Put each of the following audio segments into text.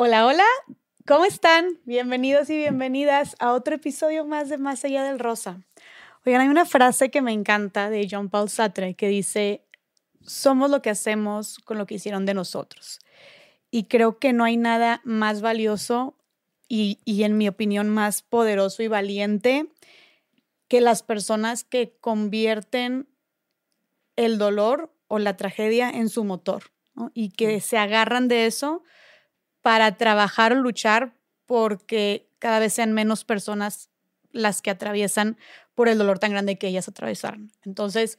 Hola, hola, ¿cómo están? Bienvenidos y bienvenidas a otro episodio más de Más allá del rosa. Oigan, hay una frase que me encanta de John Paul Sartre que dice, somos lo que hacemos con lo que hicieron de nosotros. Y creo que no hay nada más valioso y, y en mi opinión más poderoso y valiente que las personas que convierten el dolor o la tragedia en su motor y que se agarran de eso para trabajar o luchar porque cada vez sean menos personas las que atraviesan por el dolor tan grande que ellas atravesaron. Entonces,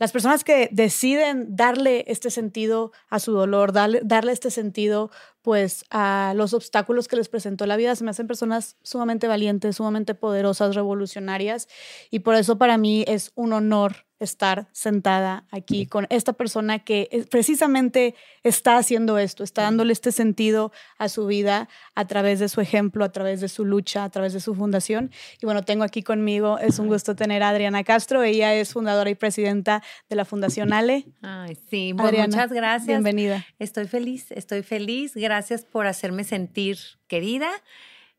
las personas que deciden darle este sentido a su dolor, darle, darle, este sentido pues a los obstáculos que les presentó la vida, se me hacen personas sumamente valientes, sumamente poderosas, revolucionarias y por eso para mí es un honor estar sentada aquí con esta persona que eh, precisamente está haciendo esto, está dándole este sentido a su vida a través de su ejemplo, a través de su lucha, a través de su fundación. Y bueno, tengo aquí conmigo, es un gusto tener a Adriana Castro, ella es fundadora y presidenta de la Fundación Ale. Ay, sí, muchas gracias. Bienvenida. Estoy feliz, estoy feliz. Gracias por hacerme sentir querida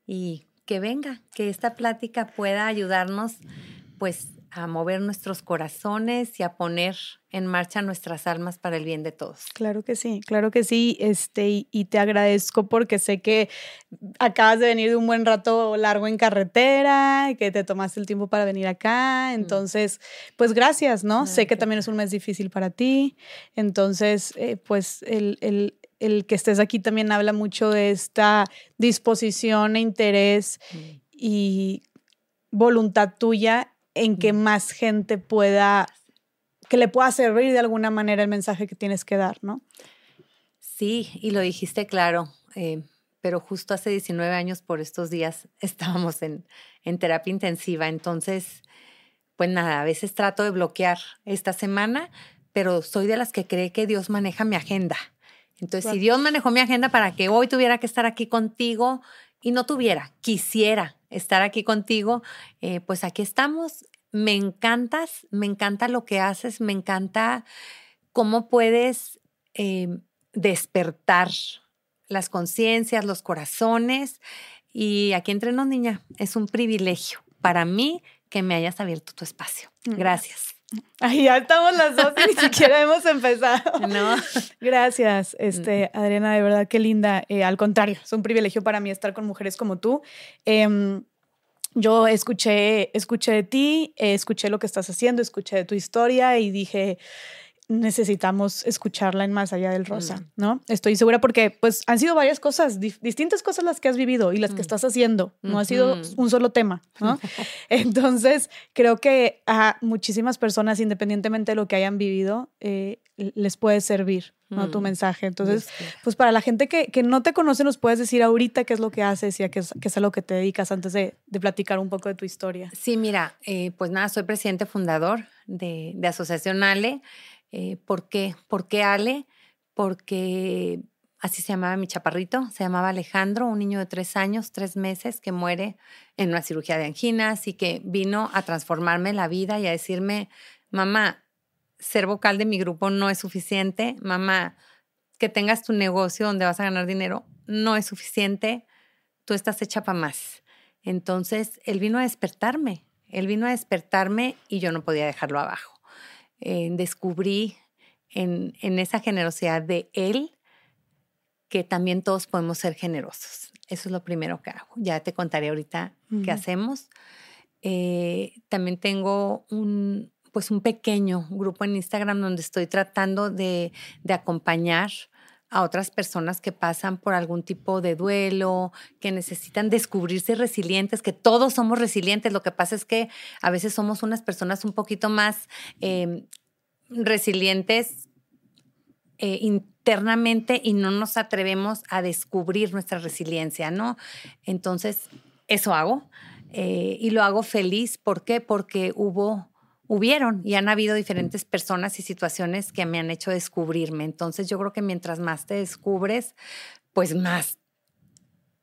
y que venga, que esta plática pueda ayudarnos pues a mover nuestros corazones y a poner en marcha nuestras almas para el bien de todos. Claro que sí, claro que sí. Este, y, te agradezco porque sé que acabas de venir de un buen rato largo en carretera, que te tomaste el tiempo para venir acá. Mm. Entonces, pues gracias, ¿no? sé que también es un mes difícil para ti. Entonces, eh, pues el, el, el, que estés aquí también habla mucho de esta disposición e interés mm. y voluntad tuya en que más gente pueda, que le pueda servir de alguna manera el mensaje que tienes que dar, ¿no? Sí, y lo dijiste claro, eh, pero justo hace 19 años por estos días estábamos en, en terapia intensiva, entonces, pues nada, a veces trato de bloquear esta semana, pero soy de las que cree que Dios maneja mi agenda. Entonces, si Dios manejó mi agenda para que hoy tuviera que estar aquí contigo y no tuviera, quisiera estar aquí contigo, eh, pues aquí estamos. Me encantas, me encanta lo que haces, me encanta cómo puedes eh, despertar las conciencias, los corazones. Y aquí entre nos, niña, es un privilegio para mí que me hayas abierto tu espacio. Gracias. Ay, ya estamos las dos y ni siquiera hemos empezado. No. Gracias, este. Adriana, de verdad, qué linda. Eh, al contrario, es un privilegio para mí estar con mujeres como tú. Em, yo escuché, escuché de ti, escuché lo que estás haciendo, escuché de tu historia y dije, necesitamos escucharla en más allá del rosa, mm. ¿no? Estoy segura porque pues han sido varias cosas, distintas cosas las que has vivido y las que mm. estás haciendo, no ha sido un solo tema, ¿no? Entonces, creo que a muchísimas personas, independientemente de lo que hayan vivido, eh, les puede servir, ¿no? Tu mm. mensaje. Entonces, pues para la gente que, que, no te conoce, nos puedes decir ahorita qué es lo que haces y a qué es, qué es a lo que te dedicas antes de, de, platicar un poco de tu historia. Sí, mira, eh, pues nada, soy presidente fundador de, de Asociación Ale. Eh, ¿Por qué? ¿Por qué Ale? Porque así se llamaba mi chaparrito, se llamaba Alejandro, un niño de tres años, tres meses, que muere en una cirugía de anginas y que vino a transformarme la vida y a decirme, mamá, ser vocal de mi grupo no es suficiente, mamá, que tengas tu negocio donde vas a ganar dinero no es suficiente, tú estás hecha para más. Entonces, él vino a despertarme, él vino a despertarme y yo no podía dejarlo abajo. Eh, descubrí en, esa generosidad de Él que también todos podemos ser generosos. Eso es lo primero que hago. Ya te contaré ahorita qué hacemos. Eh, también tengo un, pues un pequeño grupo en Instagram donde estoy tratando de, de acompañar a otras personas que pasan por algún tipo de duelo, que necesitan descubrirse resilientes, que todos somos resilientes. Lo que pasa es que a veces somos unas personas un poquito más em, resilientes eh, internamente y no nos atrevemos a descubrir nuestra resiliencia, ¿no? Entonces, eso hago eh, y lo hago feliz. ¿Por qué? Porque hubo hubieron y han habido diferentes personas y situaciones que me han hecho descubrirme. Entonces yo creo que mientras más te descubres, pues más,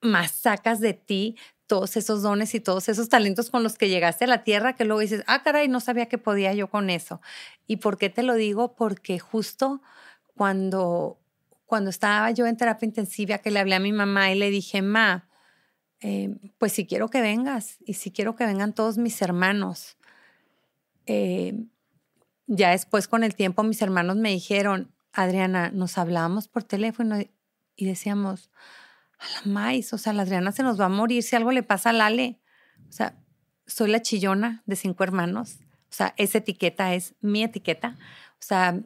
más sacas de ti todos esos dones y todos esos talentos con los que llegaste a la tierra, que luego dices, ah, caray, no sabía que podía yo con eso. ¿Y por qué te lo digo? Porque justo cuando cuando estaba yo en terapia intensiva, que le hablé a mi mamá y le dije, ma, eh, pues si quiero que vengas y si quiero que vengan todos mis hermanos. Eh, ya después con el tiempo mis hermanos me dijeron, Adriana, nos hablábamos por teléfono y decíamos, a la maíz, o sea, la Adriana se nos va a morir si algo le pasa a Lale. O sea, soy la chillona de cinco hermanos. O sea, esa etiqueta es mi etiqueta. O sea,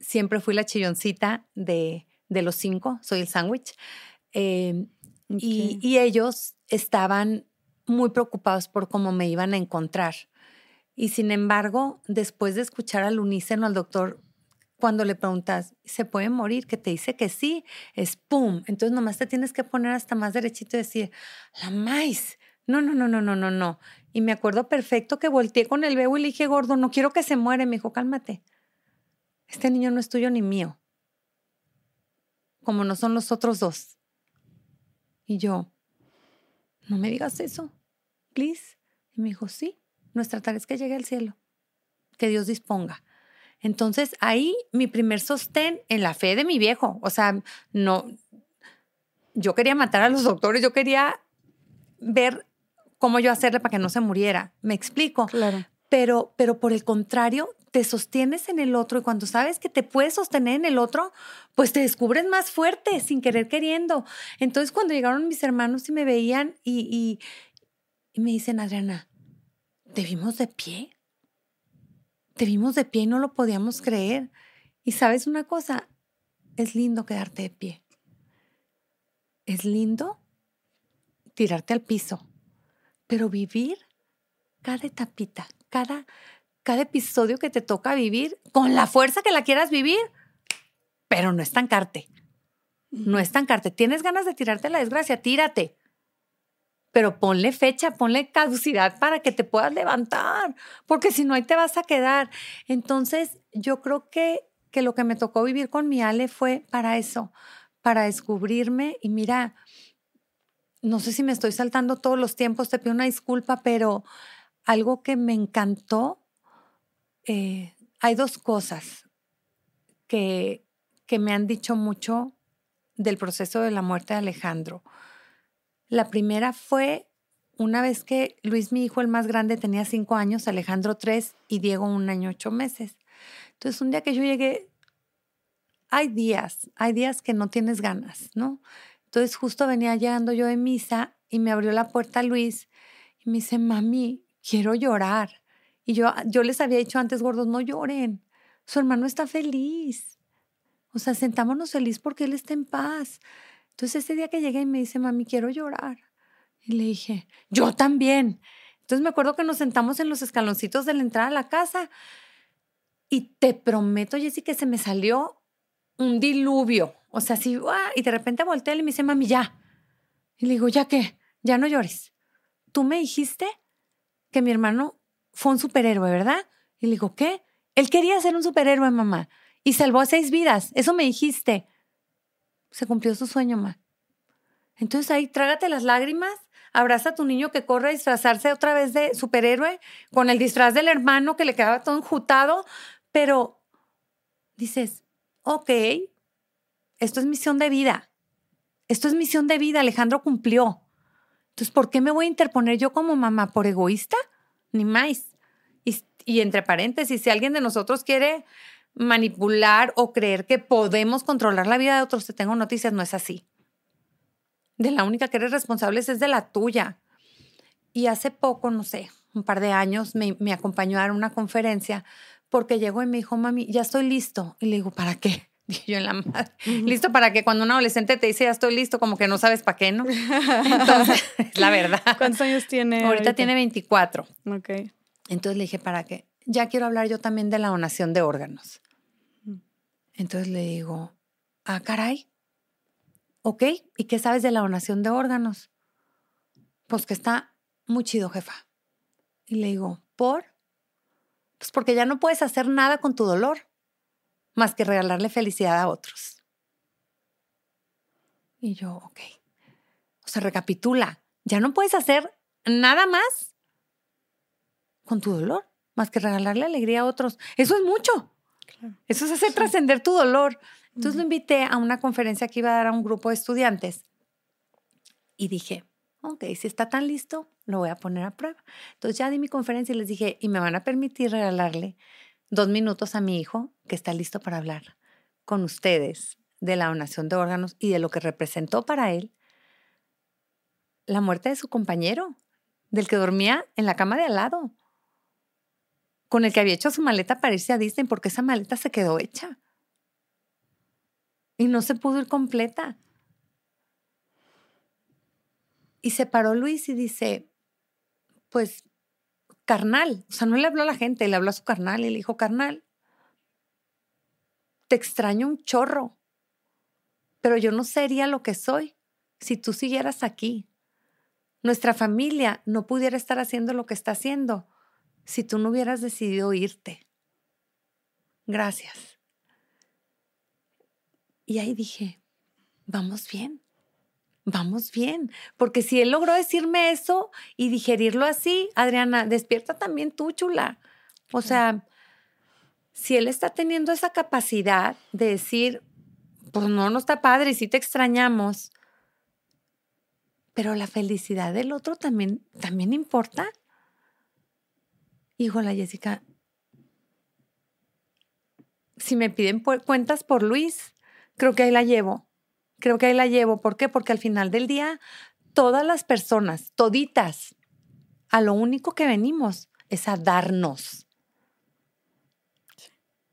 siempre fui la chilloncita de, de los cinco, soy el sándwich. Eh, y, y, ellos estaban muy preocupados por cómo me iban a encontrar. Y sin embargo, después de escuchar al unísono al doctor, cuando le preguntas, ¿se puede morir? Que te dice que sí, es pum. Entonces nomás te tienes que poner hasta más derechito y decir, la maíz. No, no, no, no, no, no, no. Y me acuerdo perfecto que volteé con el bebo y le dije, gordo, no quiero que se muere. Me dijo, cálmate. Este niño no es tuyo ni mío. Como no son los otros dos. Y yo, no me digas eso, please. Y me dijo, sí, nuestra tarea es que llegue al cielo. Que Dios disponga. Entonces ahí mi primer sostén en la fe de mi viejo, o sea, no, yo quería matar a los doctores, yo quería ver cómo yo hacerle para que no se muriera, me explico. Claro. Pero, pero por el contrario, te sostienes en el otro y cuando sabes que te puedes sostener en el otro, pues te descubres más fuerte sin querer queriendo. Entonces cuando llegaron mis hermanos y me veían y, y me dicen, Adriana, ¿te vimos de pie? te vimos de pie y no lo podíamos creer. Y sabes una cosa, es lindo quedarte de pie. Es lindo tirarte al piso, pero vivir cada etapita, cada, cada episodio que te toca vivir con la fuerza que la quieras vivir, pero no estancarte. No estancarte. Tienes ganas de tirarte la desgracia, tírate pero ponle fecha, ponle caducidad para que te puedas levantar, porque si no, ahí te vas a quedar. Entonces, yo creo que, que lo que me tocó vivir con mi Ale fue para eso, para descubrirme y mira, no sé si me estoy saltando todos los tiempos, te pido una disculpa, pero algo que me encantó, eh, hay dos cosas que, que me han dicho mucho del proceso de la muerte de Alejandro. La primera fue una vez que Luis, mi hijo, el más grande, tenía cinco años, Alejandro tres y Diego un año ocho meses. Entonces, un día que yo llegué, hay días, hay días que no tienes ganas, ¿no? Entonces, justo venía llegando yo de misa y me abrió la puerta Luis y me dice, mami, quiero llorar. Y yo, yo les había dicho antes, gordos, no lloren. Su hermano está feliz. O sea, sentámonos feliz porque él está en paz. Entonces ese día que llegué y me dice, mami, quiero llorar. Y le dije, yo también. Entonces me acuerdo que nos sentamos en los escaloncitos de la entrada a la casa y te prometo, Jessy, que se me salió un diluvio. O sea, así, y de repente volteé y me dice, mami, ya. Y le digo, ¿ya qué? Ya no llores. Tú me dijiste que mi hermano fue un superhéroe, ¿verdad? Y le digo, ¿qué? Él quería ser un superhéroe, mamá. Y salvó a seis vidas. Eso me dijiste se cumplió su sueño, ma. Entonces ahí trágate las lágrimas, abraza a tu niño que corre a disfrazarse otra vez de superhéroe con el disfraz del hermano que le quedaba todo enjutado, pero dices, ok, esto es misión de vida. Esto es misión de vida, Alejandro cumplió. Entonces, ¿por qué me voy a interponer yo como mamá? ¿Por egoísta? Ni más. Y, y entre paréntesis, si alguien de nosotros quiere manipular o creer que podemos controlar la vida de otros, te tengo noticias, no es así. De la única que eres responsable es de la tuya. Y hace poco, no sé, un par de años, me, acompañó a dar una conferencia porque llegó y me dijo, mami, ya estoy listo. Y le digo, ¿para qué? Y yo en la madre, listo para que cuando un adolescente te dice ya estoy listo, como que no sabes para qué, ¿no? Entonces, la verdad. ¿Cuántos años tiene? Ahorita, ahorita, tiene 24. Ok. Entonces le dije, ¿para qué? Ya quiero hablar yo también de la donación de órganos. Entonces le digo, ah, caray, ok, ¿y qué sabes de la donación de órganos? Pues que está muy chido, jefa. Y le digo, ¿por? Pues porque ya no puedes hacer nada con tu dolor, más que regalarle felicidad a otros. Y yo, ok. O sea, recapitula, ya no puedes hacer nada más con tu dolor, más que regalarle alegría a otros. Eso es mucho. Eso es hacer trascender tu dolor. Entonces lo invité a una conferencia que iba a dar a un grupo de estudiantes y dije, ok, si está tan listo, lo voy a poner a prueba. Entonces ya di mi conferencia y les dije, y me van a permitir regalarle dos minutos a mi hijo que está listo para hablar con ustedes de la donación de órganos y de lo que representó para él la muerte de su compañero, del que dormía en la cama de al lado, con el que había hecho su maleta para irse a Disney porque esa maleta se quedó hecha y no se pudo ir completa. Y se paró Luis y dice, pues, carnal, o sea, no le habló a la gente, le habló a su carnal y le dijo, carnal, te extraño un chorro, pero yo no sería lo que soy si tú siguieras aquí. Nuestra familia no pudiera estar haciendo lo que está haciendo si tú no hubieras decidido irte. Gracias. Y ahí dije, vamos bien, vamos bien, porque si él logró decirme eso y digerirlo así, Adriana, despierta también tú, chula. O sea, si él está teniendo esa capacidad de decir, pues no, no está padre, sí te extrañamos, pero la felicidad del otro también, también importa. Híjola, Jessica, si me piden cuentas por Luis, creo que ahí la llevo. Creo que ahí la llevo. ¿Por qué? Porque al final del día, todas las personas, toditas, a lo único que venimos es a darnos.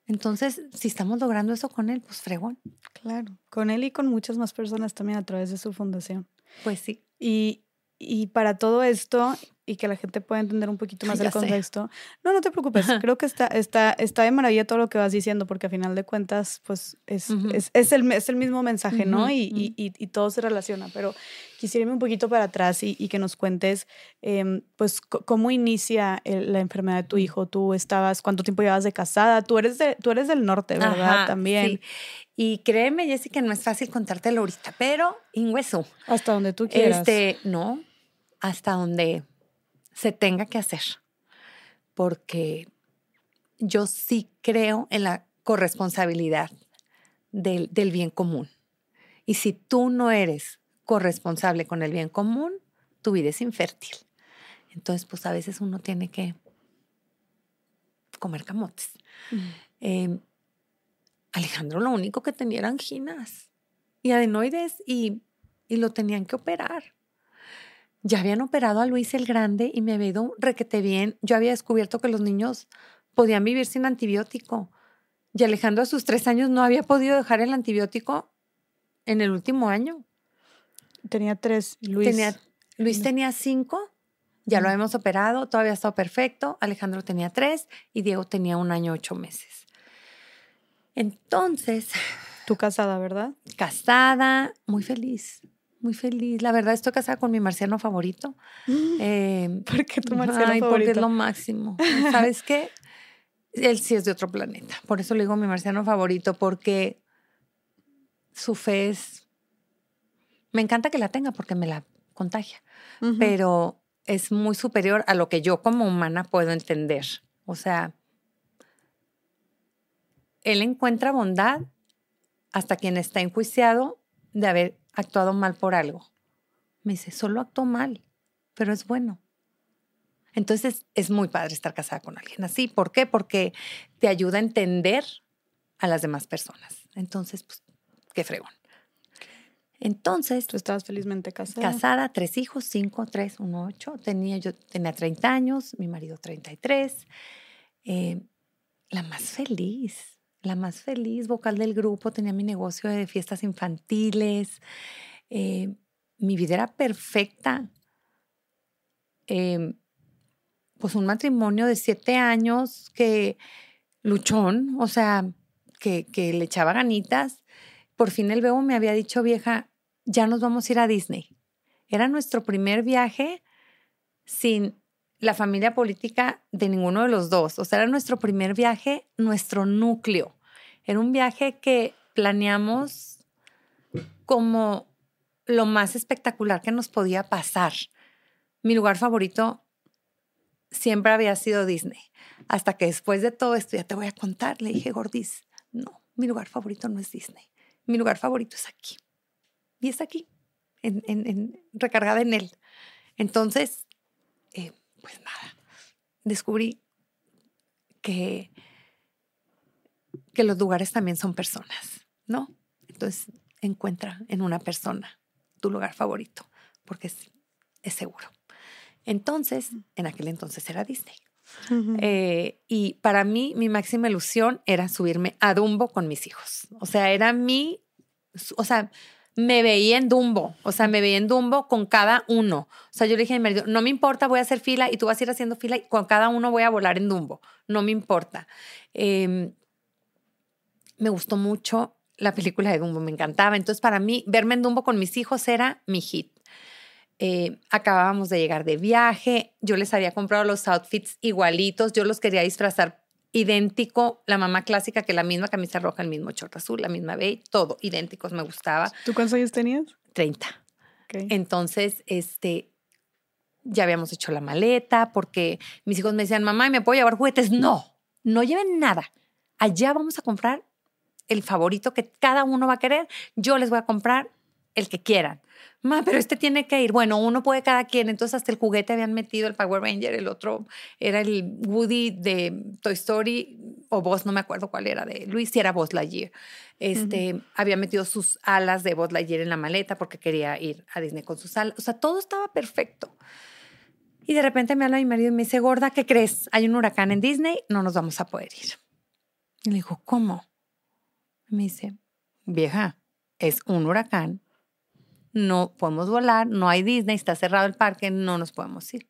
Entonces, si estamos logrando eso con él, pues fregón. Claro, con él y con muchas más personas también a través de su fundación. Pues sí. Y, y para todo esto, y que la gente pueda entender un poquito más el contexto. No, no te preocupes. Creo que está, está, está de maravilla todo lo que vas diciendo, porque a final de cuentas, pues es, es, es, el, es el mismo mensaje, ¿no? Y, y, y, todo se relaciona. Pero quisiera irme un poquito para atrás y, que nos cuentes, em, pues, cómo inicia la enfermedad de tu hijo. Tú estabas, ¿cuánto tiempo llevas de casada? Tú eres, de, tú eres del norte, ¿verdad? También. Sí. Y créeme, Jessica, no es fácil contártelo ahorita, pero ingüeso. Hasta donde tú quieras. Este, no, hasta donde se tenga que hacer, porque yo sí creo en la corresponsabilidad del, del bien común. Y si tú no eres corresponsable con el bien común, tu vida es infértil. Entonces, pues a veces uno tiene que comer camotes. Em, Alejandro lo único que tenía eran anginas y adenoides y, y lo tenían que operar ya habían operado a Luis el Grande y me había ido requete bien. Yo había descubierto que los niños podían vivir sin antibiótico. Y Alejandro a sus tres años no había podido dejar el antibiótico en el último año. Tenía tres. Luis tenía, Luis tenía cinco. Ya lo habíamos operado, todavía estado perfecto. Alejandro tenía tres y Diego tenía un año ocho meses. Entonces. Tú casada, ¿verdad? Casada, muy feliz muy feliz. La verdad, estoy casada con mi marciano favorito. Eh, ¿Por qué tu marciano favorito? Porque es lo máximo. ¿Sabes qué? Él sí es de otro planeta. Por eso le digo mi marciano favorito, porque su fe es. Me encanta que la tenga porque me la contagia, pero es muy superior a lo que yo como humana puedo entender. O sea, él encuentra bondad hasta quien está enjuiciado de haber actuado mal por algo. Me dice, solo actuó mal, pero es bueno. Entonces es muy padre estar casada con alguien así. ¿Por qué? Porque te ayuda a entender a las demás personas. Entonces, pues, qué fregón. Entonces. Tú estabas felizmente casada. Casada, tres hijos, cinco, tres, uno, ocho. Tenía, yo tenía 30 años, mi marido 33. Eh, la más feliz la más feliz vocal del grupo, tenía mi negocio de fiestas infantiles, eh, mi vida era perfecta. Em, pues un matrimonio de siete años que luchón, o sea, que, que le echaba ganitas. Por fin el bebo me había dicho, vieja, ya nos vamos a ir a Disney. Era nuestro primer viaje sin la familia política de ninguno de los dos. O sea, era nuestro primer viaje, nuestro núcleo. Era un viaje que planeamos como lo más espectacular que nos podía pasar. Mi lugar favorito siempre había sido Disney. Hasta que después de todo esto, ya te voy a contar, le dije, Gordis, no, mi lugar favorito no es Disney. mi lugar favorito es aquí. Y es aquí, en, recargada en él. Entonces, eh, pues nada, descubrí que, que los lugares también son personas, ¿no? Entonces, encuentra en una persona tu lugar favorito, porque es, es seguro. Entonces, en aquel entonces era Disney. Eh, y para mí, mi máxima ilusión era subirme a Dumbo con mis hijos. O sea, era mi, o sea, me veía en Dumbo, o sea, me veía en Dumbo con cada uno. O sea, yo le dije a mi marido, no me importa, voy a hacer fila y tú vas a ir haciendo fila y con cada uno voy a volar en Dumbo, no me importa. Em, me gustó mucho la película de Dumbo, me encantaba. Entonces, para mí, verme en Dumbo con mis hijos era mi hit. Eh, acabábamos de llegar de viaje, yo les había comprado los outfits igualitos, yo los quería disfrazar idéntico, la mamá clásica que la misma camisa roja, el mismo short azul, la misma beige, todo idénticos, me gustaba. ¿Tú cuántos años tenías? 30. Entonces, este, ya habíamos hecho la maleta porque mis hijos me decían, mamá, ¿me puedo llevar juguetes? No, no lleven nada. Allá vamos a comprar el favorito que cada uno va a querer. Yo les voy a comprar el que quieran. Ma, pero este tiene que ir. Bueno, uno puede cada quien. Entonces, hasta el juguete habían metido el Power Ranger, el otro era el Woody de Toy Story, o Buzz, no me acuerdo cuál era, de Luis, si era Buzz Lightyear. Este, Había metido sus alas de Buzz Lightyear en la maleta porque quería ir a Disney con sus alas. O sea, todo estaba perfecto. Y de repente me habla mi marido y me dice, gorda, ¿qué crees? Hay un huracán en Disney, no nos vamos a poder ir. Y le digo, ¿cómo? Me dice, vieja, es un huracán no podemos volar, no hay Disney, está cerrado el parque, no nos podemos ir.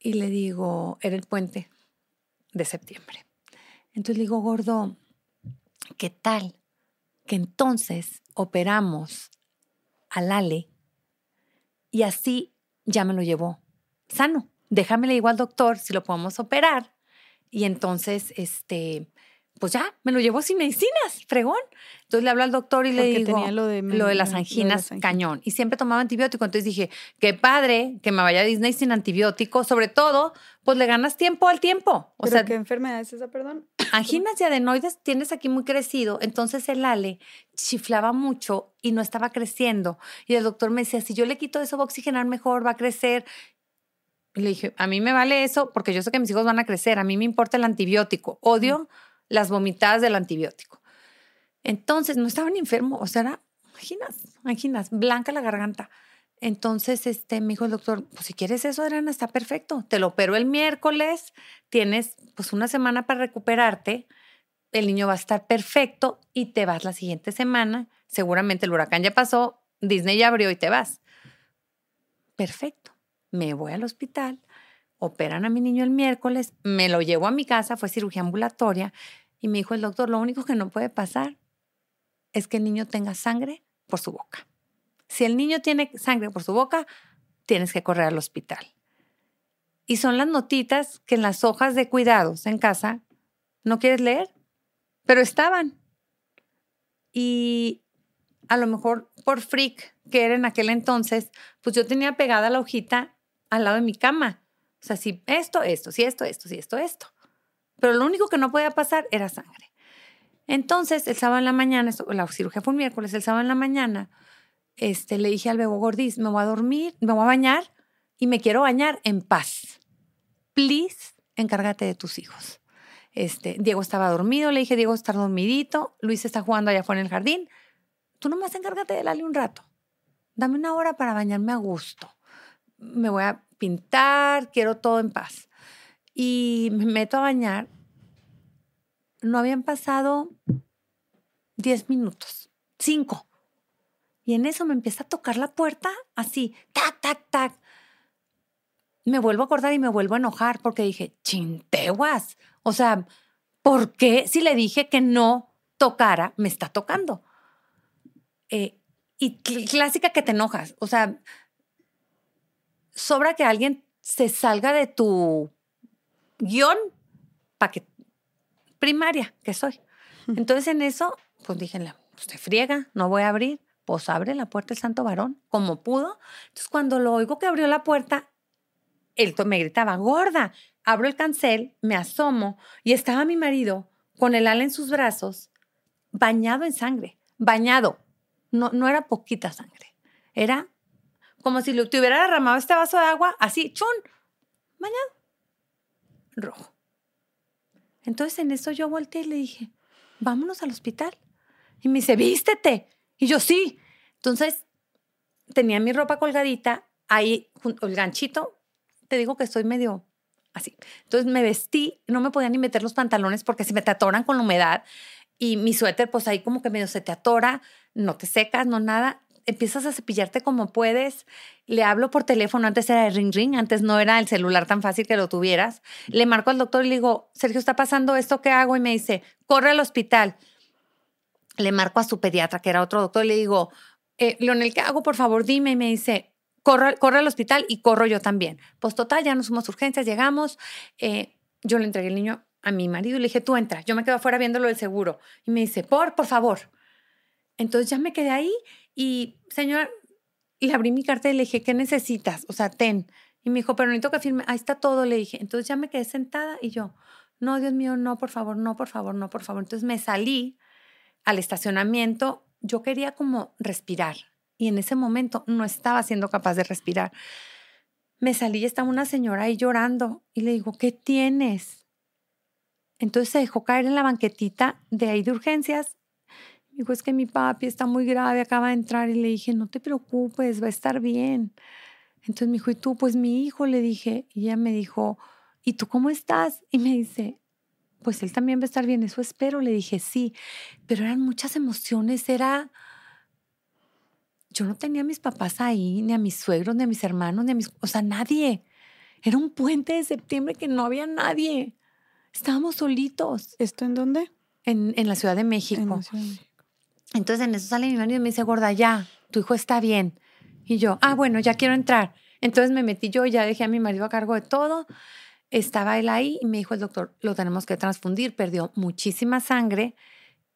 Y le digo, era el puente de septiembre. Entonces le digo, gordo, ¿qué tal que entonces operamos al Ale y así ya me lo llevó sano? Déjame igual al doctor si lo podemos operar. Y entonces, este, pues ya, me lo llevó sin medicinas, fregón. Entonces le hablo al doctor y le digo tenía lo de, lo de las anginas, cañón. Y siempre tomaba antibiótico. Entonces dije, qué padre que me vaya a Disney sin antibiótico. Sobre todo, pues le ganas tiempo al tiempo. O sea, ¿qué enfermedad es esa, perdón? Anginas y adenoides tienes aquí muy crecido. Entonces el Ale chiflaba mucho y no estaba creciendo. Y el doctor me decía, si yo le quito eso va a oxigenar mejor, va a crecer. Y le dije, a mí me vale eso porque yo sé que mis hijos van a crecer. A mí me importa el antibiótico. Odio las vomitadas del antibiótico. Entonces, no estaban enfermos, o sea, era anginas, anginas, blanca la garganta. Entonces, este, me dijo el doctor, pues si quieres eso, Adriana, está perfecto. Te lo opero el miércoles, tienes pues una semana para recuperarte, el niño va a estar perfecto y te vas la siguiente semana. Seguramente el huracán ya pasó, Disney ya abrió y te vas. Perfecto. Me voy al hospital, operan a mi niño el miércoles, me lo llevo a mi casa, fue cirugía ambulatoria y me dijo el doctor, lo único que no puede pasar es que el niño tenga sangre por su boca. Si el niño tiene sangre por su boca, tienes que correr al hospital. Y son las notitas que en las hojas de cuidados en casa no quieres leer, pero estaban. Y a lo mejor por freak que era en aquel entonces, pues yo tenía pegada la hojita al lado de mi cama. O sea, si esto, esto, si esto, esto, si esto, esto pero lo único que no podía pasar era sangre. Entonces, el sábado en la mañana, la cirugía fue un miércoles, el sábado en la mañana, este, le dije al bebo gordis, me voy a dormir, me voy a bañar y me quiero bañar en paz. Please, encárgate de tus hijos. Este, Diego estaba dormido, le dije, Diego está dormidito, Luis está jugando allá afuera en el jardín. Tú nomás encárgate de Lali un rato. Dame una hora para bañarme a gusto. Me voy a pintar, quiero todo en paz y me meto a bañar. No habían pasado 10 minutos, 5. Y en eso me empieza a tocar la puerta así, tac, tac, tac. Me vuelvo a acordar y me vuelvo a enojar porque dije, chinteguas. O sea, ¿por qué si le dije que no tocara, me está tocando? Eh, y clásica que te enojas. O sea, sobra que alguien se salga de tu guion para que primaria que soy. Entonces en eso, pues dije, usted friega, no voy a abrir. Pues abre la puerta el santo varón, como pudo. Entonces cuando lo oigo que abrió la puerta, él me gritaba, gorda, abro el cancel, me asomo y estaba mi marido con el ala en sus brazos, bañado en sangre. bañado. No, no era poquita sangre. Era como si le hubiera derramado este vaso de agua, así, chun, bañado. Rojo. Entonces en eso yo volteé y le dije, vámonos al hospital. Y me dice, vístete. Y yo sí. Entonces tenía mi ropa colgadita ahí, el ganchito. Te digo que estoy medio así. Entonces me vestí, no me podía ni meter los pantalones porque si me te atoran con la humedad y mi suéter, pues ahí como que medio se te atora, no te secas, no nada. Empiezas a cepillarte como puedes. Le hablo por teléfono, antes era el ring ring, antes no era el celular tan fácil que lo tuvieras. Le marco al doctor y le digo, Sergio, está pasando esto, ¿qué hago? Y me dice, corre al hospital. Le marco a su pediatra, que era otro doctor, y le digo, eh, Leonel, ¿qué hago? Por favor, dime. Y me dice, corre, corre al hospital y corro yo también. Pues total, ya nos fuimos urgencias, llegamos. Eh, yo le entregué el niño a mi marido y le dije, tú entra. Yo me quedo afuera viéndolo del seguro. Y me dice, por, por favor. Entonces ya me quedé ahí y, señor, le abrí mi carta y le dije, ¿qué necesitas? O sea, ten. Y me dijo, pero necesito que firme. Ahí está todo, le dije. Entonces ya me quedé sentada y yo, no, Dios mío, no, por favor, no, por favor, no, por favor. Entonces me salí al estacionamiento. Yo quería como respirar y en ese momento no estaba siendo capaz de respirar. Me salí y estaba una señora ahí llorando y le digo, ¿qué tienes? Entonces se dejó caer en la banquetita de ahí de urgencias. Dijo, es que mi papi está muy grave, acaba de entrar. Y le dije, no te preocupes, va a estar bien. Entonces me dijo, ¿y tú? Pues mi hijo, le dije. Y ella me dijo, ¿y tú cómo estás? Y me dice, pues él también va a estar bien, eso espero. Le dije, sí, pero eran muchas emociones, era yo no tenía a mis papás ahí, ni a mis suegros, ni a mis hermanos, ni a mis, o sea, nadie. Era un puente de septiembre que no había nadie. Estábamos solitos. ¿Esto en dónde? En, en la Ciudad de México. Entonces en eso sale mi marido y me dice, gorda, ya, tu hijo está bien. Y yo, ah, bueno, ya quiero entrar. Entonces me metí yo, ya dejé a mi marido a cargo de todo. Estaba él ahí y me dijo el doctor, lo tenemos que transfundir, perdió muchísima sangre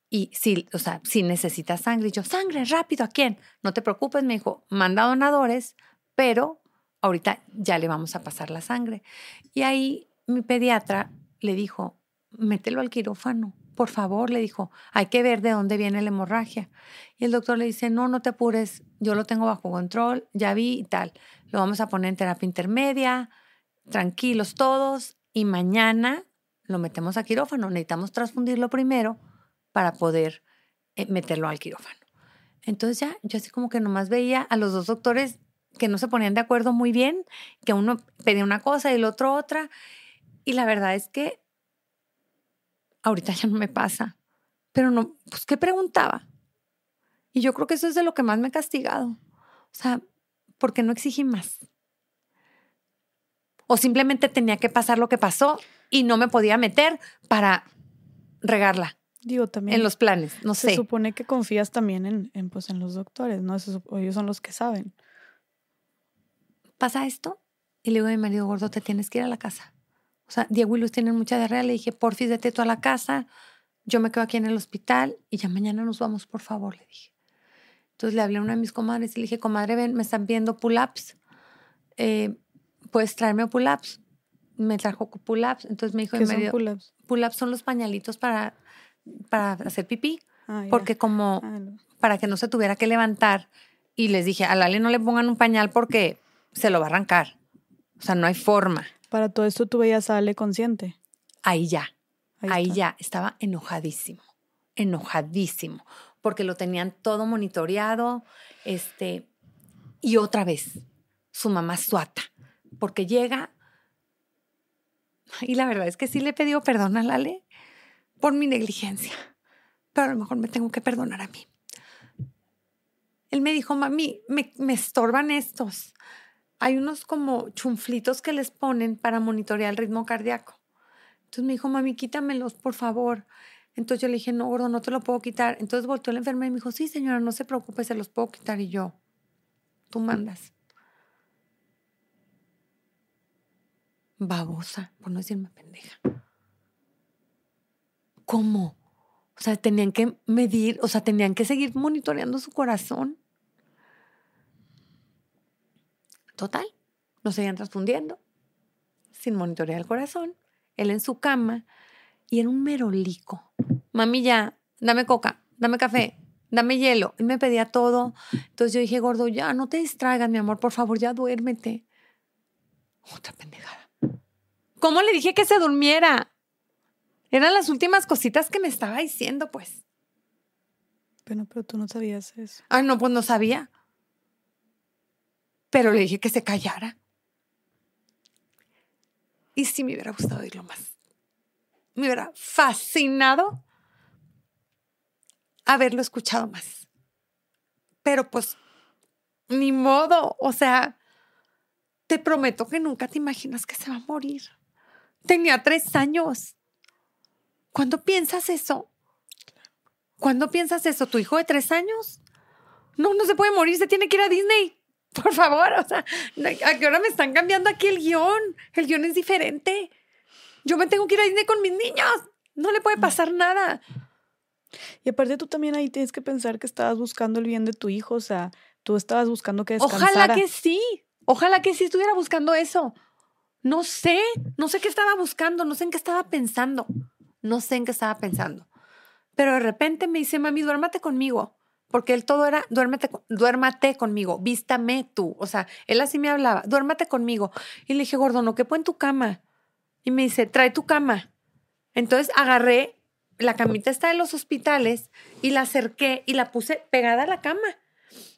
y si, o sea, si necesitas sangre, y yo, sangre, rápido, ¿a quién? No te preocupes, me dijo, manda donadores, pero ahorita ya le vamos a pasar la sangre. Y ahí mi pediatra le dijo, mételo al quirófano, por favor, le dijo, hay que ver de dónde viene la hemorragia. Y el doctor le dice, no, no te apures, yo lo tengo bajo control, ya vi y tal. Lo vamos a poner en terapia intermedia, tranquilos todos, y mañana lo metemos a quirófano. Necesitamos transfundirlo primero para poder eh, meterlo al quirófano. Entonces ya, yo así como que nomás veía a los dos doctores que no se ponían de acuerdo muy bien, que uno pedía una cosa y el otro otra. Y la verdad es que ahorita ya no me pasa. Pero no, pues, ¿qué preguntaba? Y yo creo que eso es de lo que más me he castigado. O sea, porque no exigí más. O simplemente tenía que pasar lo que pasó y no me podía meter para regarla. Digo, también. En los planes, no sé. Se supone que confías también en, en, pues, en los doctores, ¿no? ellos son los que saben. Pasa esto y le digo a mi marido gordo, te tienes que ir a la casa. O sea, Diego y Luz tienen mucha diarrea. Le dije, porfis, vete tú a la casa. Yo me quedo aquí en el hospital y ya mañana nos vamos, por favor, le dije. Entonces le hablé a una de mis comadres y le dije, comadre, ven, me están viendo pull-ups. Eh, ¿Puedes traerme pull-ups? Me trajo pull-ups. Entonces me dijo, ¿Qué son pull-ups? Pull-ups son los pañalitos para para hacer pipí, ah, porque como ah, para que no se tuviera que levantar. Y les dije, a Lali no le pongan un pañal porque se lo va a arrancar. O sea, no hay forma. Para todo esto tú veías a Ale consciente. Ahí ya, ahí, ya, estaba enojadísimo, enojadísimo, porque lo tenían todo monitoreado, este, y otra vez, su mamá suata, porque llega, y la verdad es que sí le pidió perdón a Lale, por mi negligencia, pero a lo mejor me tengo que perdonar a mí. Él me dijo, mami, me, me estorban estos. Hay unos como chunflitos que les ponen para monitorear el ritmo cardíaco. Entonces me dijo, mami, quítamelos, por favor. Entonces yo le dije, no, gordo, no te lo puedo quitar. Entonces volteó la enfermera y me dijo, sí, señora, no se preocupe, se los puedo quitar. Y yo, tú mandas. Babosa, por no decirme pendeja. ¿Cómo? O sea, tenían que medir, o sea, tenían que seguir monitoreando su corazón. Total, no seguían transfundiendo, sin monitorear el corazón, él en su cama, y era un merolico. Mami, ya, dame coca, dame café, dame hielo. Y me pedía todo. Entonces yo dije, gordo, ya no te distraigas, mi amor, por favor, ya duérmete. Otra pendejada. ¿Cómo le dije que se durmiera? Eran las últimas cositas que me estaba diciendo, pues. Bueno, pero tú no sabías eso. Ah, no, pues no sabía. Pero le dije que se callara. Y sí me hubiera gustado oírlo más. Me hubiera fascinado haberlo escuchado más. Pero pues, ni modo. O sea, te prometo que nunca te imaginas que se va a morir. Tenía tres años. ¿Cuándo piensas eso? ¿Cuándo piensas eso? ¿Tu hijo de tres años? No, no se puede morir, se tiene que ir a Disney. Por favor, o sea, ¿a qué hora me están cambiando aquí el guion? El guion es diferente. Yo me tengo que ir a Disney con mis niños. No le puede pasar nada. Y aparte tú también ahí tienes que pensar que estabas buscando el bien de tu hijo, o sea, tú estabas buscando que descansara. Ojalá que sí, ojalá que sí estuviera buscando eso. No sé, no sé qué estaba buscando, no sé en qué estaba pensando, no sé en qué estaba pensando. Pero de repente me dice, mami, duérmate conmigo. Porque él todo era, duérmate, duérmate conmigo, vístame tú. O sea, él así me hablaba, duérmate conmigo. Y le dije, gordo, no quepo en tu cama. Y me dice, trae tu cama. Entonces agarré la camita está de los hospitales y la acerqué y la puse pegada a la cama.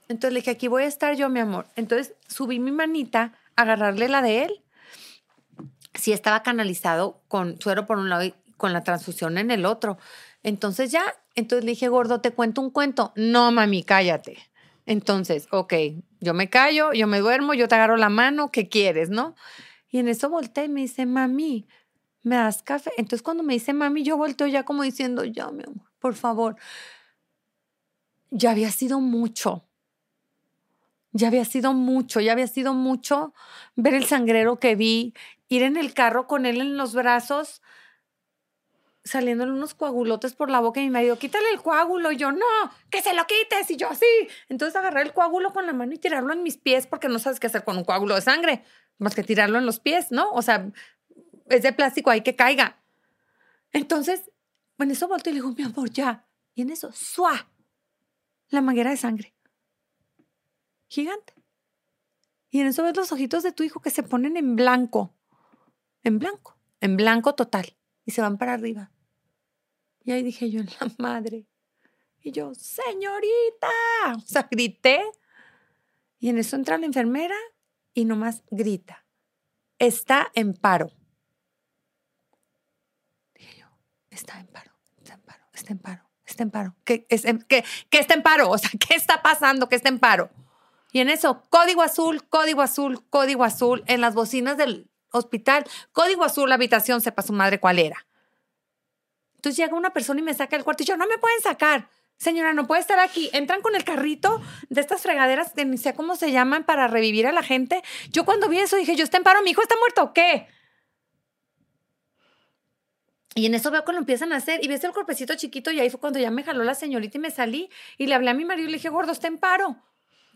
Entonces le dije, aquí voy a estar yo, mi amor. Entonces subí mi manita a agarrarle la de él. Sí estaba canalizado con suero por un lado y con la transfusión en el otro. Entonces ya, entonces le dije, gordo, ¿te cuento un cuento? No, mami, cállate. Entonces, ok, yo me callo, yo me duermo, yo te agarro la mano, ¿qué quieres, no? Y en eso volteé y me dice, mami, ¿me das café? Entonces cuando me dice mami, yo volteo ya como diciendo, ya, mi amor, por favor. Ya había sido mucho. Ya había sido mucho, ya había sido mucho ver el sangrero que vi, ir en el carro con él en los brazos, saliéndole unos coagulotes por la boca y mi marido, quítale el coágulo. Y yo, no, que se lo quites. Y yo, así. Entonces agarré el coágulo con la mano y tirarlo en mis pies porque no sabes qué hacer con un coágulo de sangre, más que tirarlo en los pies, ¿no? O sea, es de plástico, hay que caiga. Entonces, en eso volteo y le digo, mi amor, ya. Y en eso, ¡suá! La manguera de sangre. Gigante. Y en eso ves los ojitos de tu hijo que se ponen en blanco. En blanco. En blanco total. Y se van para arriba. Y ahí dije yo, en la madre. Y yo, señorita. O sea, grité. Y en eso entra la enfermera y nomás grita. Está en paro. está en paro, está en paro, está en paro, está en paro. ¿Qué, es, ¿qué, ¿Qué está en paro? O sea, ¿qué está pasando? ¿Qué está en paro? Y en eso, código azul, código azul, código azul, en las bocinas del hospital, código azul, la habitación, sepa su madre cuál era. Entonces llega una persona y me saca el cuarto y yo, no me pueden sacar. Señora, no puede estar aquí. Entran con el carrito de estas fregaderas, de ni sé cómo se llaman, para revivir a la gente. Yo cuando vi eso dije, yo está en paro, mi hijo está muerto, ¿o qué? Y en eso veo cuando empiezan a hacer, y ves el cuerpecito chiquito, y ahí fue cuando ya me jaló la señorita y me salí, y le hablé a mi marido y le dije, gordo, está en paro.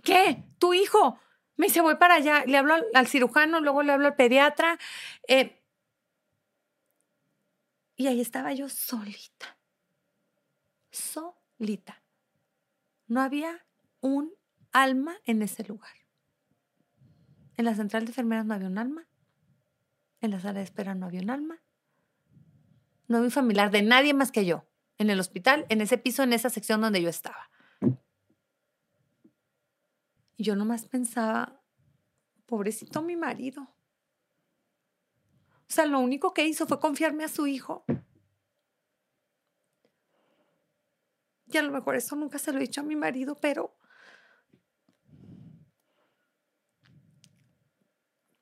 ¿Qué? ¿Tu hijo? Me dice, voy para allá. Le hablo al, cirujano, luego le hablo al pediatra. Eh, y ahí estaba yo solita. Solita. No había un alma en ese lugar. En la central de enfermeras no había un alma. En la sala de espera no había un alma no había un familiar de nadie más que yo en el hospital, en ese piso, en esa sección donde yo estaba. Y yo nomás pensaba, pobrecito mi marido. O sea, lo único que hizo fue confiarme a su hijo. Y a lo mejor eso nunca se lo he dicho a mi marido, pero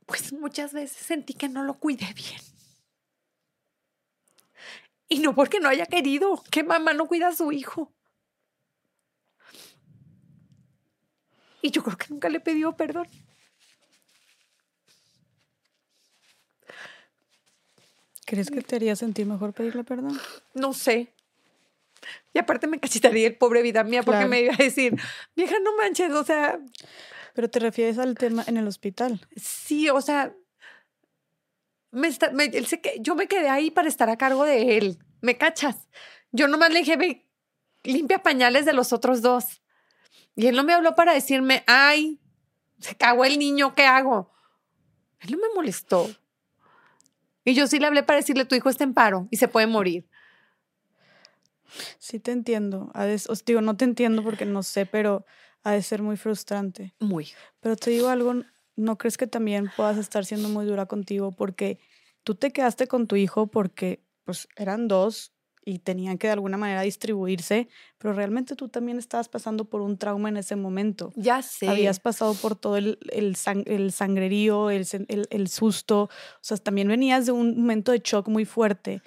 pues muchas veces sentí que no lo cuidé bien. Y no porque no haya querido, que mamá no cuida a su hijo. Y yo creo que nunca le pidió perdón. ¿Crees que te haría sentir mejor pedirle perdón? No sé. Y aparte me cachitaría el pobre vida mía porque me iba a decir, vieja, no manches, o sea. Pero te refieres al tema en el hospital. Sí, o sea, me está, él que yo me quedé ahí para estar a cargo de él. ¿Me cachas? Yo nomás le dije, ve, limpia pañales de los otros dos. Y él no me habló para decirme, ay, se cagó el niño, ¿qué hago? Él no me molestó. Y yo sí le hablé para decirle, tu hijo está en paro y se puede morir. Sí te entiendo. os digo, no te entiendo porque no sé, pero ha de ser muy frustrante. Muy. Pero te digo algo, ¿no crees que también puedas estar siendo muy dura contigo porque tú te quedaste con tu hijo porque pues eran dos y tenían que de alguna manera distribuirse, pero realmente tú también estabas pasando por un trauma en ese momento. Ya sé. Habías pasado por todo el, el, el sangrerío, el, el, el, susto, o sea, también venías de un momento de shock muy fuerte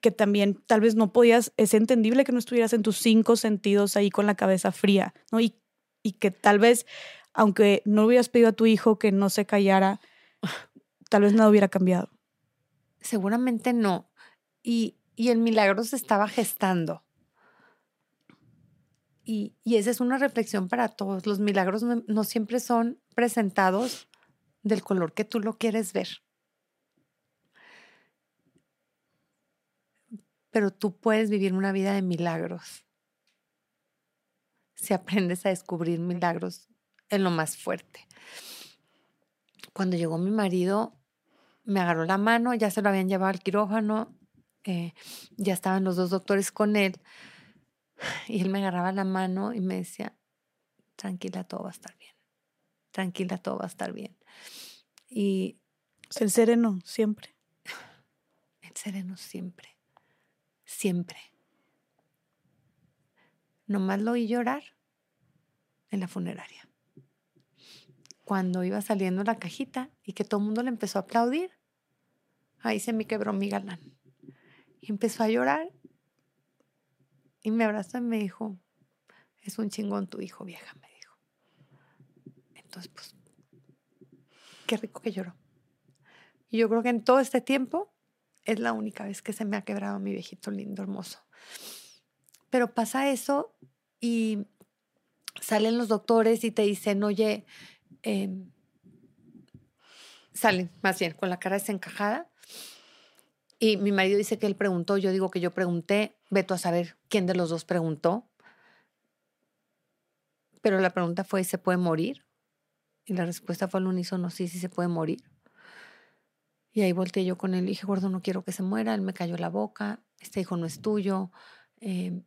que también tal vez no podías, es entendible que no estuvieras en tus cinco sentidos ahí con la cabeza fría, ¿no? Y, y que tal vez, aunque no hubieras pedido a tu hijo que no se callara, tal vez nada hubiera cambiado. Seguramente no. Y, y el milagro se estaba gestando. Y, y, esa es una reflexión para todos. Los milagros no siempre son presentados del color que tú lo quieres ver. pero tú puedes vivir una vida de milagros si aprendes a descubrir milagros en lo más fuerte. Cuando llegó mi marido, me agarró la mano, ya se lo habían llevado al quirófano, eh, ya estaban los dos doctores con él, y él me agarraba la mano y me decía, tranquila, todo va a estar bien, tranquila, todo va a estar bien. Y... El sereno, siempre. El sereno, siempre siempre. Nomás lo oí llorar en la funeraria. Cuando iba saliendo la cajita y que todo el mundo le empezó a aplaudir, ahí se me quebró mi galán. Empezó a llorar y me abrazó y me dijo, es un chingón tu hijo, vieja, me dijo. Entonces, pues, qué rico que lloró. Y yo creo que en todo este tiempo es la única vez que se me ha quebrado mi viejito lindo, hermoso. Pero pasa eso y salen los doctores y te dicen, oye, em, salen más bien con la cara desencajada. Y mi marido dice que él preguntó, yo digo que yo pregunté, veto a saber quién de los dos preguntó. Pero la pregunta fue, ¿se puede morir? Y la respuesta fue al unísono, sí, sí se puede morir. Y ahí volteé yo con él y dije, gordo, no quiero que se muera. Él me cayó la boca, este hijo no es tuyo. Eh,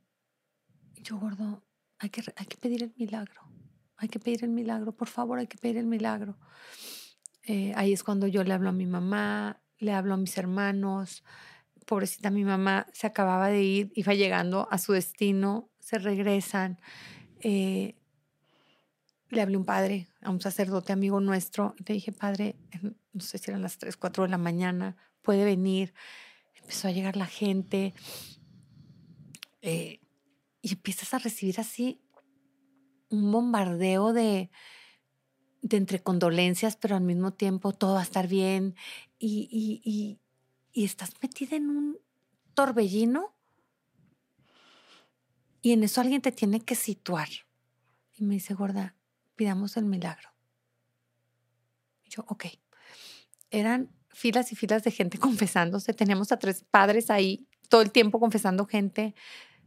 yo, gordo, hay que, hay que pedir el milagro. Hay que pedir el milagro, por favor, hay que pedir el milagro. Eh, ahí es cuando yo le hablo a mi mamá, le hablo a mis hermanos. Pobrecita mi mamá se acababa de ir, iba llegando a su destino, se regresan. Eh, le hablé a un padre, a un sacerdote amigo nuestro, le dije, padre, no sé si eran las 3, 4 de la mañana, puede venir. Empezó a llegar la gente eh, y empiezas a recibir así un bombardeo de, de entre condolencias, pero al mismo tiempo todo va a estar bien y, y, y, y estás metida en un torbellino y en eso alguien te tiene que situar. Y me dice, gorda, pidamos el milagro. Yo, ok. Eran filas y filas de gente confesándose. Teníamos a tres padres ahí todo el tiempo confesando gente.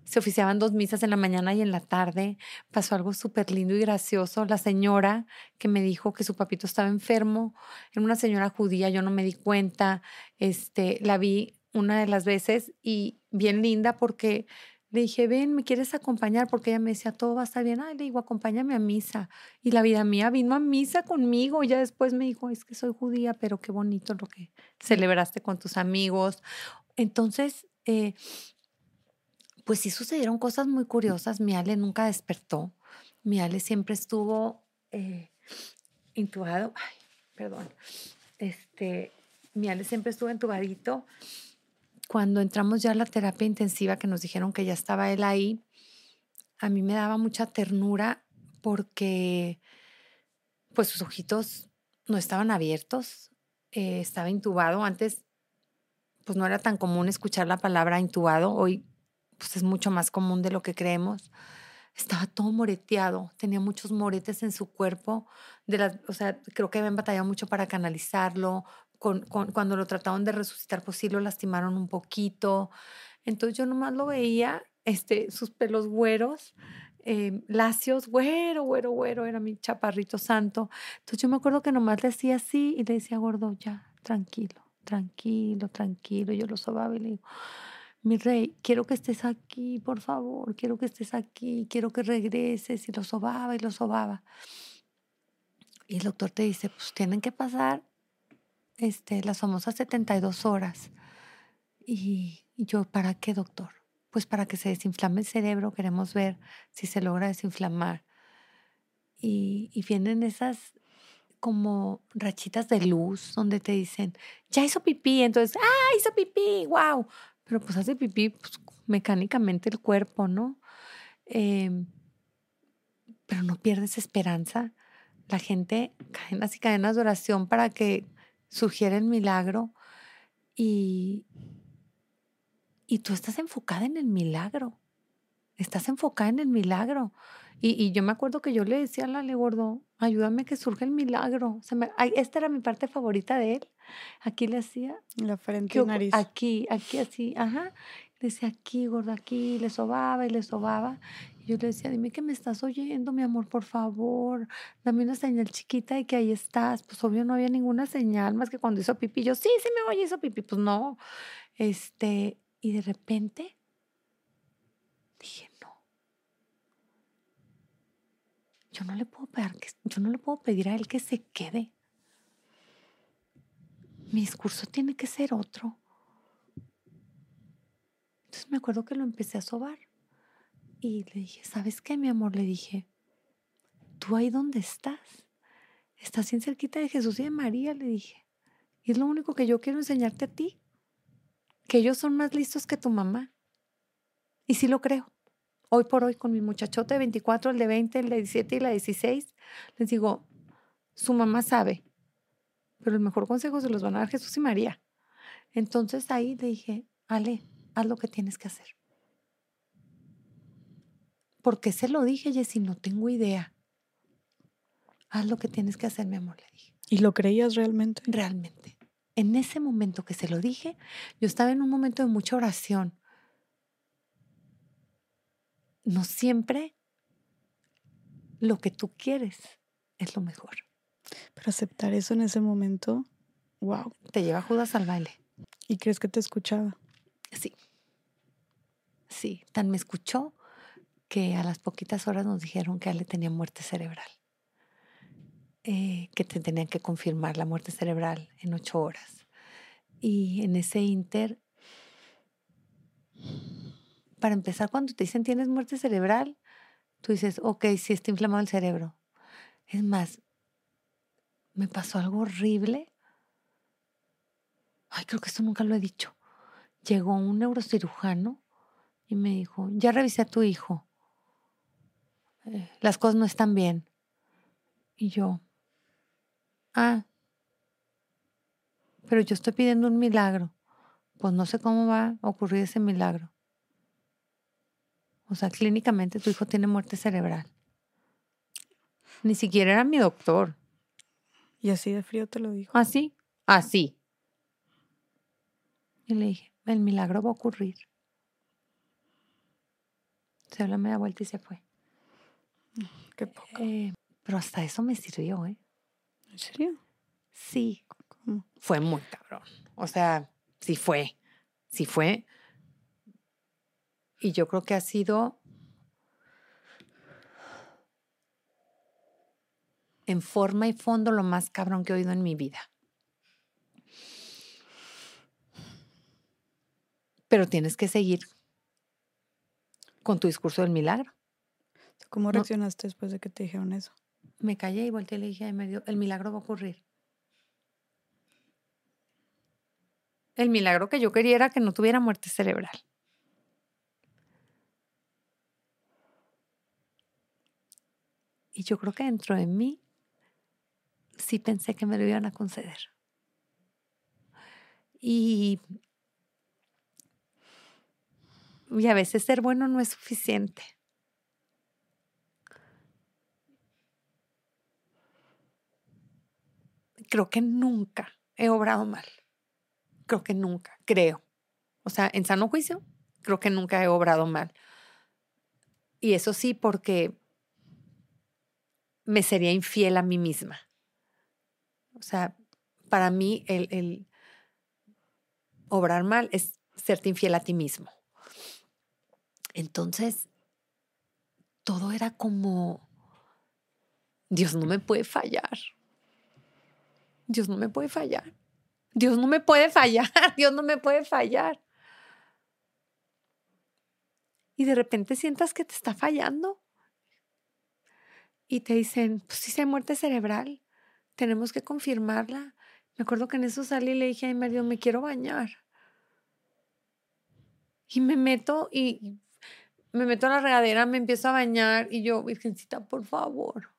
Se oficiaban dos misas en la mañana y en la tarde. Pasó algo súper lindo y gracioso. La señora que me dijo que su papito estaba enfermo, era una señora judía, yo no me di cuenta. Este, la vi una de las veces y bien linda porque le dije, ven, ¿me quieres acompañar? Porque ella me decía, todo va a estar bien. Ay, le digo, acompáñame a misa. Y la vida mía vino a misa conmigo. Ya después me dijo, es que soy judía, pero qué bonito lo que celebraste con tus amigos. Entonces, eh, pues sí sucedieron cosas muy curiosas. Mi Ale nunca despertó. Mi Ale siempre estuvo eh, intubado. Ay, perdón. Este, mi Ale siempre estuvo intubadito cuando entramos ya a la terapia intensiva, que nos dijeron que ya estaba él ahí, a mí me daba mucha ternura porque pues sus ojitos no estaban abiertos, eh, estaba intubado. Antes pues no era tan común escuchar la palabra intubado, hoy pues es mucho más común de lo que creemos. Estaba todo moreteado, tenía muchos moretes en su cuerpo, de las, o sea, creo que habían batallado mucho para canalizarlo, cuando lo trataron de resucitar, pues sí lo lastimaron un poquito. Entonces yo nomás lo veía este, sus pelos güeros, eh, lacios, güero, güero, güero, era mi chaparrito santo. Entonces yo me acuerdo que nomás le decía así y le decía, gordo, ya, tranquilo, tranquilo, tranquilo. Yo lo sobaba y le digo, mi rey, quiero que estés aquí, por favor, quiero que estés aquí, quiero que regreses. Y lo sobaba y lo sobaba. Y el doctor te dice, pues tienen que pasar este, las famosas 72 horas. Y, y yo, ¿para qué, doctor? Pues para que se desinflame el cerebro, queremos ver si se logra desinflamar. Y, y vienen esas como rachitas de luz donde te dicen, ya hizo pipí, entonces, ah, hizo pipí, wow. Pero pues hace pipí pues, mecánicamente el cuerpo, ¿no? Em, pero no pierdes esperanza. La gente cadenas y cadenas de oración para que surgiera el milagro y, y tú estás enfocada en el milagro. Estás enfocada en el milagro. Y, yo me acuerdo que yo le decía a Lale Gordo, ayúdame que surja el milagro. esta era mi parte favorita de él. Aquí le hacía. La frente y nariz. Aquí, aquí así, ajá. Le decía aquí, gordo, aquí. Le sobaba y le sobaba. Y yo le decía, dime que me estás oyendo, mi amor, por favor. Dame una señal chiquita de que ahí estás. Pues obvio no había ninguna señal más que cuando hizo pipí. Yo, sí, sí me oye, hizo pipí. Pues no. Este, y de repente dije, yo no le puedo pedir, yo no le puedo pedir a él que se quede. Mi discurso tiene que ser otro. Entonces me acuerdo que lo empecé a sobar y le dije, ¿sabes qué, mi amor? Le dije, tú ahí donde estás, estás bien cerquita de Jesús y de María, le dije. Y es lo único que yo quiero enseñarte a ti, que ellos son más listos que tu mamá. Y sí lo creo hoy por hoy con mi muchachote de 24, el de 20, el de 17 y la 16, les digo, su mamá sabe, pero el mejor consejo se los van a dar Jesús y María. Entonces ahí le dije, Ale, haz lo que tienes que hacer. ¿Por qué se lo dije, Jessy? No tengo idea. Haz lo que tienes que hacer, mi amor, le dije. ¿Y lo creías realmente? Realmente. En ese momento que se lo dije, yo estaba en un momento de mucha oración no siempre lo que tú quieres es lo mejor. Pero aceptar eso en ese momento, wow. Te lleva Judas al baile. ¿Y crees que te escuchaba? Sí. Sí, tan me escuchó que a las poquitas horas nos dijeron que Ale tenía muerte cerebral. Eh, que te tenían que confirmar la muerte cerebral en ocho horas. Y en ese inter para empezar, cuando te dicen tienes muerte cerebral, tú dices, ok, sí está inflamado el cerebro. Es más, me pasó algo horrible. Ay, creo que esto nunca lo he dicho. Llegó un neurocirujano y me dijo, ya revisé a tu hijo. Eh, las cosas no están bien. Y yo, ah, pero yo estoy pidiendo un milagro. Pues no sé cómo va a ocurrir ese milagro. O sea, clínicamente tu hijo tiene muerte cerebral. Ni siquiera era mi doctor. Y así de frío te lo dijo. Así, así. Y le dije, el milagro va a ocurrir. Se habla media vuelta y se fue. Qué poco. Eh, pero hasta eso me sirvió, ¿eh? ¿En serio? Sí. Fue muy cabrón. O sea, sí fue. Sí fue. Y yo creo que ha sido en forma y fondo lo más cabrón que he oído en mi vida. Pero tienes que seguir con tu discurso del milagro. ¿Cómo reaccionaste después de que te dijeron eso? Me callé y volteé y le dije, el milagro va a ocurrir. El milagro que yo quería era que no tuviera muerte cerebral. Y yo creo que dentro de mí sí pensé que me lo iban a conceder. Y, a veces ser bueno no es suficiente. Creo que nunca he obrado mal. Creo que nunca, creo. O sea, en sano juicio, creo que nunca he obrado mal. Y eso sí, porque me sería infiel a mí misma. O sea, para mí el, obrar mal es serte infiel a ti mismo. Entonces, todo era como, Dios no me puede fallar. Dios no me puede fallar. Dios no me puede fallar. Dios no me puede fallar. Y de repente sientas que te está fallando. Y te dicen, pues sí, se muerte cerebral. Tenemos que confirmarla. Me acuerdo que en eso salí y le dije a mi me quiero bañar. Y me meto y me meto a la regadera, me empiezo a bañar y yo, Virgencita, por favor.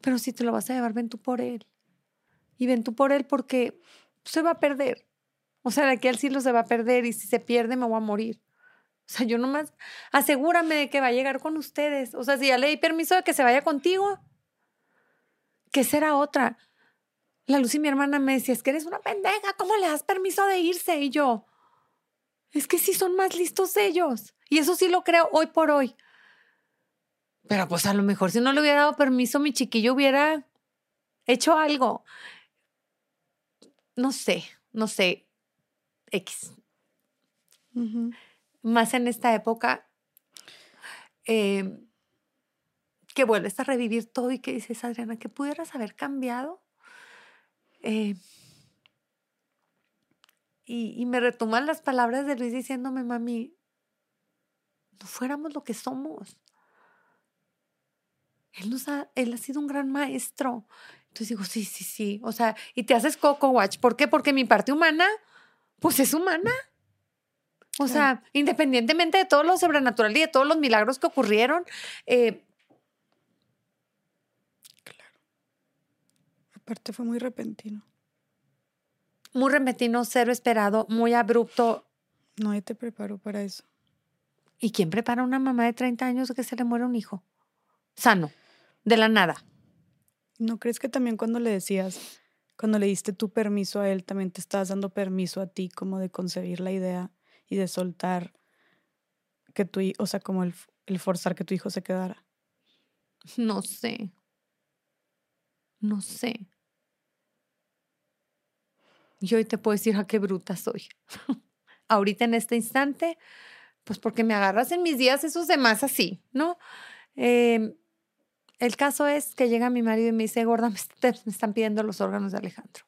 Pero si te lo vas a llevar, ven tú por él. Y ven tú por él porque se va a perder. O sea, de aquí al cielo se va a perder y si se pierde me voy a morir. O sea, yo nomás asegúrame de que va a llegar con ustedes. O sea, si ya le di permiso de que se vaya contigo, ¿qué será otra? La Luz y mi hermana me decía, es que eres una pendeja, ¿cómo le das permiso de irse? Y yo, es que sí son más listos ellos. Y eso sí lo creo hoy por hoy. Pero pues a lo mejor si no le hubiera dado permiso, mi chiquillo hubiera hecho algo. No sé, no sé. X. Más en esta época em, que vuelves a revivir todo y que dices, Adriana, que pudieras haber cambiado. Eh, y, me retoman las palabras de Luis diciéndome, mami, no fuéramos lo que somos. Él, nos ha, él ha sido un gran maestro. Entonces digo, sí, sí, sí. O sea, y te haces Coco Watch. ¿Por qué? Porque mi parte humana, pues es humana. O sea, independientemente de todo lo sobrenatural y de todos los milagros que ocurrieron. Eh, claro. Aparte fue muy repentino muy repentino, cero esperado, muy abrupto. No, te preparó para eso. ¿Y quién prepara a una mamá de 30 años que se le muere un hijo? Sano, de la nada. ¿No crees que también cuando le decías, cuando le diste tu permiso a él, también te estabas dando permiso a ti como de concebir la idea y de soltar que tu o sea, como el, el forzar que tu hijo se quedara? No sé. No sé. Y hoy te puedo decir, a qué bruta soy. Ahorita en este instante, pues porque me agarras en mis días esos demás así, ¿no? Em, el caso es que llega mi marido y me dice, gorda, me, están pidiendo los órganos de Alejandro.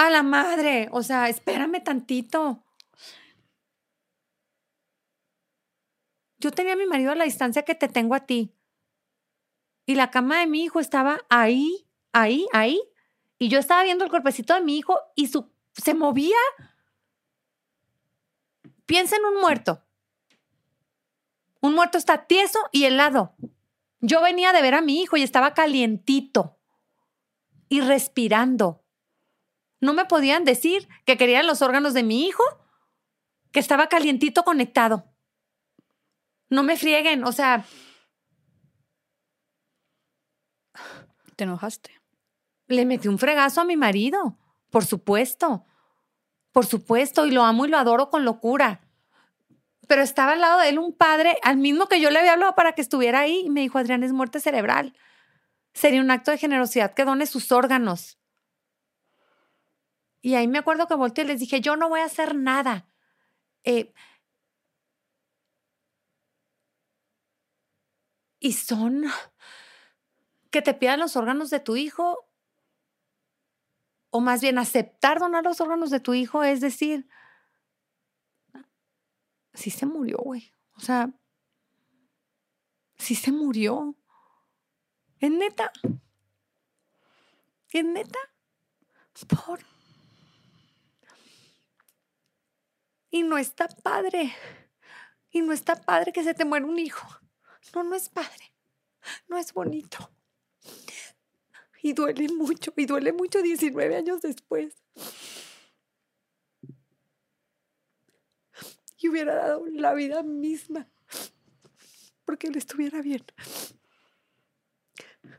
A la madre, o sea, espérame tantito. Yo tenía a mi marido a la distancia que te tengo a ti. Y la cama de mi hijo estaba ahí, ahí, ahí, y yo estaba viendo el cuerpecito de mi hijo y su, se movía. Piensa en un muerto. Un muerto está tieso y helado. Yo venía de ver a mi hijo y estaba calientito y respirando. No me podían decir que querían los órganos de mi hijo, que estaba calientito conectado. No me frieguen, o sea... ¿Te enojaste? Le metí un fregazo a mi marido, por supuesto, por supuesto, y lo amo y lo adoro con locura. Pero estaba al lado de él un padre, al mismo que yo le había hablado para que estuviera ahí, y me dijo, Adrián, es muerte cerebral. Sería un acto de generosidad que done sus órganos. Y ahí me acuerdo que volteé y les dije, yo no voy a hacer nada. Eh, y son que te pidan los órganos de tu hijo o más bien aceptar donar los órganos de tu hijo es decir, sí se murió, güey. O sea, sí se murió. ¿Es neta? ¿Es neta? Por. Y no está padre. Y no está padre que se te muera un hijo. No, no es padre. No es bonito. Y duele mucho, y duele mucho 19 años después. Y hubiera dado la vida misma porque él estuviera bien.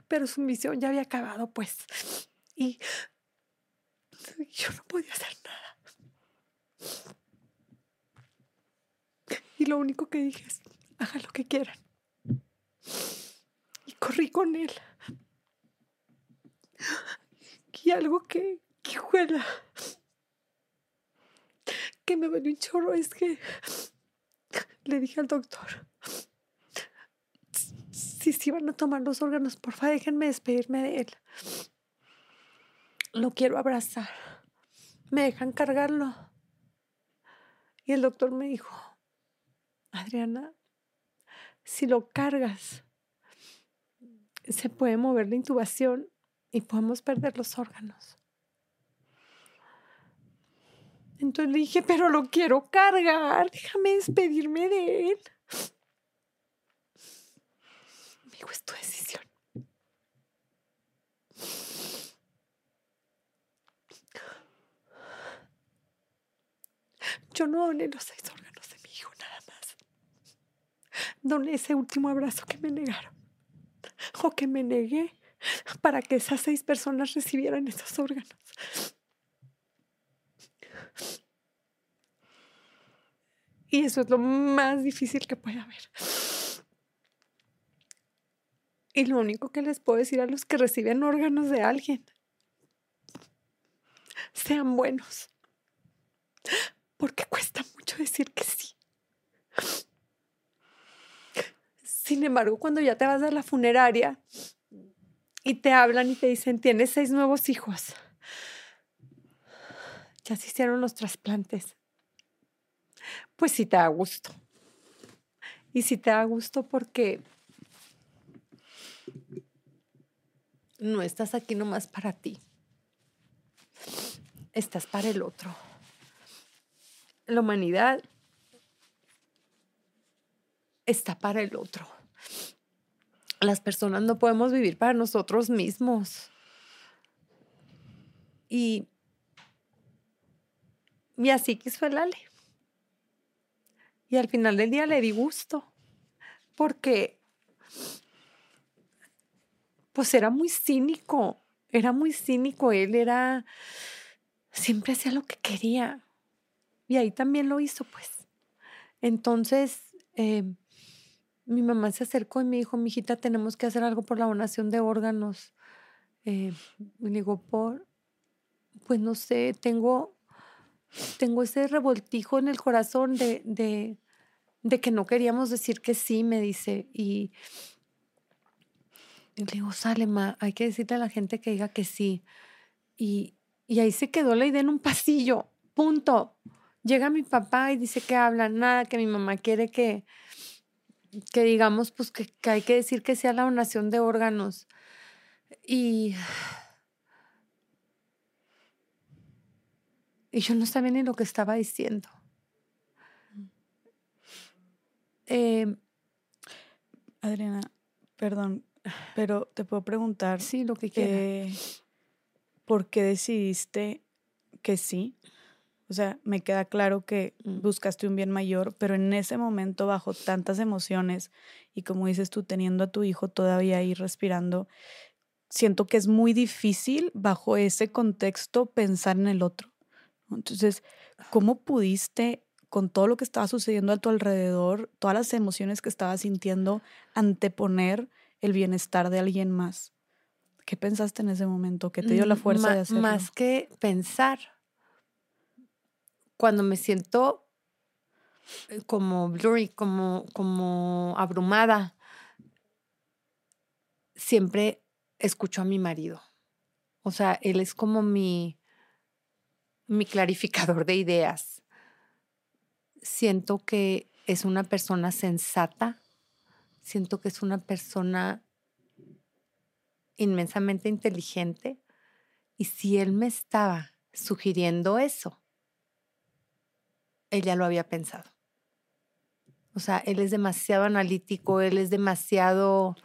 Pero su misión ya había acabado, pues. Y yo no podía hacer nada. Y lo único que dije es, haga lo que quieran. Y corrí con él. Y algo que, que juega, que me duele un chorro es que le dije al doctor, si se iban a tomar los órganos, porfa, déjenme despedirme de él. Lo quiero abrazar. ¿Me dejan cargarlo? Y el doctor me dijo, Adriana, si lo cargas, se puede mover la intubación y podemos perder los órganos. Entonces le dije, pero lo quiero cargar, déjame despedirme de él. Me dijo, es tu decisión. Yo no doné los seis órganos de mi hijo, nada más. Doné ese último abrazo que me negaron. O que me negué para que esas seis personas recibieran esos órganos. Y eso es lo más difícil que puede haber. Y lo único que les puedo decir a los que reciben órganos de alguien, sean buenos. Porque cuesta mucho decir que sí. Sin embargo, cuando ya te vas a la funeraria y te hablan y te dicen, tienes seis nuevos hijos, ya se hicieron los trasplantes, pues sí te da gusto. Y sí te da gusto porque no estás aquí nomás para ti, estás para el otro. La humanidad está para el otro. Las personas no podemos vivir para nosotros mismos. Y, y así quiso el. Y al final del día le di gusto, porque pues era muy cínico, era muy cínico, él era, siempre hacía lo que quería. Y ahí también lo hizo, pues. Entonces, eh, mi mamá se acercó y me dijo, mijita, tenemos que hacer algo por la donación de órganos. Eh, y le digo, por, pues no sé, tengo, tengo ese revoltijo en el corazón de, de, de que no queríamos decir que sí, me dice. Y, y le digo, sale, ma, hay que decirle a la gente que diga que sí. Y, y ahí se quedó la idea en un pasillo, punto. Llega mi papá y dice que habla nada, que mi mamá quiere que, que digamos, pues que, que hay que decir que sea la donación de órganos. Y, y yo no sabía ni lo que estaba diciendo. Eh, Adriana, perdón, pero te puedo preguntar. Sí, lo que quieras. eh, ¿Por qué decidiste que sí? O sea, me queda claro que Mm. buscaste un bien mayor, pero en ese momento, bajo tantas emociones y como dices tú, teniendo a tu hijo todavía ahí respirando, siento que es muy difícil bajo ese contexto pensar en el otro. Entonces, ¿cómo pudiste, con todo lo que estaba sucediendo a tu alrededor, todas las emociones que estabas sintiendo, anteponer el bienestar de alguien más? ¿Qué pensaste en ese momento? ¿Qué te dio la Mm, fuerza de hacerlo? Más que pensar, cuando me siento eh, como blurry, como, como abrumada, siempre escucho a mi marido. O sea, él es como mi, mi clarificador de ideas. Siento que es una persona sensata, siento que es una persona inmensamente inteligente. Y si él me estaba sugiriendo eso, él ya lo había pensado. O sea, él es demasiado analítico, él es demasiado...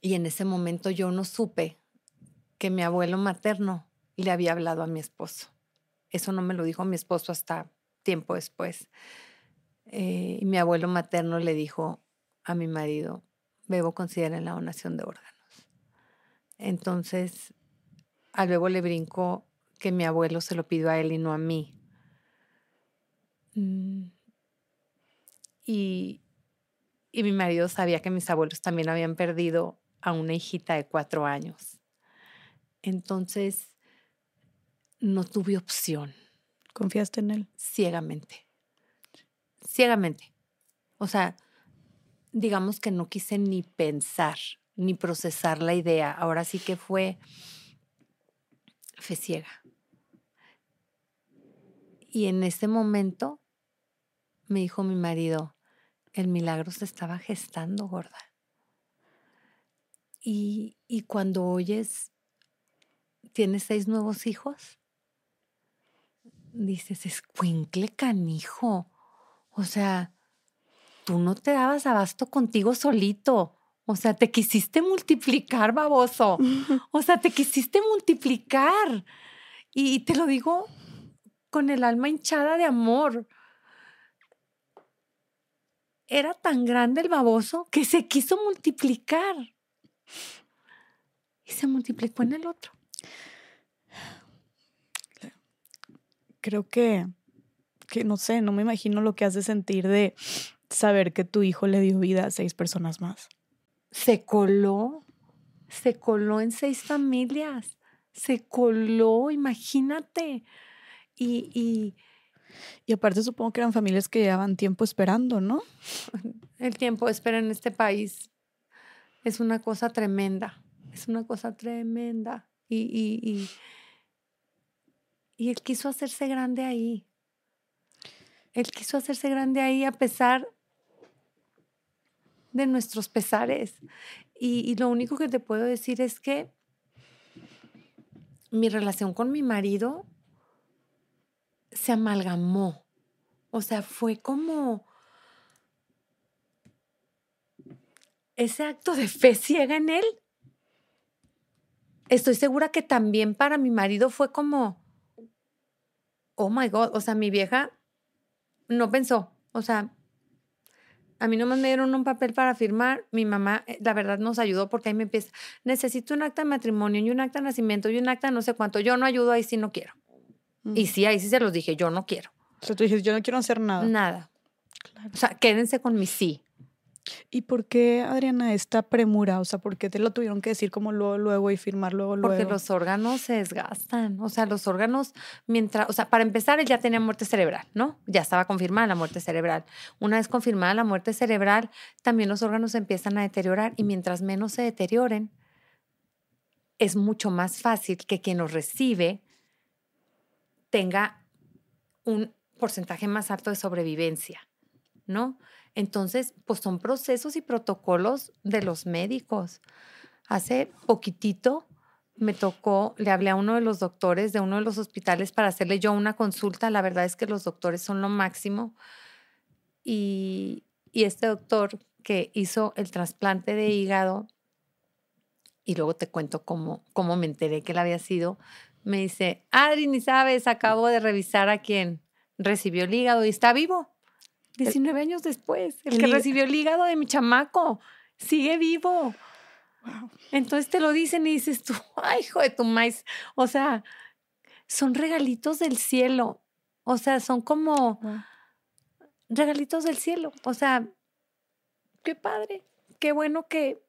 Y en ese momento yo no supe que mi abuelo materno le había hablado a mi esposo. Eso no me lo dijo mi esposo hasta tiempo después. Eh, y mi abuelo materno le dijo a mi marido, Bebo considera la donación de órganos. Entonces, a luego le brincó que mi abuelo se lo pidió a él y no a mí. Mm, y, y mi marido sabía que mis abuelos también habían perdido a una hijita de cuatro años. Entonces, no tuve opción. ¿Confiaste en él? Ciegamente. Ciegamente. O sea, digamos que no quise ni pensar, ni procesar la idea. Ahora sí que fue fe ciega. Y en ese momento me dijo mi marido, el milagro se estaba gestando, gorda. Y, y cuando oyes, tienes seis nuevos hijos, dices, escuincle canijo. O sea, tú no te dabas abasto contigo solito. O sea, te quisiste multiplicar, baboso. O sea, te quisiste multiplicar. Y te lo digo con el alma hinchada de amor. Era tan grande el baboso que se quiso multiplicar. Y se multiplicó en el otro. Creo que, que no sé, no me imagino lo que hace sentir de saber que tu hijo le dio vida a seis personas más. Se coló, se coló en seis familias, se coló, imagínate. Y, y, y aparte supongo que eran familias que llevaban tiempo esperando, ¿no? El tiempo de espera en este país es una cosa tremenda, es una cosa tremenda. Y, y, y, y él quiso hacerse grande ahí. Él quiso hacerse grande ahí a pesar de nuestros pesares. Y, y, lo único que te puedo decir es que mi relación con mi marido se amalgamó. O sea, fue como ese acto de fe ciega en él. Estoy segura que también para mi marido fue como, oh my God, o sea, mi vieja no pensó, o sea, a mí nomás me dieron un papel para firmar. Mi mamá, eh, la verdad, nos ayudó porque ahí me empieza. Necesito un acta de matrimonio y un acta de nacimiento y un acta de no sé cuánto. Yo no ayudo ahí si no quiero. Y sí, ahí sí se los dije, yo no quiero. O sea, tú dices, yo no quiero hacer nada. Nada. Claro. O sea, quédense con mi sí. ¿Y por qué, Adriana, esta premura? O sea, ¿por qué te lo tuvieron que decir como luego, luego y firmar luego, luego? Porque los órganos se desgastan. O sea, los órganos, mientras, o sea, para empezar, él ya tenía muerte cerebral, ¿no? Ya estaba confirmada la muerte cerebral. Una vez confirmada la muerte cerebral, también los órganos se empiezan a deteriorar y mientras menos se deterioren, es mucho más fácil que quien los recibe tenga un porcentaje más alto de sobrevivencia, ¿no? Entonces, pues son procesos y protocolos de los médicos. Hace poquitito me tocó, le hablé a uno de los doctores de uno de los hospitales para hacerle yo una consulta. La verdad es que los doctores son lo máximo. Y, y este doctor que hizo el trasplante de hígado, y luego te cuento cómo, cómo me enteré que él había sido, me dice, Adri, ni sabes, acabo de revisar a quien recibió el hígado y está vivo. 19 años después, el, el que recibió el hígado de mi chamaco sigue vivo. Wow. Entonces te lo dicen y dices tú, ay, hijo de tu maíz. O sea, son regalitos del cielo. O sea, son como wow. regalitos del cielo. O sea, qué padre, qué bueno que,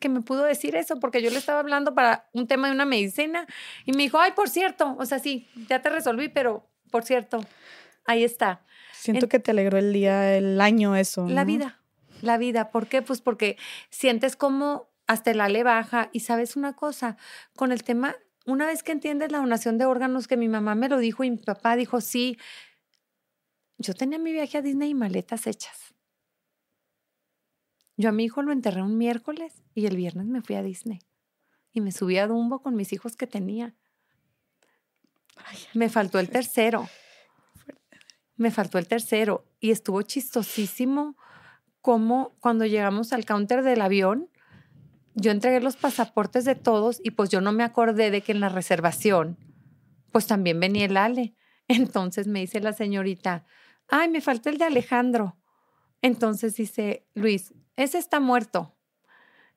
que me pudo decir eso, porque yo le estaba hablando para un tema de una medicina y me dijo, ay, por cierto, o sea, sí, ya te resolví, pero por cierto, ahí está. Siento en, que te alegró el día, el año eso. La ¿no? vida, la vida. ¿Por qué? Pues porque sientes como hasta el ale baja y sabes una cosa, con el tema, una vez que entiendes la donación de órganos, que mi mamá me lo dijo y mi papá dijo, sí, yo tenía mi viaje a Disney y maletas hechas. Yo a mi hijo lo enterré un miércoles y el viernes me fui a Disney. Y me subí a Dumbo con mis hijos que tenía. Ay, me faltó el tercero. Me faltó el tercero. Y estuvo chistosísimo como cuando llegamos al counter del avión, yo entregué los pasaportes de todos y pues yo no me acordé de que en la reservación, pues también venía el Ale. Entonces me dice la señorita, ay, me falta el de Alejandro. Entonces dice Luis, ese está muerto.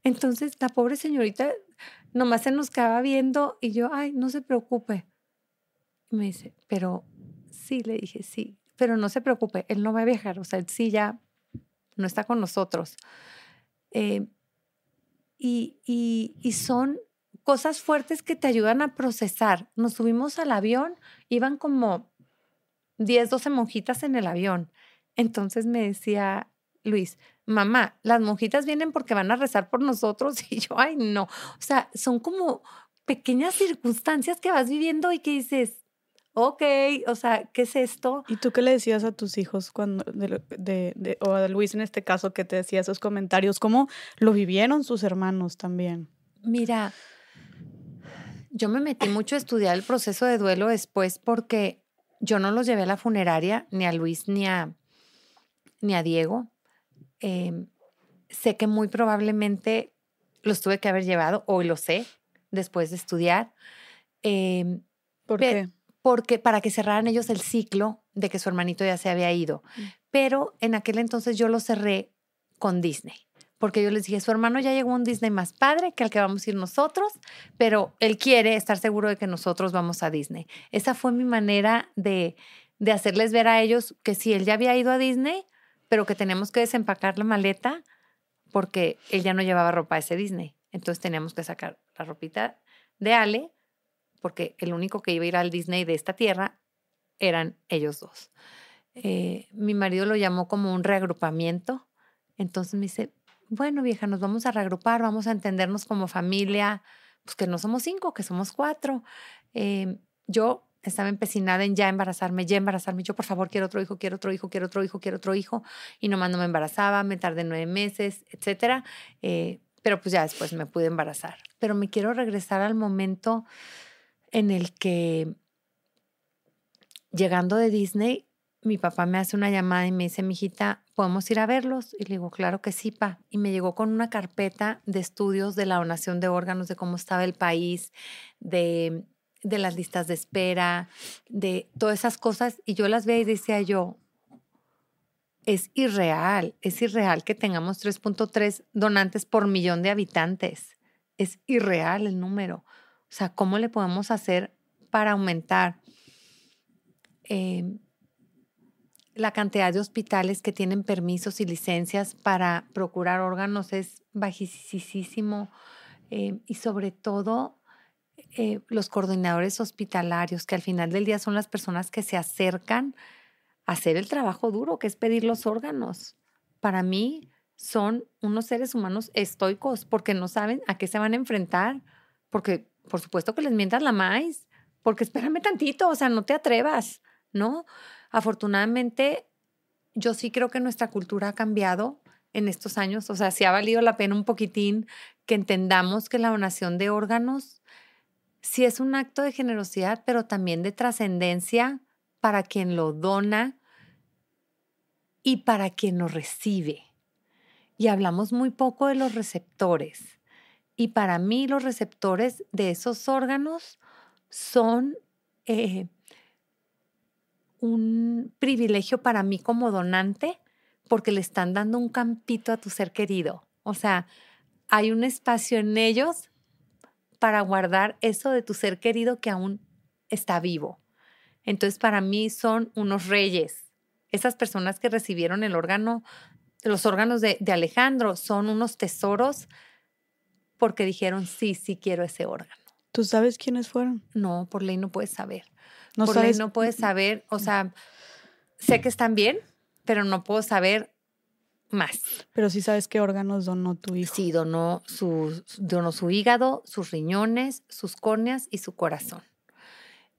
Entonces la pobre señorita nomás se nos quedaba viendo y yo, ay, no se preocupe. Y me dice, pero sí, le dije, sí, pero no se preocupe, él no va a viajar, o sea, él sí ya no está con nosotros. Eh, y, y, y son cosas fuertes que te ayudan a procesar. Nos subimos al avión, iban como 10, 12 monjitas en el avión. Entonces me decía Luis, mamá, las monjitas vienen porque van a rezar por nosotros y yo, ay, no. O sea, son como pequeñas circunstancias que vas viviendo y que dices, ok, o sea, ¿qué es esto? ¿Y tú qué le decías a tus hijos cuando, de, o a Luis en este caso, que te decía esos comentarios? ¿Cómo lo vivieron sus hermanos también? Mira, yo me metí mucho a estudiar el proceso de duelo después porque yo no los llevé a la funeraria, ni a Luis ni a, ni a Diego. Em, sé que muy probablemente los tuve que haber llevado, hoy lo sé, después de estudiar. Em, ¿Por qué? Porque para que cerraran ellos el ciclo de que su hermanito ya se había ido. Mm. Pero en aquel entonces yo lo cerré con Disney porque yo les dije, su hermano ya llegó a un Disney más padre que al que vamos a ir nosotros, pero él quiere estar seguro de que nosotros vamos a Disney. Esa fue mi manera de, de hacerles ver a ellos que sí, él ya había ido a Disney, pero que teníamos que desempacar la maleta porque él ya no llevaba ropa a ese Disney. Entonces teníamos que sacar la ropita de Ale, porque el único que iba a ir al Disney de esta tierra eran ellos dos. Eh, mi marido lo llamó como un reagrupamiento. Entonces me dice, bueno, vieja, nos vamos a reagrupar, vamos a entendernos como familia, pues que no somos cinco, que somos cuatro. Em, yo estaba empecinada en ya embarazarme, ya embarazarme. Yo, por favor, quiero otro hijo, quiero otro hijo, quiero otro hijo, quiero otro hijo. Y nomás no me embarazaba, me tardé nueve meses, etcétera. Eh, pero pues ya después me pude embarazar. Pero me quiero regresar al momento en el que, llegando de Disney, mi papá me hace una llamada y me dice, mijita, ¿podemos ir a verlos? Y le digo, claro que sí, pa. Y me llegó con una carpeta de estudios de la donación de órganos, de cómo estaba el país, de, de las listas de espera, de todas esas cosas. Y yo las veía y decía yo, es irreal, es irreal que tengamos 3.3 donantes por millón de habitantes. Es irreal el número. O sea, ¿cómo le podemos hacer para aumentar? Eh, la cantidad de hospitales que tienen permisos y licencias para procurar órganos es bajísimo eh, y sobre todo eh, los coordinadores hospitalarios, que al final del día son las personas que se acercan a hacer el trabajo duro, que es pedir los órganos. Para mí son unos seres humanos estoicos porque no saben a qué se van a enfrentar, porque por supuesto que les mientas la maíz, porque espérame tantito, o sea, no te atrevas, ¿no? Afortunadamente, yo sí creo que nuestra cultura ha cambiado en estos años. O sea, sí ha valido la pena un poquitín que entendamos que la donación de órganos sí es un acto de generosidad, pero también de trascendencia para quien lo dona y para quien lo recibe. Y hablamos muy poco de los receptores. Y para mí los receptores de esos órganos son eh, un privilegio para mí como donante porque le están dando un campito a tu ser querido. O sea, hay un espacio en ellos para guardar eso de tu ser querido que aún está vivo. Entonces, para mí son unos reyes. Esas personas que recibieron el órgano, los órganos de, de Alejandro, son unos tesoros porque dijeron, sí, sí quiero ese órgano. ¿Tú sabes quiénes fueron? No, por ley no puedes saber. No por ley no puedes saber, o sea, sé que están bien, pero no puedo saber más. Pero sí sabes qué órganos donó tu hijo. Sí, donó su, donó su hígado, sus riñones, sus córneas y su corazón.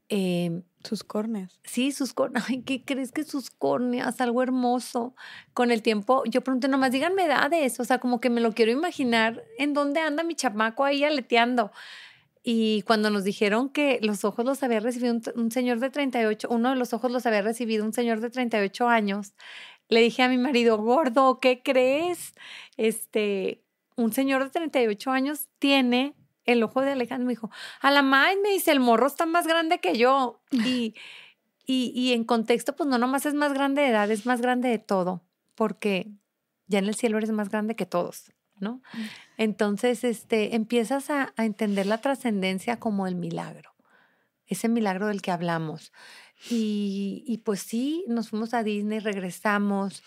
Em, sus córneas. Sí, sus córneas. Ay, ¿qué crees que sus córneas? Algo hermoso. Con el tiempo, yo pregunté, nomás díganme edades. O sea, como que me lo quiero imaginar en dónde anda mi chamaco ahí aleteando. Y cuando nos dijeron que los ojos los había recibido un, señor de 38, uno de los ojos los había recibido un señor de 38 años, le dije a mi marido, gordo, ¿qué crees? Este, un señor de 38 años tiene el ojo de Alejandro. Me dijo, a la madre me dice, el morro está más grande que yo. Y, y, y en contexto, pues no nomás es más grande de edad, es más grande de todo, porque ya en el cielo eres más grande que todos. ¿no? Mm. Entonces, este, empiezas a, entender la trascendencia como el milagro, ese milagro del que hablamos. Y, pues sí, nos fuimos a Disney, regresamos.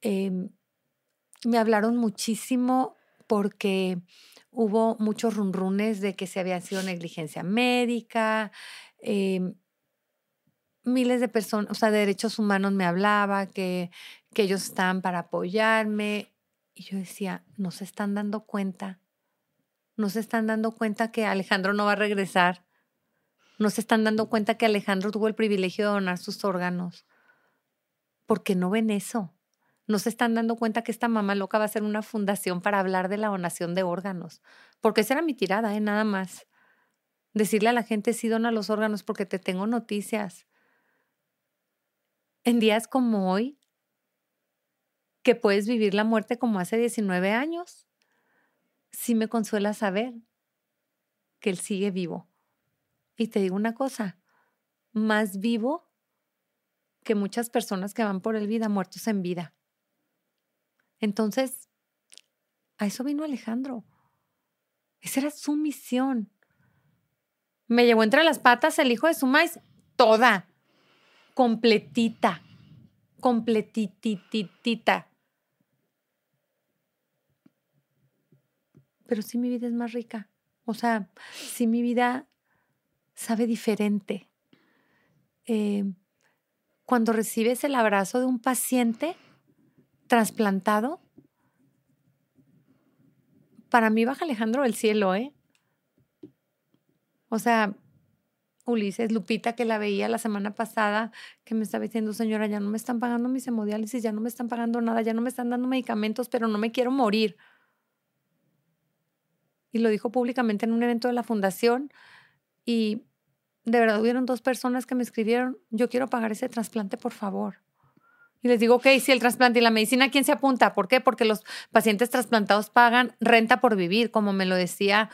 em, me hablaron muchísimo porque hubo muchos runrunes de que se había sido negligencia médica. em, miles de personas, o sea, de derechos humanos me hablaba, que, que ellos estaban para apoyarme. Y yo decía, no se están dando cuenta, no se están dando cuenta que Alejandro no va a regresar, no se están dando cuenta que Alejandro tuvo el privilegio de donar sus órganos. porque no ven eso? No se están dando cuenta que esta mamá loca va a hacer una fundación para hablar de la donación de órganos. Porque esa era mi tirada, ¿eh? nada más. Decirle a la gente, sí, dona los órganos porque te tengo noticias en días como hoy, que puedes vivir la muerte como hace 19 años, sí me consuela saber que Él sigue vivo. Y te digo una cosa, más vivo que muchas personas que van por el vida muertos en vida. Entonces, a eso vino Alejandro. Esa era su misión. Me llevó entre las patas el hijo de su maíz, toda completita, completititita. Pero sí mi vida es más rica. O sea, sí mi vida sabe diferente. Eh, cuando recibes el abrazo de un paciente trasplantado, para mí baja Alejandro del cielo, ¿eh? O sea, Ulises, Lupita, que la veía la semana pasada, que me estaba diciendo, señora, ya no me están pagando mis hemodiálisis, ya no me están pagando nada, ya no me están dando medicamentos, pero no me quiero morir. Y lo dijo públicamente en un evento de la fundación y de verdad hubieron dos personas que me escribieron, yo quiero pagar ese trasplante, por favor. Y les digo, ok, si el trasplante y la medicina, ¿quién se apunta? ¿Por qué? Porque los pacientes trasplantados pagan renta por vivir, como me lo decía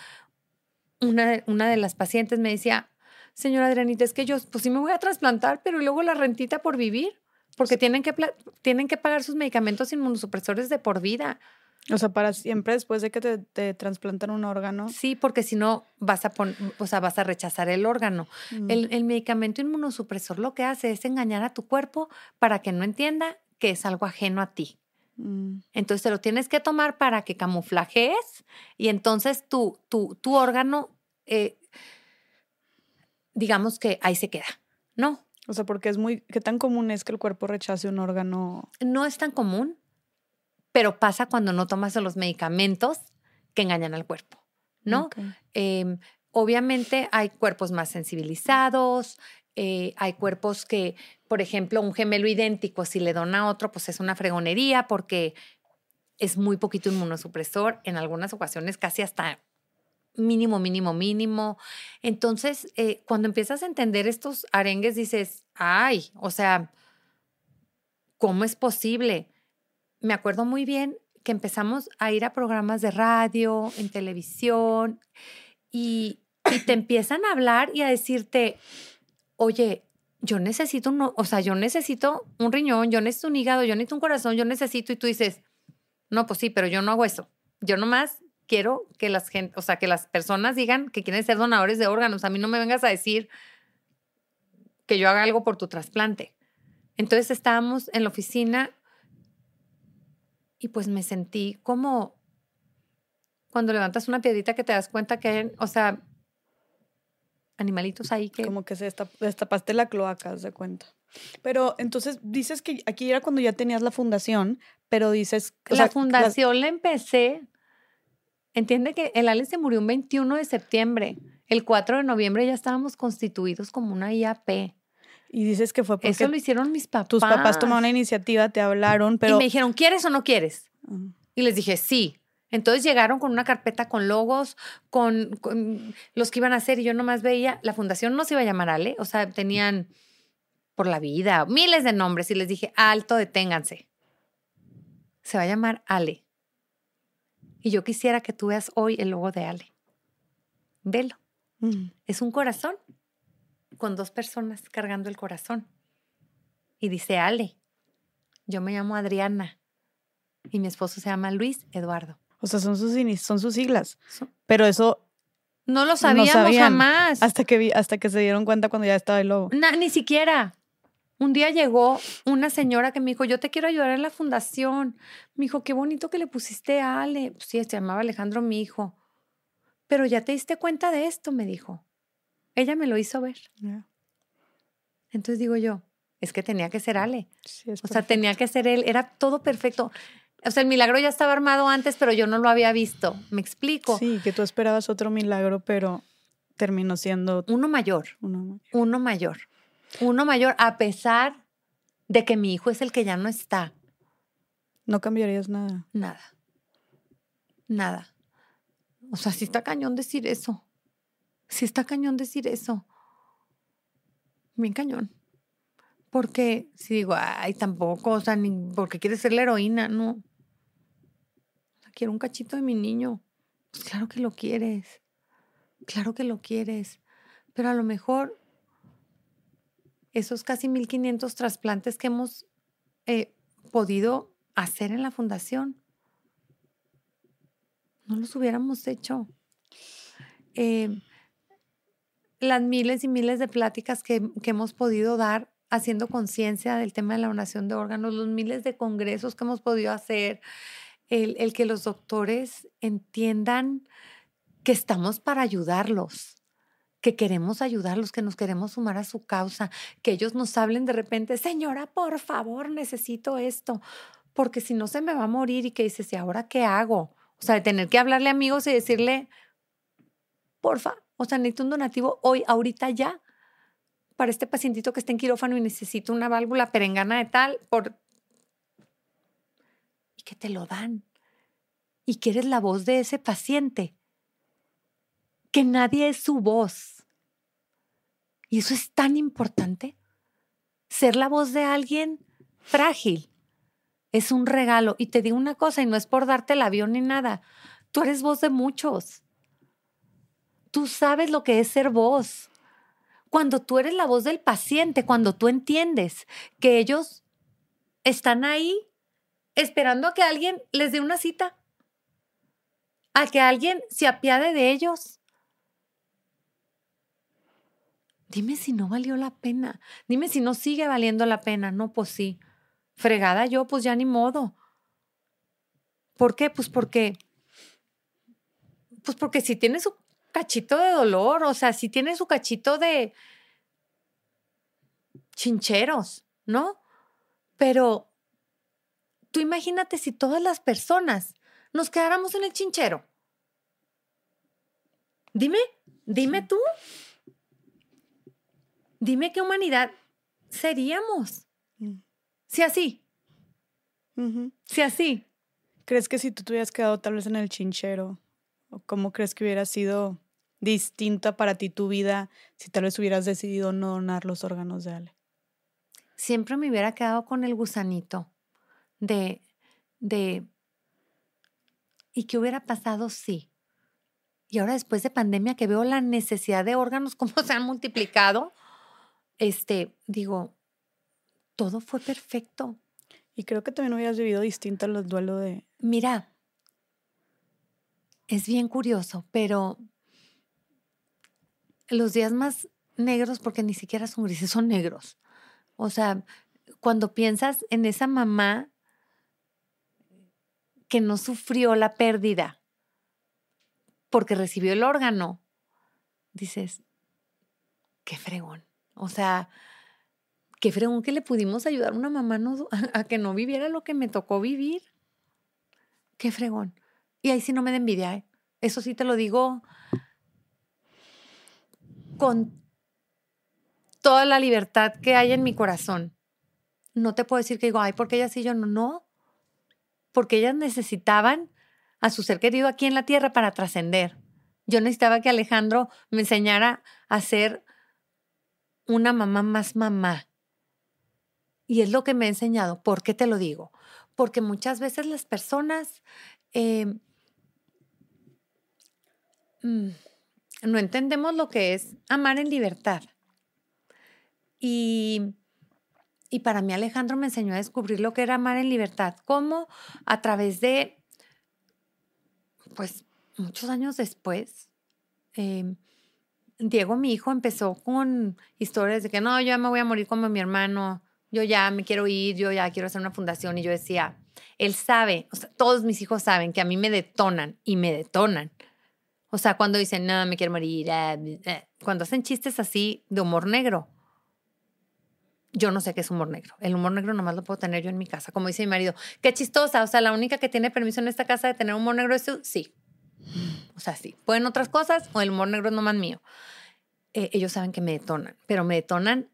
una, una de las pacientes, me decía, señora Adrianita, es que yo, pues sí me voy a trasplantar, pero luego la rentita por vivir, porque tienen que, tienen que pagar sus medicamentos inmunosupresores de por vida. O sea, para siempre después de que te, te trasplantan un órgano. Sí, porque si no vas a pon, o sea, vas a rechazar el órgano. Mm. El, el, medicamento inmunosupresor lo que hace es engañar a tu cuerpo para que no entienda que es algo ajeno a ti. Mm. Entonces te lo tienes que tomar para que camuflajees y entonces tu, tu, tu órgano, eh, digamos que ahí se queda, ¿no? O sea, porque es muy, ¿qué tan común es que el cuerpo rechace un órgano? No es tan común, pero pasa cuando no tomas los medicamentos que engañan al cuerpo, ¿no? Okay. Eh, obviamente hay cuerpos más sensibilizados, eh, hay cuerpos que, por ejemplo, un gemelo idéntico, si le dona a otro, pues es una fregonería porque es muy poquito inmunosupresor, en algunas ocasiones casi hasta mínimo, mínimo, mínimo. Entonces, eh, cuando empiezas a entender estos arengues, dices, ay, o sea, ¿cómo es posible? Me acuerdo muy bien que empezamos a ir a programas de radio, en televisión, y, te empiezan a hablar y a decirte, oye, yo necesito un, o sea, yo necesito un riñón, yo necesito un hígado, yo necesito un corazón, yo necesito, y tú dices, no, pues sí, pero yo no hago eso. Yo nomás quiero que las gente, o sea, que las personas digan que quieren ser donadores de órganos. A mí no me vengas a decir que yo haga algo por tu trasplante. Entonces estábamos en la oficina y pues me sentí como cuando levantas una piedrita que te das cuenta que hay, o sea, animalitos ahí que... Como que se destapaste la cloaca, de cuenta. Pero entonces dices que aquí era cuando ya tenías la fundación, pero dices... La sea, fundación la... la empecé, entiende que el Ale se murió un 21 de septiembre, el 4 de noviembre ya estábamos constituidos como una IAP. Y dices que fue porque... Eso lo hicieron mis papás. Tus papás tomaron una iniciativa, te hablaron, pero... Y me dijeron, ¿quieres o no quieres? Uh -huh. Y les dije, sí. Entonces llegaron con una carpeta con logos, con, con, los que iban a hacer, y yo nomás veía, la fundación no se iba a llamar Ale, o sea, tenían por la vida, miles de nombres, y les dije, alto, deténganse. Se va a llamar Ale. Y yo quisiera que tú veas hoy el logo de Ale. Velo. Es un corazón con dos personas cargando el corazón. Y dice Ale, yo me llamo Adriana y mi esposo se llama Luis Eduardo. O sea, son sus, son sus siglas. Pero eso... No lo sabíamos sabían. jamás. Hasta que, vi- hasta que se dieron cuenta cuando ya estaba el lobo. Na- ni siquiera. Un día llegó una señora que me dijo, yo te quiero ayudar en la fundación. Me dijo, qué bonito que le pusiste a Ale. Pues sí, se llamaba Alejandro, mi hijo. Pero ya te diste cuenta de esto, me dijo. Ella me lo hizo ver. Entonces digo yo, es que tenía que ser Ale. Sí, O sea, tenía que ser él. Era todo perfecto. O sea, el milagro ya estaba armado antes, pero yo no lo había visto. ¿Me explico? Sí, que tú esperabas otro milagro, pero terminó siendo Uno mayor. uno. uno mayor. Uno mayor, a pesar de que mi hijo es el que ya no está. No cambiarías nada. Nada. Nada. O sea, sí está cañón decir eso. Sí está cañón decir eso. Bien cañón. Porque si digo, ay, tampoco, o sea, ni porque quieres ser la heroína, no. Quiero un cachito de mi niño. Pues claro que lo quieres. Claro que lo quieres. Pero a lo mejor esos casi 1500 trasplantes que hemos eh, podido hacer en la fundación, no los hubiéramos hecho. Eh, las miles y miles de pláticas que, que hemos podido dar haciendo conciencia del tema de la donación de órganos, los miles de congresos que hemos podido hacer, el, el que los doctores entiendan que estamos para ayudarlos, que queremos ayudarlos, que nos queremos sumar a su causa, que ellos nos hablen de repente, señora, por favor, necesito esto, porque si no se me va a morir y que dices, ¿y ahora qué hago? O sea, de tener que hablarle a amigos y decirle, porfa, o sea, necesito un donativo hoy, ahorita ya, para este pacientito que está en quirófano y necesito una válvula perengana de tal, por... Y que te lo dan. Y que eres la voz de ese paciente. Que nadie es su voz. Y eso es tan importante. Ser la voz de alguien frágil. Es un regalo. Y te digo una cosa, y no es por darte el avión ni nada. Tú eres voz de muchos. Tú sabes lo que es ser voz. Cuando tú eres la voz del paciente, cuando tú entiendes que ellos están ahí esperando a que alguien les dé una cita, a que alguien se apiade de ellos. Dime si no valió la pena. Dime si no sigue valiendo la pena. No, pues sí. Fregada yo, pues ya ni modo. ¿Por qué? Pues porque, pues porque si tiene su cachito de dolor, o sea, si tiene su cachito de chincheros, ¿no? Pero tú imagínate si todas las personas nos quedáramos en el chinchero. Dime, dime tú. Dime qué humanidad seríamos. Mm. Si así, si así. ¿Crees que si tú te hubieras quedado tal vez en el chinchero, o cómo crees que hubiera sido distinta para ti tu vida si tal vez hubieras decidido no donar los órganos de Ale? siempre me hubiera quedado con el gusanito de, de, ¿y qué hubiera pasado si? Y ahora después de pandemia que veo la necesidad de órganos, cómo se han multiplicado, este, digo, todo fue perfecto. Y creo que también hubieras vivido distinto el duelo de... Mira, es bien curioso, pero los días más negros, porque ni siquiera son grises, son negros. O sea, cuando piensas en esa mamá que no sufrió la pérdida porque recibió el órgano, dices, qué fregón. O sea, qué fregón que le pudimos ayudar a una mamá no- a que no viviera lo que me tocó vivir. Qué fregón. Y ahí sí no me da envidia, ¿eh? Eso sí te lo digo con toda la libertad que hay en mi corazón. No te puedo decir que digo, ay, porque ellas sí yo no, no. Porque ellas necesitaban a su ser querido aquí en la tierra para trascender. Yo necesitaba que Alejandro me enseñara a ser una mamá más mamá. Y es lo que me ha enseñado. ¿Por qué te lo digo? Porque muchas veces las personas eh, mm, no entendemos lo que es amar en libertad. Y, y para mí Alejandro me enseñó a descubrir lo que era amar en libertad. ¿Cómo? A través de, pues, muchos años después, eh, Diego, mi hijo, empezó con historias de que no, yo ya me voy a morir como mi hermano, yo ya me quiero ir, yo ya quiero hacer una fundación. Y yo decía, él sabe, o sea, todos mis hijos saben que a mí me detonan y me detonan. O sea, cuando dicen, no, me quiero morir, eh, eh", cuando hacen chistes así de humor negro, yo no sé qué es humor negro. El humor negro nomás lo puedo tener yo en mi casa. Como dice mi marido, qué chistosa. O sea, la única que tiene permiso en esta casa de tener humor negro es tú. Sí. O sea, sí. Pueden otras cosas o el humor negro es nomás mío. Eh, ellos saben que me detonan, pero me detonan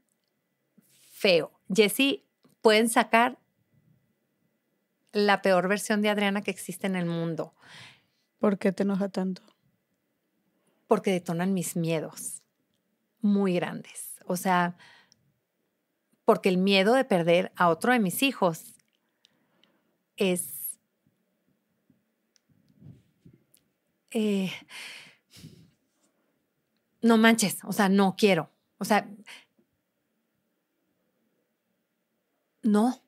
feo. Jesse, pueden sacar la peor versión de Adriana que existe en el mundo. ¿Por qué te enoja tanto? Porque detonan mis miedos muy grandes. O sea, porque el miedo de perder a otro de mis hijos es... Eh, no manches, o sea, no quiero. O sea, no,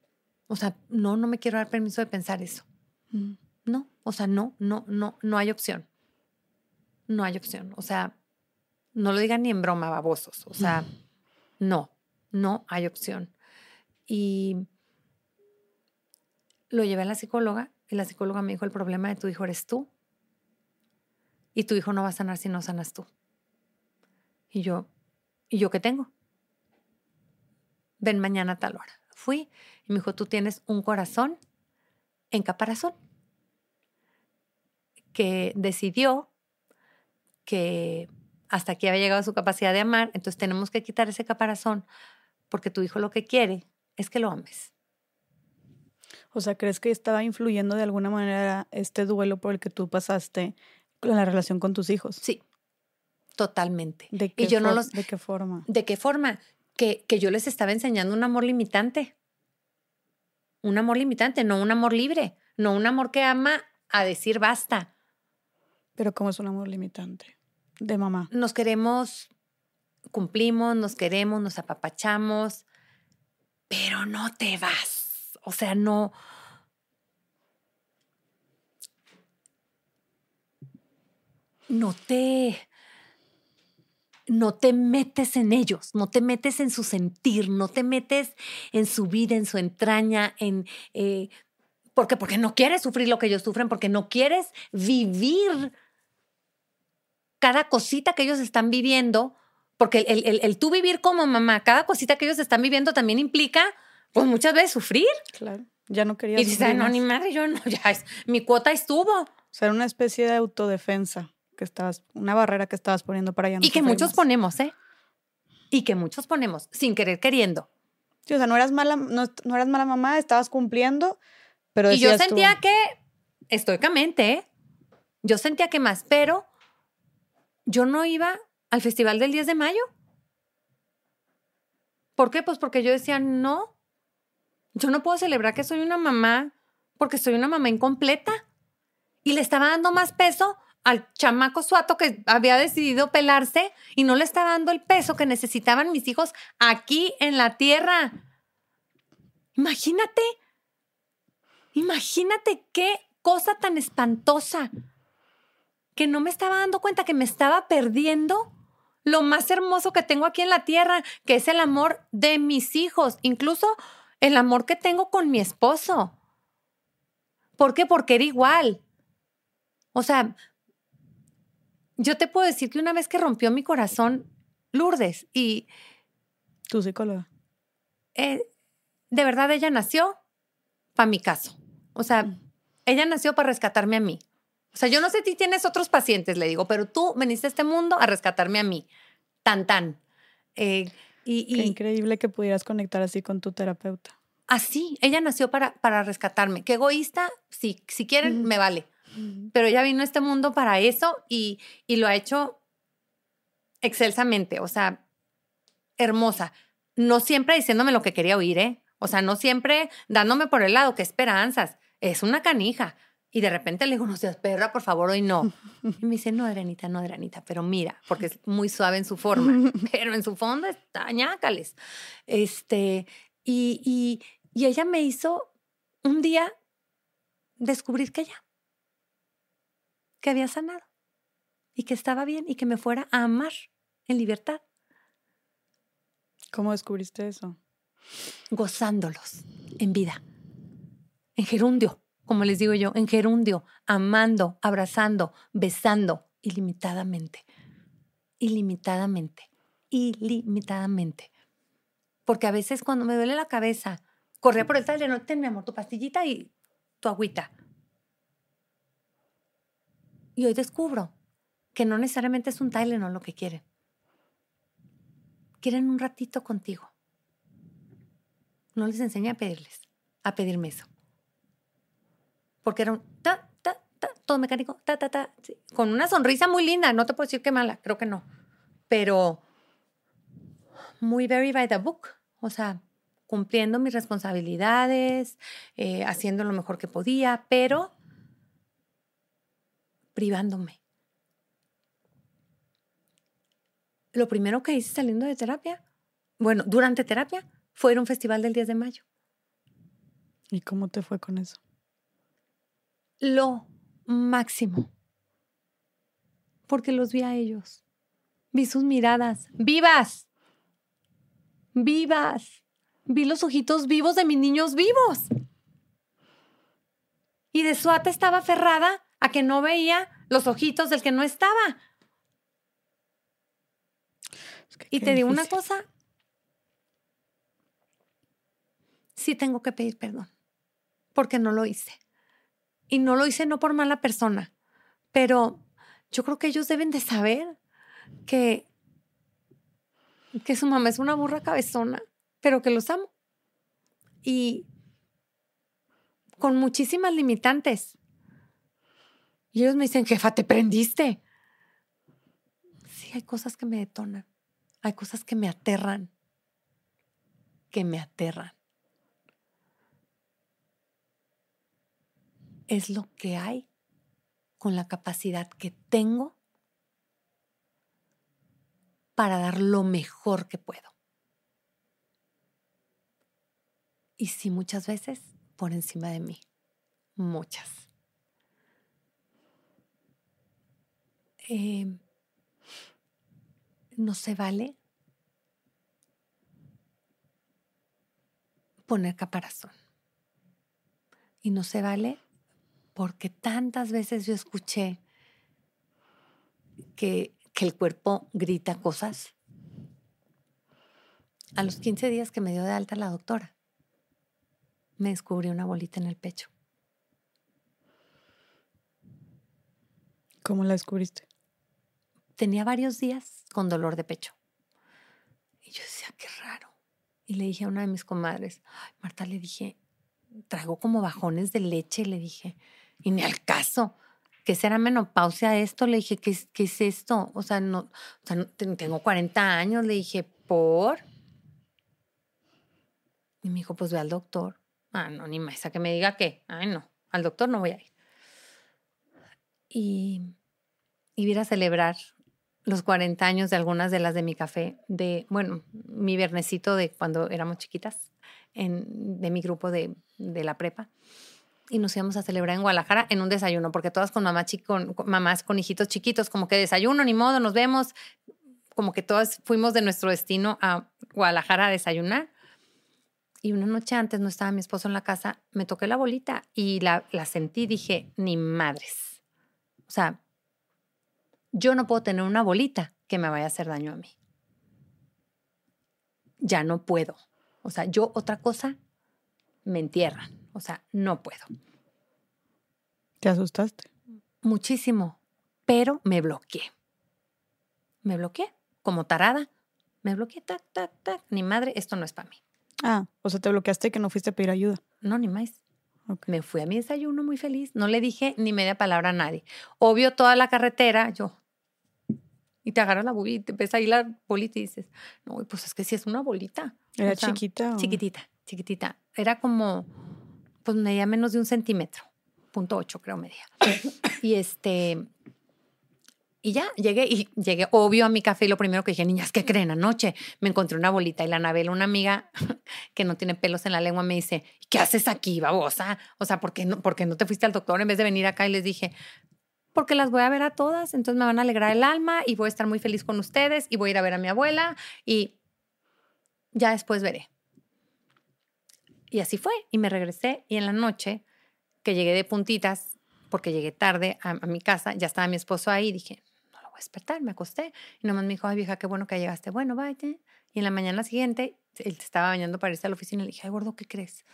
o sea, no, no me quiero dar permiso de pensar eso. Mm. No, o sea, no, no, no, no hay opción. No hay opción. O sea, no lo digan ni en broma, babosos. O sea, no, no hay opción. Y lo llevé a la psicóloga y la psicóloga me dijo, el problema de tu hijo eres tú. Y tu hijo no va a sanar si no sanas tú. Y yo, ¿y yo qué tengo? Ven mañana a tal hora. Fui y me dijo, tú tienes un corazón en caparazón que decidió que hasta aquí había llegado su capacidad de amar, entonces tenemos que quitar ese caparazón porque tu hijo lo que quiere es que lo ames. O sea, ¿crees que estaba influyendo de alguna manera este duelo por el que tú pasaste en la relación con tus hijos? Sí, totalmente. ¿De qué, y yo no for- los, ¿De qué forma? ¿De qué forma? Que, que yo les estaba enseñando un amor limitante. Un amor limitante, no un amor libre, no un amor que ama a decir basta. Pero ¿cómo es un amor limitante? De mamá. Nos queremos, cumplimos, nos queremos, nos apapachamos, pero no te vas. O sea, no. No te. No te metes en ellos, no te metes en su sentir, no te metes en su vida, en su entraña, en. eh, ¿Por? Porque no quieres sufrir lo que ellos sufren, porque no quieres vivir cada cosita que ellos están viviendo, porque el, el- el tú vivir como mamá, cada cosita que ellos están viviendo también implica, pues muchas veces sufrir. Claro. Ya no quería Y dices, "Ay, no, ni madre, yo no, ya es, mi cuota estuvo. O sea, era una especie de autodefensa que estabas, una barrera que estabas poniendo para no y que muchos más. ponemos, ¿eh? Y que muchos ponemos, sin querer queriendo. Sí, o sea, no eras mala, no, no eras mala mamá, estabas cumpliendo, pero Y yo tú, sentía que, estoicamente, ¿eh? yo sentía que más, pero yo no iba al festival del 10 de mayo. ¿Por qué? Pues porque yo decía, no, yo no puedo celebrar que soy una mamá porque soy una mamá incompleta. Y le estaba dando más peso al chamaco suato que había decidido pelarse y no le estaba dando el peso que necesitaban mis hijos aquí en la tierra. Imagínate, imagínate qué cosa tan espantosa que no me estaba dando cuenta que me estaba perdiendo lo más hermoso que tengo aquí en la tierra, que es el amor de mis hijos, incluso el amor que tengo con mi esposo. ¿Por qué? Porque era igual. O sea, yo te puedo decir que una vez que rompió mi corazón Lourdes y Tu psicóloga. eh, de verdad ella nació para mi caso. O sea, ella nació para rescatarme a mí. O sea, yo no sé si tienes otros pacientes, le digo, pero tú veniste a este mundo a rescatarme a mí. Tan, tan. Eh, y, Qué y increíble que pudieras conectar así con tu terapeuta. así, ella nació para, para rescatarme. Qué egoísta, si, si quieren, me vale. Pero ella vino a este mundo para eso y, y lo ha hecho excelsamente, o sea, hermosa. No siempre diciéndome lo que quería oír, ¿eh? O sea, no siempre dándome por el lado, qué esperanzas. Es una canija. Y de repente le digo, no seas perra, por favor, hoy no. Y me dice, no, Adrianita, no, Adrianita, pero mira, porque es muy suave en su forma, pero en su fondo está ñácales. Este, y, y, y ella me hizo un día descubrir que ya, que había sanado. y que estaba bien y que me fuera a amar en libertad. ¿Cómo descubriste eso? Gozándolos en vida, en gerundio, como les digo yo, en gerundio, amando, abrazando, besando ilimitadamente, ilimitadamente, ilimitadamente. Porque a veces cuando me duele la cabeza, corría por el taller, ten mi amor, tu pastillita y tu agüita. Y hoy descubro que no necesariamente es un Tylenol lo que quieren. Quieren un ratito contigo. No les enseñé a pedirles, a pedirme eso. Porque era ta, ta, ta, todo mecánico, ta, ta, ta, con una sonrisa muy linda. No te puedo decir que mala, creo que no. Pero muy very by the book. O sea, cumpliendo mis responsabilidades, eh, haciendo lo mejor que podía, pero privándome. Lo primero que hice saliendo de terapia, bueno, durante terapia, fue ir a un festival del 10 de mayo. ¿Y cómo te fue con eso? Lo máximo. Porque los vi a ellos. Vi sus miradas. ¡Vivas! ¡Vivas! Vi los ojitos vivos de mis niños vivos. Y de suata estaba aferrada a que no veía los ojitos del que no estaba. y te digo una cosa, sí tengo que pedir perdón, porque no lo hice. Y no lo hice no por mala persona, pero yo creo que ellos deben de saber que, que su mamá es una burra cabezona, pero que los amo. Y con muchísimas limitantes. Y ellos me dicen, jefa, te prendiste. Sí, hay cosas que me detonan. Hay cosas que me aterran. Que me aterran. Es lo que hay con la capacidad que tengo para dar lo mejor que puedo. Y sí, muchas veces por encima de mí. Muchas. Eh, no se vale poner caparazón. Y no se vale porque tantas veces yo escuché que, que el cuerpo grita cosas. A los 15 días que me dio de alta la doctora, me descubrí una bolita en el pecho. ¿Cómo la descubriste? tenía varios días con dolor de pecho. Y yo decía, qué raro. Y le dije a una de mis comadres, Marta, le dije, traigo como bajones de leche, le dije, y ni al caso. ¿Qué será menopausia esto? Le dije, ¿qué, es esto? O sea, no, o sea, tengo 40 años, le dije, ¿por? Y me dijo, pues ve al doctor. Ah, no, ni más, a que me diga qué. Ay, no, al doctor no voy a ir. Y, y ir a celebrar los 40 años de algunas de las de mi café, de, bueno, mi viernesito de cuando éramos chiquitas, en, de mi grupo de, de, la prepa. Y nos íbamos a celebrar en Guadalajara en un desayuno, porque todas con, mamá con, mamás con hijitos chiquitos, como que desayuno, ni modo, nos vemos. Como que todas fuimos de nuestro destino a Guadalajara a desayunar. Y una noche antes no estaba mi esposo en la casa, me toqué la bolita y la, la sentí, dije, ni madres. O sea, yo no puedo tener una bolita que me vaya a hacer daño a mí. Ya no puedo. O sea, yo otra cosa me entierran. O sea, no puedo. ¿Te asustaste? Muchísimo, pero me bloqueé. Me bloqueé, como tarada. Me bloqueé, tac, tac, tac. Ni madre, esto no es para mí. Ah, o sea, te bloqueaste que no fuiste a pedir ayuda. No, ni más. Me fui a mi desayuno muy feliz. No le dije ni media palabra a nadie. Obvio, toda la carretera, yo, y te agarras la bolita y te ves ahí la bolita y dices, no, pues es que si es una bolita. ¿Era chiquita? Chiquitita, chiquitita. Era como, pues medía menos de un centímetro, punto ocho creo medía. y este, y ya, llegué y llegué, obvio, a mi café y lo primero que dije, niñas, ¿qué creen? Anoche me encontré una bolita y la Anabel, una amiga que no tiene pelos en la lengua, me dice, ¿qué haces aquí, babosa? O sea, ¿por qué no, por qué no te fuiste al doctor en vez de venir acá? Y les dije, porque las voy a ver a todas, entonces me van a alegrar el alma y voy a estar muy feliz con ustedes y voy a ir a ver a mi abuela y ya después veré. Y así fue, y me regresé y en la noche que llegué de puntitas, porque llegué tarde a, mi casa, ya estaba mi esposo ahí, dije, no lo voy a despertar, me acosté y nomás me dijo, ay vieja, qué bueno que llegaste, bueno, vaya. Y en la mañana siguiente, él se estaba bañando para irse a la oficina y le dije, ay gordo, ¿qué crees?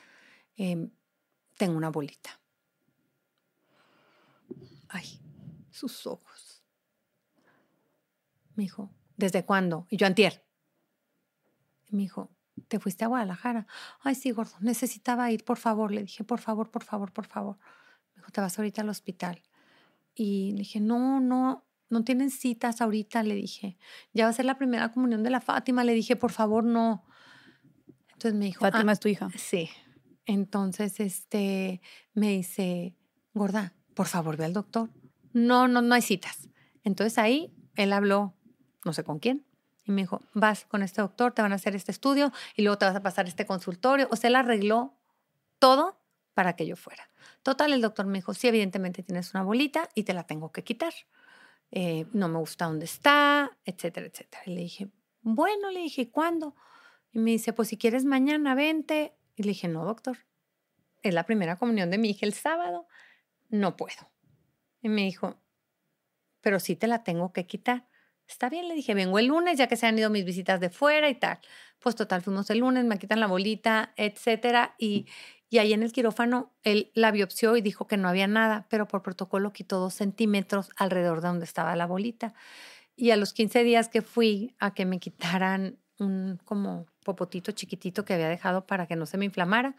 Em, tengo una bolita. Ay, sus ojos. Me dijo, ¿desde cuándo? Y yo antier. Me dijo, ¿te fuiste a Guadalajara? Ay, sí, gordo, necesitaba ir, por favor. Le dije, por favor, por favor, por favor. Me dijo, te vas ahorita al hospital. Y le dije, no, no, no tienen citas ahorita, le dije. Ya va a ser la primera comunión de la Fátima. Le dije, por favor, no. Entonces me dijo, Fátima "Ah, es tu hija. Sí. Entonces, este, me dice, gorda, por favor, ve al doctor. No, no, no hay citas. Entonces ahí él habló, no sé con quién, y me dijo, vas con este doctor, te van a hacer este estudio y luego te vas a pasar este consultorio. O sea, él arregló todo para que yo fuera. Total, el doctor me dijo, sí, evidentemente tienes una bolita y te la tengo que quitar. Eh, no me gusta dónde está, etcétera, etcétera. Y le dije, bueno, le dije, ¿cuándo? Y me dice, pues si quieres mañana, vente. Y le dije, no, doctor, es la primera comunión de mi hija el sábado, no puedo. Y me dijo, pero sí te la tengo que quitar. Está bien, le dije, vengo el lunes, ya que se han ido mis visitas de fuera y tal. Pues total, fuimos el lunes, me quitan la bolita, etcétera. Y, y ahí en el quirófano, él la biopsió y dijo que no había nada, pero por protocolo quitó dos centímetros alrededor de donde estaba la bolita. Y a los 15 días que fui a que me quitaran un como popotito chiquitito que había dejado para que no se me inflamara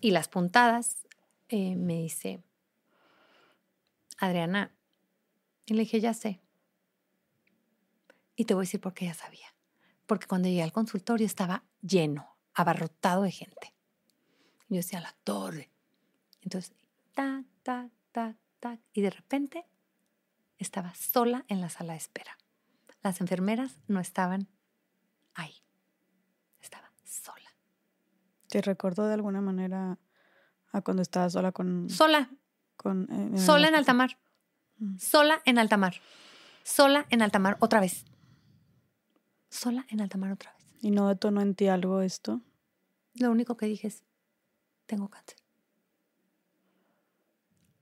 y las puntadas, eh, me dice, Adriana, y le dije, ya sé. Y te voy a decir por qué ya sabía. Porque cuando llegué al consultorio estaba lleno, abarrotado de gente. Yo decía, la torre. Entonces, tac, tac, tac, tac. Y de repente estaba sola en la sala de espera. Las enfermeras no estaban ahí. Estaba sola. ¿Te recordó de alguna manera a cuando estabas sola con... Sola, con eh, sola en alta mar. Mm. Sola en alta mar. Sola en alta mar otra vez. Sola en alta mar otra vez. ¿Y no detonó en ti algo esto? Lo único que dije es, tengo cáncer.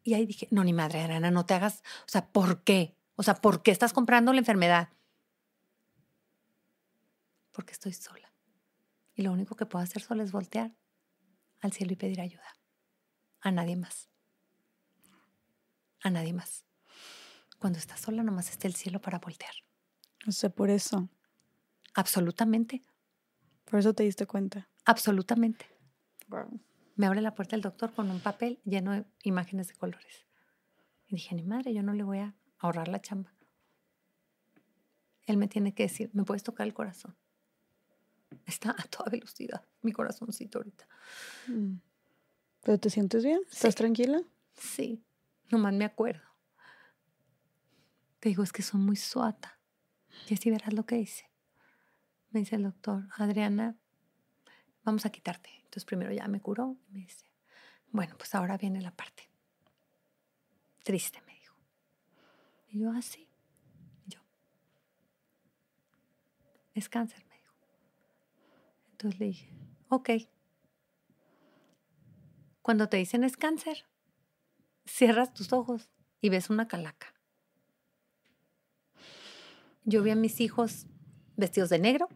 Y ahí dije, no, ni madre, Ana, no te hagas, o sea, ¿por qué? O sea, ¿por qué estás comprando la enfermedad? Porque estoy sola. Y lo único que puedo hacer sola es voltear al cielo y pedir ayuda. A nadie más. A nadie más. Cuando estás sola, nomás está el cielo para voltear. O sea, por eso. Absolutamente, Por eso te diste cuenta. absolutamente. me abre la puerta el doctor con un papel lleno de imágenes de colores. Y dije, ni madre, yo no le voy a ahorrar la chamba. Él me tiene que decir, ¿me puedes tocar el corazón? Está a toda velocidad, mi corazoncito ahorita. Mm. ¿Pero te sientes bien? ¿Estás Sí. tranquila? Sí, nomás me acuerdo. Te digo, es que soy muy suata. Y así verás lo que dice. Me dice el doctor, Adriana, vamos a quitarte. Entonces primero ya me curó me dice, bueno, pues ahora viene la parte. Triste, me dijo. Y yo, así. yo. Es cáncer, me dijo. Entonces le dije, ok. Cuando te dicen es cáncer, cierras tus ojos y ves una calaca. Yo vi a mis hijos vestidos de negro,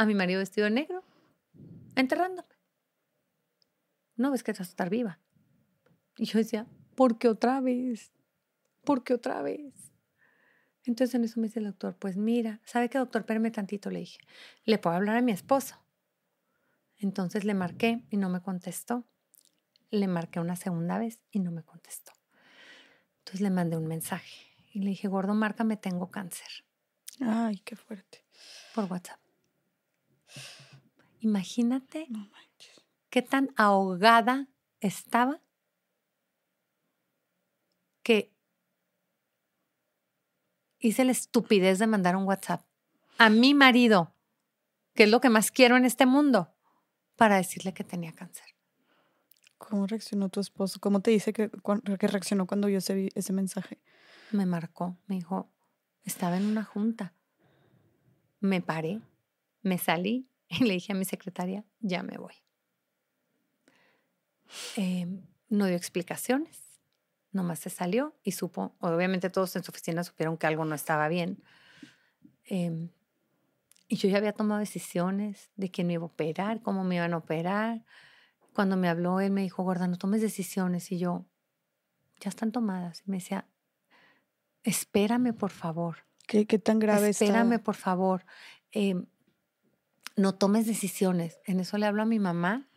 a mi marido vestido de negro, enterrándome. No ves que vas a estar viva. Y yo decía, ¿por qué otra vez? ¿Por qué otra vez? Entonces en eso me dice el doctor, pues mira, ¿sabe qué doctor? Espérame tantito, le dije, ¿le puedo hablar a mi esposo? Entonces le marqué y no me contestó. Le marqué una segunda vez y no me contestó. Entonces le mandé un mensaje y le dije, gordo, márcame, tengo cáncer Ay, qué fuerte. por WhatsApp. Imagínate No qué tan ahogada estaba que hice la estupidez de mandar un WhatsApp a mi marido, que es lo que más quiero en este mundo, para decirle que tenía cáncer. ¿Cómo reaccionó tu esposo? ¿Cómo te dice que, reaccionó cuando vio ese, vi- ese mensaje? me marcó, me dijo, estaba en una junta. Me paré, me salí y le dije a mi secretaria, ya me voy. Em, no dio explicaciones, nomás se salió y supo, obviamente todos en su oficina supieron que algo no estaba bien. Em, y yo ya había tomado decisiones de quién me iba a operar, cómo me iban a operar. Cuando me habló, él me dijo, gorda, no tomes decisiones. Y yo, ya están tomadas. Y me decía, espérame, por favor. ¿Qué, qué tan grave Espérame, por favor. Em, no tomes decisiones. En eso le hablo a mi mamá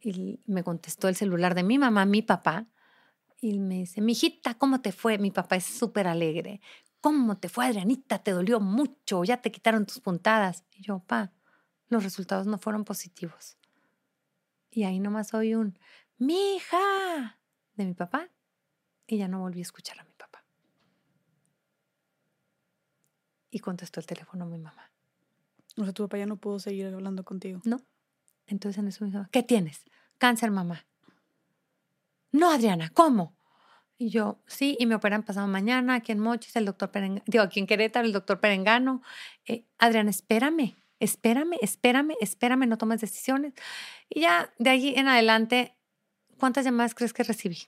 y me contestó el celular de mi mamá, mi papá, y me dice, mijita, ¿cómo te fue? Mi papá es súper alegre. ¿Cómo te fue, Adrianita? ¿Te dolió mucho? ¿Ya te quitaron tus puntadas? Y yo, pa, los resultados no fueron positivos. Y ahí nomás oí un, mi hija, de mi papá. Y ya no volví a escuchar a mi papá. Y contestó el teléfono mi mamá. O sea, tu papá ya no pudo seguir hablando contigo. No. Entonces en eso me dijo, ¿qué tienes? Cáncer, mamá. No, Adriana, ¿cómo? Y yo, sí, y me operan pasado mañana aquí en Mochis, el doctor Perengano, digo, aquí en Querétaro, el doctor Perengano. Eh, Adriana, espérame, espérame, espérame, espérame, no tomes decisiones. Y ya de allí en adelante, ¿cuántas llamadas crees que recibí?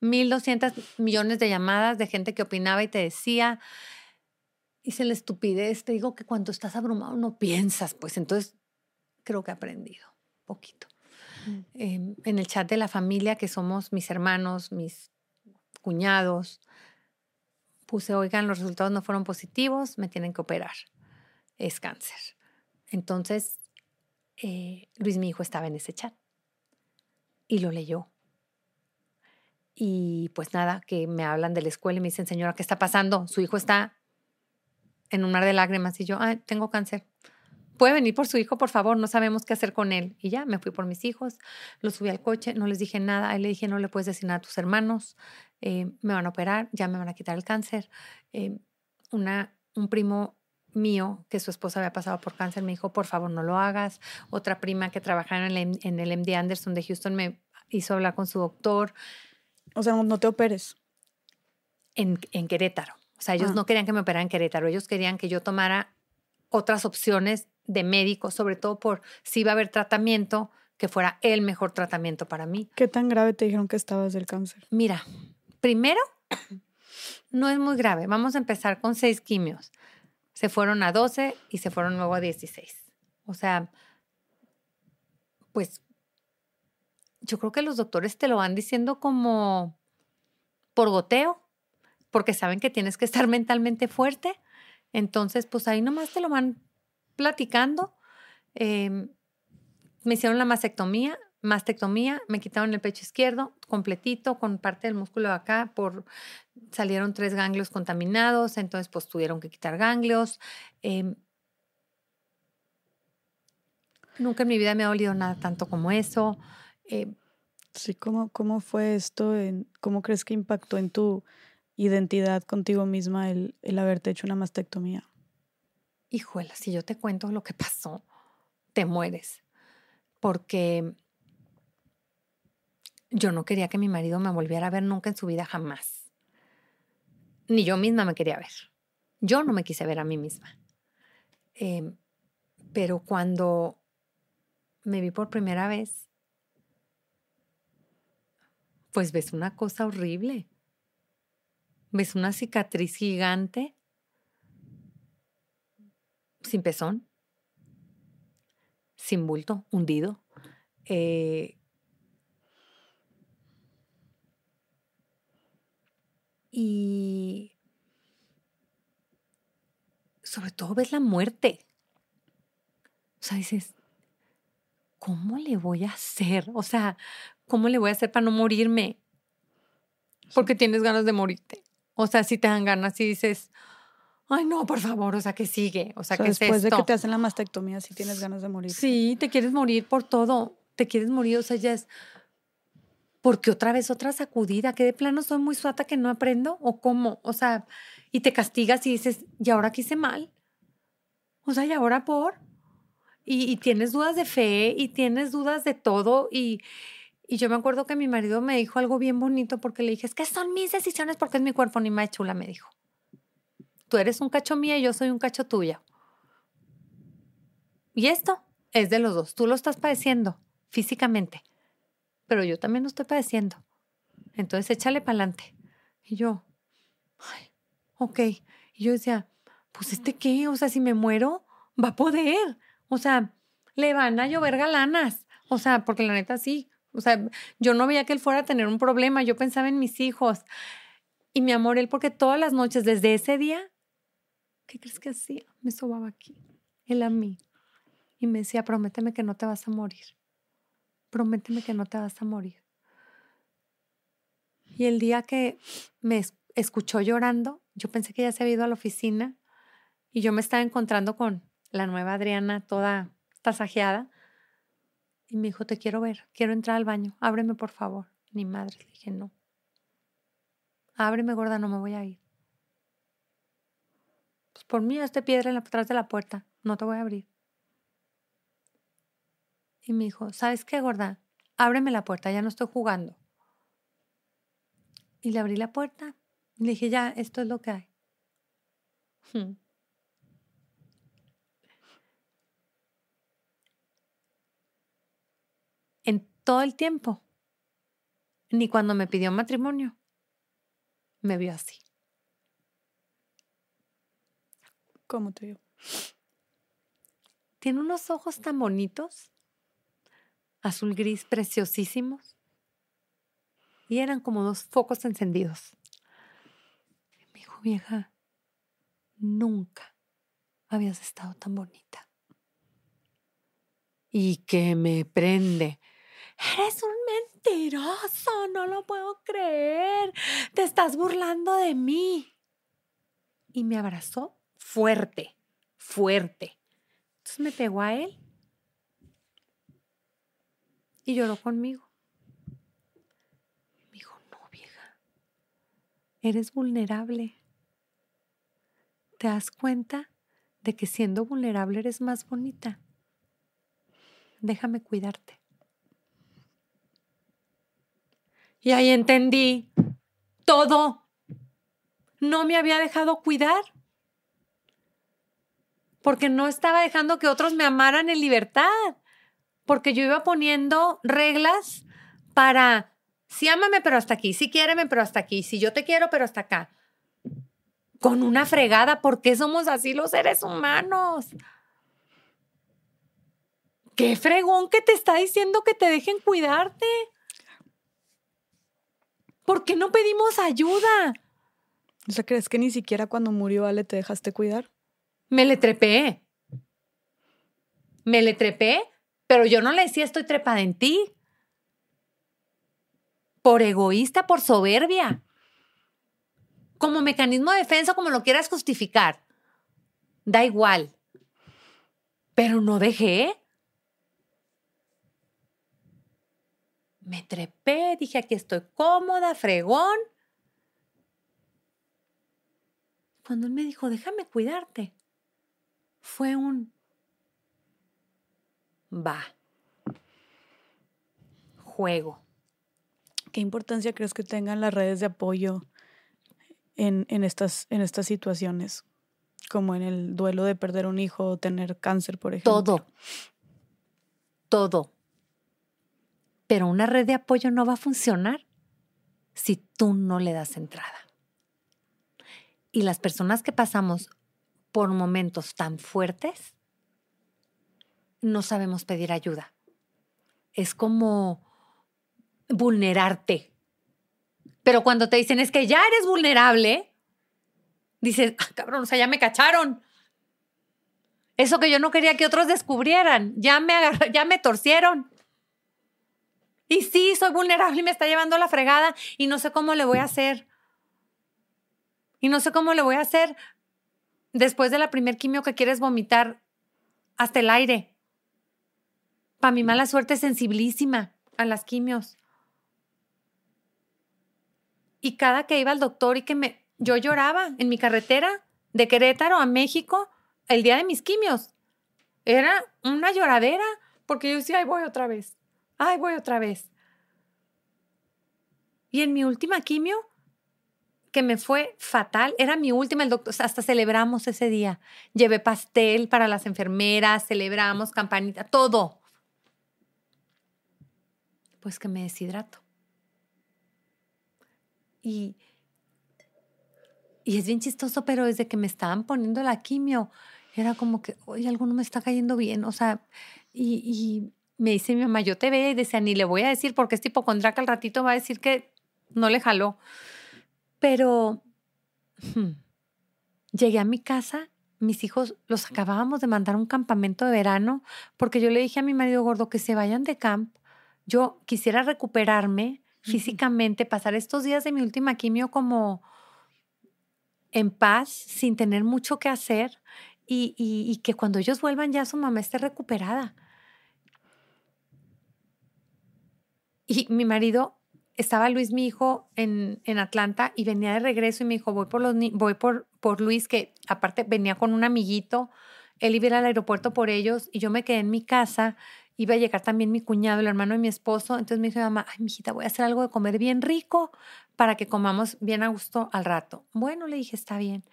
1.200 mm. millones de llamadas de gente que opinaba y te decía, hice la estupidez, te digo que cuando estás abrumado no piensas, pues entonces creo que he aprendido poquito. Mm. Em, en el chat de la familia, que somos mis hermanos, mis cuñados, puse, oigan, los resultados no fueron positivos, me tienen que operar. Es cáncer. Entonces, eh, Luis, mi hijo, estaba en ese chat y lo leyó. Y pues nada, que me hablan de la escuela y me dicen, señora, ¿qué está pasando? Su hijo está en un mar de lágrimas y yo, ah, tengo cáncer. Puede venir por su hijo, por favor, no sabemos qué hacer con él. Y ya, me fui por mis hijos, los subí al coche, no les dije nada. Ahí le dije, no le puedes decir nada a tus hermanos, eh, me van a operar, ya me van a quitar el cáncer. Eh, una, un primo mío, que su esposa había pasado por cáncer, me dijo, por favor, no lo hagas. Otra prima que trabajaba en el, en el MD Anderson de Houston me hizo hablar con su doctor. O sea, no te operes. En, en Querétaro. O sea, ellos ah. no querían que me operara en Querétaro, ellos querían que yo tomara otras opciones de médico, sobre todo por si iba a haber tratamiento, que fuera el mejor tratamiento para mí. ¿Qué tan grave te dijeron que estabas del cáncer? Mira, primero, no es muy grave. Vamos a empezar con seis quimios. Se fueron a 12 y se fueron luego a 16. O sea, pues yo creo que los doctores te lo van diciendo como por goteo, porque saben que tienes que estar mentalmente fuerte. Entonces, pues ahí nomás te lo van platicando. Em, me hicieron la mastectomía, mastectomía, me quitaron el pecho izquierdo completito con parte del músculo de acá, por, salieron tres ganglios contaminados, entonces pues tuvieron que quitar ganglios. Em, nunca en mi vida me ha dolido nada tanto como eso. Em, sí, ¿cómo, ¿cómo fue esto? ¿Cómo crees que impactó en tu identidad contigo misma el, el haberte hecho una mastectomía? híjole, si yo te cuento lo que pasó, te mueres. Porque yo no quería que mi marido me volviera a ver nunca en su vida jamás. Ni yo misma me quería ver. Yo no me quise ver a mí misma. Em, pero cuando me vi por primera vez, pues ves una cosa horrible. Ves una cicatriz gigante sin pezón, sin bulto, hundido. Eh, y sobre todo ves la muerte. O sea, dices, ¿cómo le voy a hacer? O sea, ¿cómo le voy a hacer para no morirme? Porque tienes ganas de morirte. O sea, si te dan ganas y dices, ay, no, por favor, o sea, que sigue, o sea, que después de que te hacen la mastectomía, si tienes ganas de morir. Sí, te quieres morir por todo, te quieres morir, o sea, ya es, porque otra vez otra sacudida, que de plano soy muy suata que no aprendo, o cómo, o sea, y te castigas y dices, ¿y ahora qué hice mal? O sea, ¿y ahora por? Y, y tienes dudas de fe y tienes dudas de todo y, Y yo me acuerdo que mi marido me dijo algo bien bonito porque le dije, es que son mis decisiones porque es mi cuerpo, ni más chula, me dijo. Tú eres un cacho mía y yo soy un cacho tuya. Y esto es de los dos. Tú lo estás padeciendo físicamente, pero yo también lo estoy padeciendo. Entonces échale para adelante. Y yo, ay, ok. Y yo decía, pues este qué, o sea, si me muero, va a poder. O sea, le van a llover galanas. O sea, porque la neta sí, o sea, yo no veía que él fuera a tener un problema, yo pensaba en mis hijos. Y mi amor, él porque todas las noches, desde ese día, ¿qué crees que hacía? Me sobaba aquí, él a mí. Y me decía, prométeme que no te vas a morir. Prométeme que no te vas a morir. Y el día que me escuchó llorando, yo pensé que ya se había ido a la oficina y yo me estaba encontrando con la nueva Adriana toda tasajeada y me dijo, te quiero ver, quiero entrar al baño, ábreme por favor. Ni madre, le dije, no. Ábreme, gorda, no me voy a ir. Pues por mí, este piedra atrás de la puerta, no te voy a abrir. Y me dijo, ¿sabes qué, gorda? Ábreme la puerta, ya no estoy jugando. Y le abrí la puerta. Le dije, ya, esto es lo que hay. Hmm. todo el tiempo. Ni cuando me pidió matrimonio, me vio así. ¿Cómo te vio? Tiene unos ojos tan bonitos, azul gris, preciosísimos. Y eran como dos focos encendidos. Me dijo, vieja, nunca habías estado tan bonita. Y que me prende Eres un mentiroso, no lo puedo creer. Te estás burlando de mí. Y me abrazó fuerte, fuerte. Entonces me pegó a él y lloró conmigo. Me dijo, no, vieja, eres vulnerable. ¿Te das cuenta de que siendo vulnerable eres más bonita? Déjame cuidarte. Y ahí entendí todo. No me había dejado cuidar. Porque no estaba dejando que otros me amaran en libertad. Porque yo iba poniendo reglas para, sí, ámame, pero hasta aquí, sí, quiéreme, pero hasta aquí, si yo te quiero, pero hasta acá. Con una fregada, ¿por qué somos así los seres humanos? Qué fregón que te está diciendo que te dejen cuidarte. ¿Por qué no pedimos ayuda? O sea, ¿crees que ni siquiera cuando murió Ale te dejaste cuidar? Me le trepé. Me le trepé, pero yo no le decía estoy trepada en ti. Por egoísta, por soberbia. Como mecanismo de defensa, como lo quieras justificar. Da igual. Pero no dejé. Me trepé, dije, aquí estoy cómoda, fregón. Cuando él me dijo, déjame cuidarte, fue un... Va. Juego. ¿Qué importancia crees que tengan las redes de apoyo en, en, estas, en estas situaciones? Como en el duelo de perder un hijo o tener cáncer, por ejemplo. Todo. Todo. Pero una red de apoyo no va a funcionar si tú no le das entrada. Y las personas que pasamos por momentos tan fuertes, no sabemos pedir ayuda. Es como vulnerarte. Pero cuando te dicen es que ya eres vulnerable, dices, ah, cabrón, o sea, ya me cacharon. Eso que yo no quería que otros descubrieran, ya me, ya me torcieron. Y sí, soy vulnerable y me está llevando la fregada y no sé cómo le voy a hacer. Y no sé cómo le voy a hacer después de la primer quimio que quieres vomitar hasta el aire. Para mi mala suerte sensibilísima a las quimios. Y cada que iba al doctor y que me yo lloraba en mi carretera de Querétaro a México el día de mis quimios. Era una lloradera porque yo decía, ay, voy otra vez ay, voy otra vez. Y en mi última quimio, que me fue fatal, era mi última, el doctor, hasta celebramos ese día. Llevé pastel para las enfermeras, celebramos campanita, todo. Pues que me deshidrato. Y, y es bien chistoso, pero desde que me estaban poniendo la quimio, era como que, oye, algo no me está cayendo bien. O sea, y, y me dice mi mamá, yo te veo y decía, ni le voy a decir porque este hipocondriaca al ratito va a decir que no le jaló. Pero hmm, llegué a mi casa, mis hijos los acabábamos de mandar a un campamento de verano porque yo le dije a mi marido gordo que se vayan de camp. Yo quisiera recuperarme físicamente, pasar estos días de mi última quimio como en paz, sin tener mucho que hacer y, y que cuando ellos vuelvan ya su mamá esté recuperada. Y mi marido, estaba Luis, mi hijo, en, en, Atlanta y venía de regreso y me dijo, voy por, los, voy por, por Luis, que aparte venía con un amiguito, él iba al aeropuerto por ellos y yo me quedé en mi casa, iba a llegar también mi cuñado, el hermano de mi esposo, entonces me dijo mamá, ay, mijita, voy a hacer algo de comer bien rico para que comamos bien a gusto al rato. Bueno, le dije, está bien,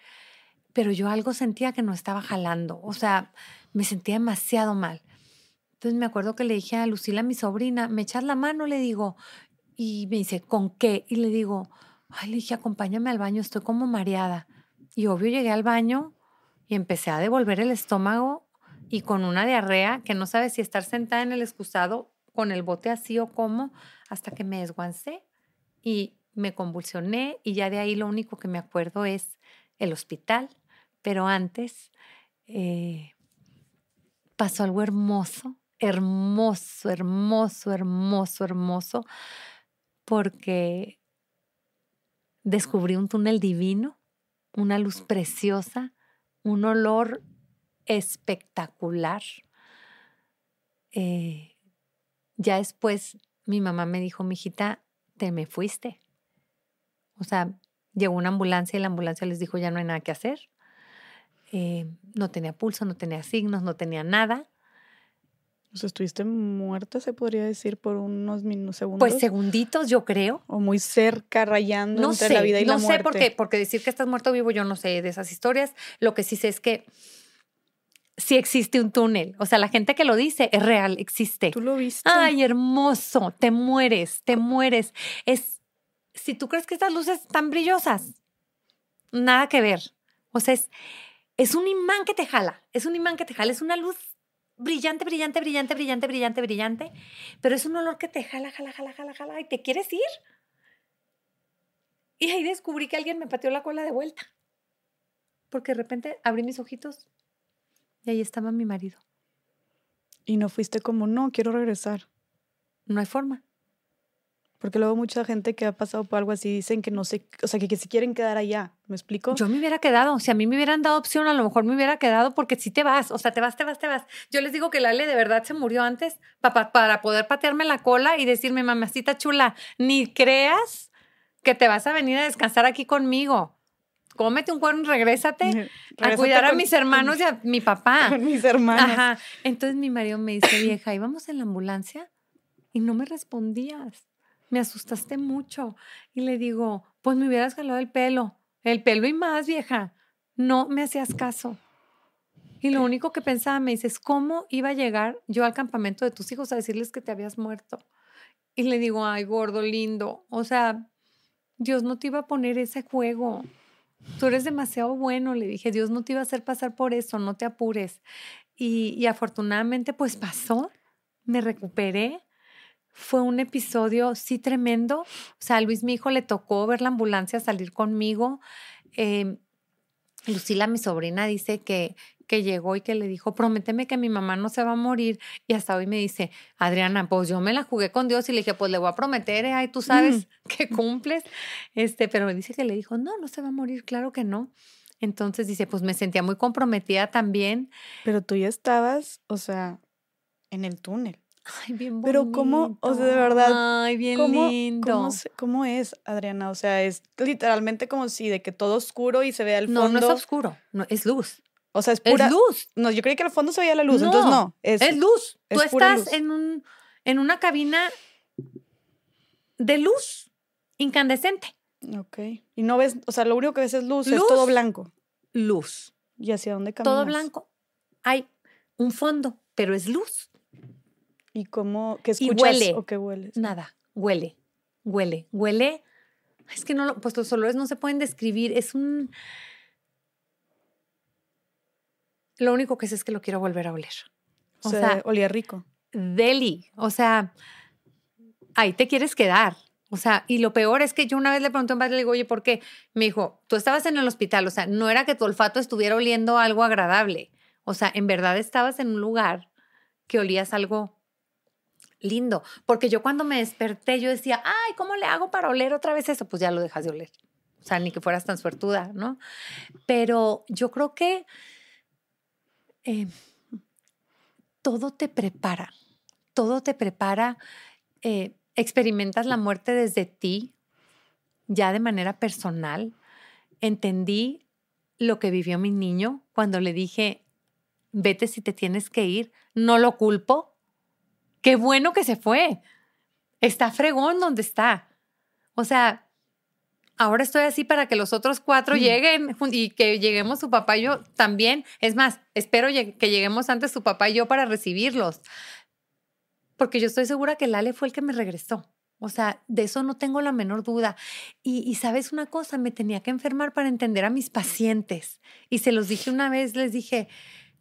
pero yo algo sentía que no estaba jalando, o sea, me sentía demasiado mal. Entonces me acuerdo que le dije a Lucila, mi sobrina, ¿me echas la mano? Le digo, y me dice, ¿con qué? Y le digo, ay, le dije, acompáñame al baño, estoy como mareada. Y obvio llegué al baño y empecé a devolver el estómago y con una diarrea que no sabe si estar sentada en el excusado con el bote así o cómo, hasta que me desguancé y me convulsioné y ya de ahí lo único que me acuerdo es el hospital. Pero antes eh, pasó algo hermoso hermoso, hermoso, hermoso, hermoso, porque descubrí un túnel divino, una luz preciosa, un olor espectacular. Eh, ya después mi mamá me dijo, mijita, te me fuiste. O sea, llegó una ambulancia y la ambulancia les dijo, ya no hay nada que hacer. Eh, no tenía pulso, no tenía signos, no tenía nada. O sea, estuviste muerta, se podría decir, por unos minutos, segundos. Pues segunditos, yo creo. O muy cerca, rayando no entre sé, la vida y no la muerte. sé por qué, porque decir que estás muerto vivo, yo no sé de esas historias. Lo que sí sé es que sí existe un túnel. O sea, la gente que lo dice es real, existe. ¿Tú lo viste? Ay, hermoso, te mueres, te mueres. Es, si tú crees que estas luces están brillosas, nada que ver. O sea, es, es un imán que te jala, es un imán que te jala, es una luz brillante, brillante, brillante, brillante, brillante, brillante, pero es un olor que te jala, jala, jala, jala, jala y te quieres ir. Y ahí descubrí que alguien me pateó la cola de vuelta, porque de repente abrí mis ojitos y ahí estaba mi marido. Y no fuiste como, no, quiero regresar. No hay forma. Porque luego mucha gente que ha pasado por algo así dicen que no sé, o sea, que, que se quieren quedar allá. ¿Me explico? Yo me hubiera quedado. Si a mí me hubieran dado opción, a lo mejor me hubiera quedado porque si te vas, o sea, te vas, te vas, te vas. Yo les digo que Lale de verdad se murió antes para, para poder patearme la cola y decirme, mamacita chula, ni creas que te vas a venir a descansar aquí conmigo. Cómete un cuerno y regrésate, a cuidar a mis hermanos y a mi papá. Con mis hermanos. Ajá. Entonces mi marido me dice, vieja, íbamos en la ambulancia y no me respondías. Me asustaste mucho. Y le digo, pues me hubieras jalado el pelo. El pelo y más, vieja. No me hacías caso. Y lo único que pensaba, me dices, ¿cómo iba a llegar yo al campamento de tus hijos a decirles que te habías muerto? Y le digo, ay, gordo, lindo. O sea, Dios no te iba a poner ese juego. Tú eres demasiado bueno, le dije, Dios no te iba a hacer pasar por eso, no te apures. Y, y afortunadamente, pues pasó, me recuperé. Fue un episodio, sí, tremendo. O sea, a Luis, mi hijo, le tocó ver la ambulancia salir conmigo. Eh, Lucila, mi sobrina, dice que, que llegó y que le dijo, prométeme que mi mamá no se va a morir. Y hasta hoy me dice, Adriana, pues yo me la jugué con Dios y le dije, pues le voy a prometer, ¿eh? ay, tú sabes que cumples. Este, pero me dice que le dijo, no, no se va a morir, claro que no. Entonces dice, pues me sentía muy comprometida también. Pero tú ya estabas, o sea, en el túnel. Ay, bien bonito. Pero cómo, o sea, de verdad, Ay, bien ¿Cómo, lindo. ¿cómo, es, Adriana? O sea, es literalmente como si de que todo oscuro y se vea el no, fondo. no es oscuro, no, es luz. O sea, es pura. Es luz. No, yo creí que al fondo se veía la luz, entonces no. Es, Es luz. Tú es pura estás luz. en un en una cabina de luz. incandescente. Ok. Y no ves, o sea, lo único que ves es luz, es Luz. todo blanco. Luz. ¿Y hacia dónde caminas? Todo blanco. Hay un fondo, pero es luz. ¿Y cómo, qué Y escuchas huele. o qué hueles? Nada. Huele. Huele. Huele. Es que no lo, pues los olores no se pueden describir. Es un. Lo único que sé es que lo quiero volver a oler. O Se sea, olía rico. deli. O sea, ahí te quieres quedar. O sea, y lo peor es que yo una vez le pregunté a un padre, le digo, oye, ¿por qué? Me dijo, tú estabas en el hospital, o sea, no era que tu olfato estuviera oliendo algo agradable. O sea, en verdad estabas en un lugar que olías algo lindo. Porque yo cuando me desperté, yo decía, ay, ¿cómo le hago para oler otra vez eso? Pues ya lo dejas de oler. O sea, ni que fueras tan suertuda, ¿no? Pero yo creo que eh, todo te prepara, todo te prepara. eh, experimentas la muerte desde ti, ya de manera personal. Entendí lo que vivió mi niño cuando le dije, vete si te tienes que ir, no lo culpo. Qué bueno que se fue. Está fregón donde está. O sea, ahora estoy así para que los otros cuatro Mm. lleguen y que lleguemos su papá y yo también. Es más, espero que lleguemos antes su papá y yo para recibirlos. Porque yo estoy segura que Lale fue el que me regresó. O sea, de eso no tengo la menor duda. Y, y sabes una cosa, me tenía que enfermar para entender a mis pacientes. Y se los dije una vez, les dije,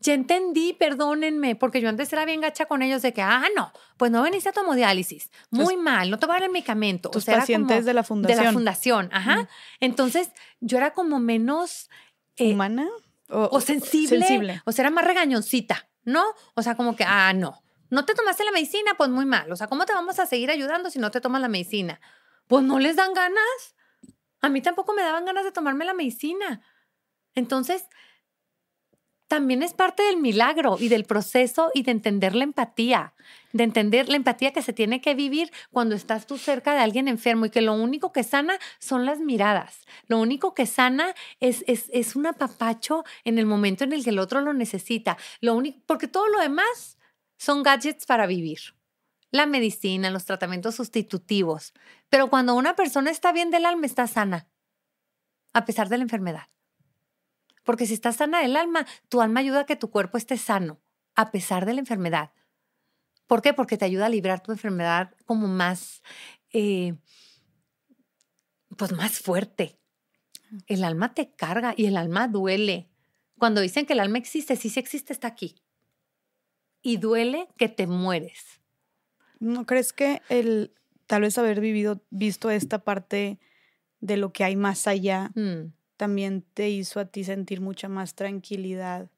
ya entendí, perdónenme, porque yo antes era bien gacha con ellos de que, ah, no, pues no veniste a tu hemodiálisis. Muy mal, no te voy a dar el medicamento. Tus o sea, era pacientes como de la fundación. De la fundación, ajá. Mm. Entonces, yo era como menos... eh, ¿Humana? O, o sensible, sensible. o sea, era más regañoncita, ¿no? O sea, como que, ah, no, no te tomaste la medicina, pues muy mal. O sea, ¿cómo te vamos a seguir ayudando si no te tomas la medicina? Pues no les dan ganas. A mí tampoco me daban ganas de tomarme la medicina. Entonces, también es parte del milagro y del proceso y de entender la empatía, de entender la empatía que se tiene que vivir cuando estás tú cerca de alguien enfermo y que lo único que sana son las miradas. Lo único que sana es, es, es un apapacho en el momento en el que el otro lo necesita. Lo único, porque todo lo demás son gadgets para vivir. La medicina, los tratamientos sustitutivos. Pero cuando una persona está bien del alma, está sana, a pesar de la enfermedad. Porque si estás sana del alma, tu alma ayuda a que tu cuerpo esté sano, a pesar de la enfermedad. ¿Por qué? Porque te ayuda a librar tu enfermedad como más, eh, pues más fuerte. El alma te carga y el alma duele. Cuando dicen que el alma existe, sí, sí existe, está aquí. Y duele que te mueres. ¿No crees que el tal vez haber vivido, visto esta parte de lo que hay más allá, Mm. También te hizo a ti sentir mucha más tranquilidad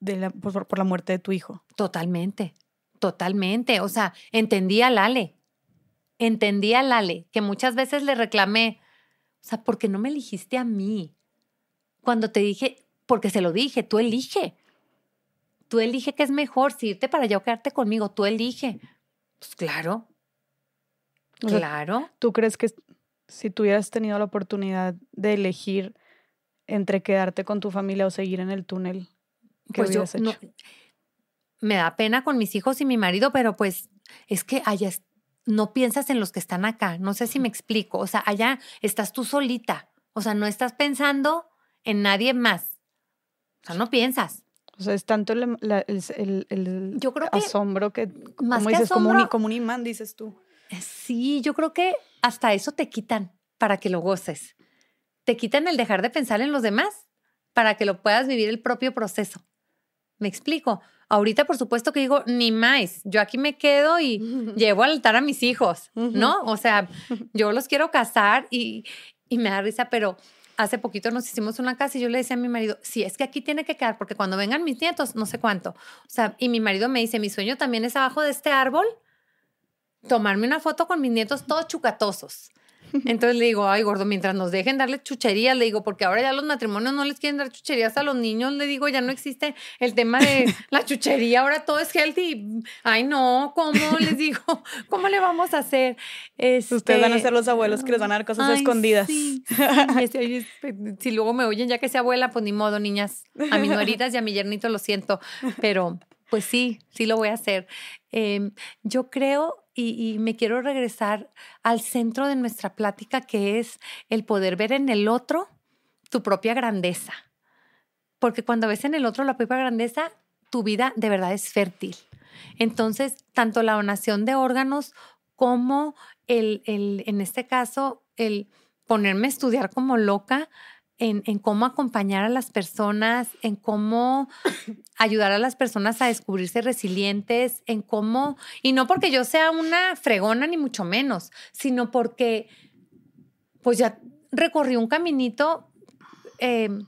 de la, por, por la muerte de tu hijo? Totalmente, totalmente. O sea, entendí a Lale. Entendí a Lale, que muchas veces le reclamé, o sea, ¿por qué no me eligiste a mí? Cuando te dije, porque se lo dije, tú elige. Tú elige qué es mejor, si irte para allá o quedarte conmigo, tú elige. Pues claro, O sea, claro. ¿Tú crees que si tuvieras tenido la oportunidad de elegir entre quedarte con tu familia o seguir en el túnel, qué Pues yo hubieras no, hecho? me da pena con mis hijos y mi marido, pero pues es que allá no piensas en los que están acá. No sé si me explico. O sea, allá estás tú solita. O sea, no estás pensando en nadie más. O sea, no piensas. O sea, es tanto el, la- el- el- el Yo creo que asombro que, como que dices, como un, como un imán, dices tú. Sí, yo creo que hasta eso te quitan para que lo goces. Te quitan el dejar de pensar en los demás para que lo puedas vivir el propio proceso. ¿Me explico? Ahorita, por supuesto que digo, ni más. Yo aquí me quedo y llevo al altar a mis hijos, ¿no? O sea, yo los quiero casar y, y me da risa, pero hace poquito nos hicimos una casa y yo le decía a mi marido, sí, es que aquí tiene que quedar porque cuando vengan mis nietos, no sé cuánto. O sea, y mi marido me dice, mi sueño también es abajo de este árbol, tomarme una foto con mis nietos todos chucatosos. Entonces le digo, ay, gordo, mientras nos dejen darle chucherías, le digo, porque ahora ya los matrimonios no les quieren dar chucherías a los niños, le digo, ya no existe el tema de la chuchería, ahora todo es healthy. Ay, no, ¿cómo? Les digo, ¿cómo le vamos a hacer? Ustedes van a Este, ser los abuelos que les van a dar cosas Ay, escondidas. sí, sí, si luego me oyen ya que sea abuela, pues ni modo, niñas. A mis nueritas y a mi yernito lo siento, pero pues sí, sí lo voy a hacer. Em, yo creo y, me quiero regresar al centro de nuestra plática, que es el poder ver en el otro tu propia grandeza. Porque cuando ves en el otro la propia grandeza, tu vida de verdad es fértil. Entonces, tanto la donación de órganos como el, el en este caso, el ponerme a estudiar como loca, en, cómo acompañar a las personas, en cómo ayudar a las personas a descubrirse resilientes, en cómo, y no porque yo sea una fregona ni mucho menos, sino porque pues ya recorrí un caminito em,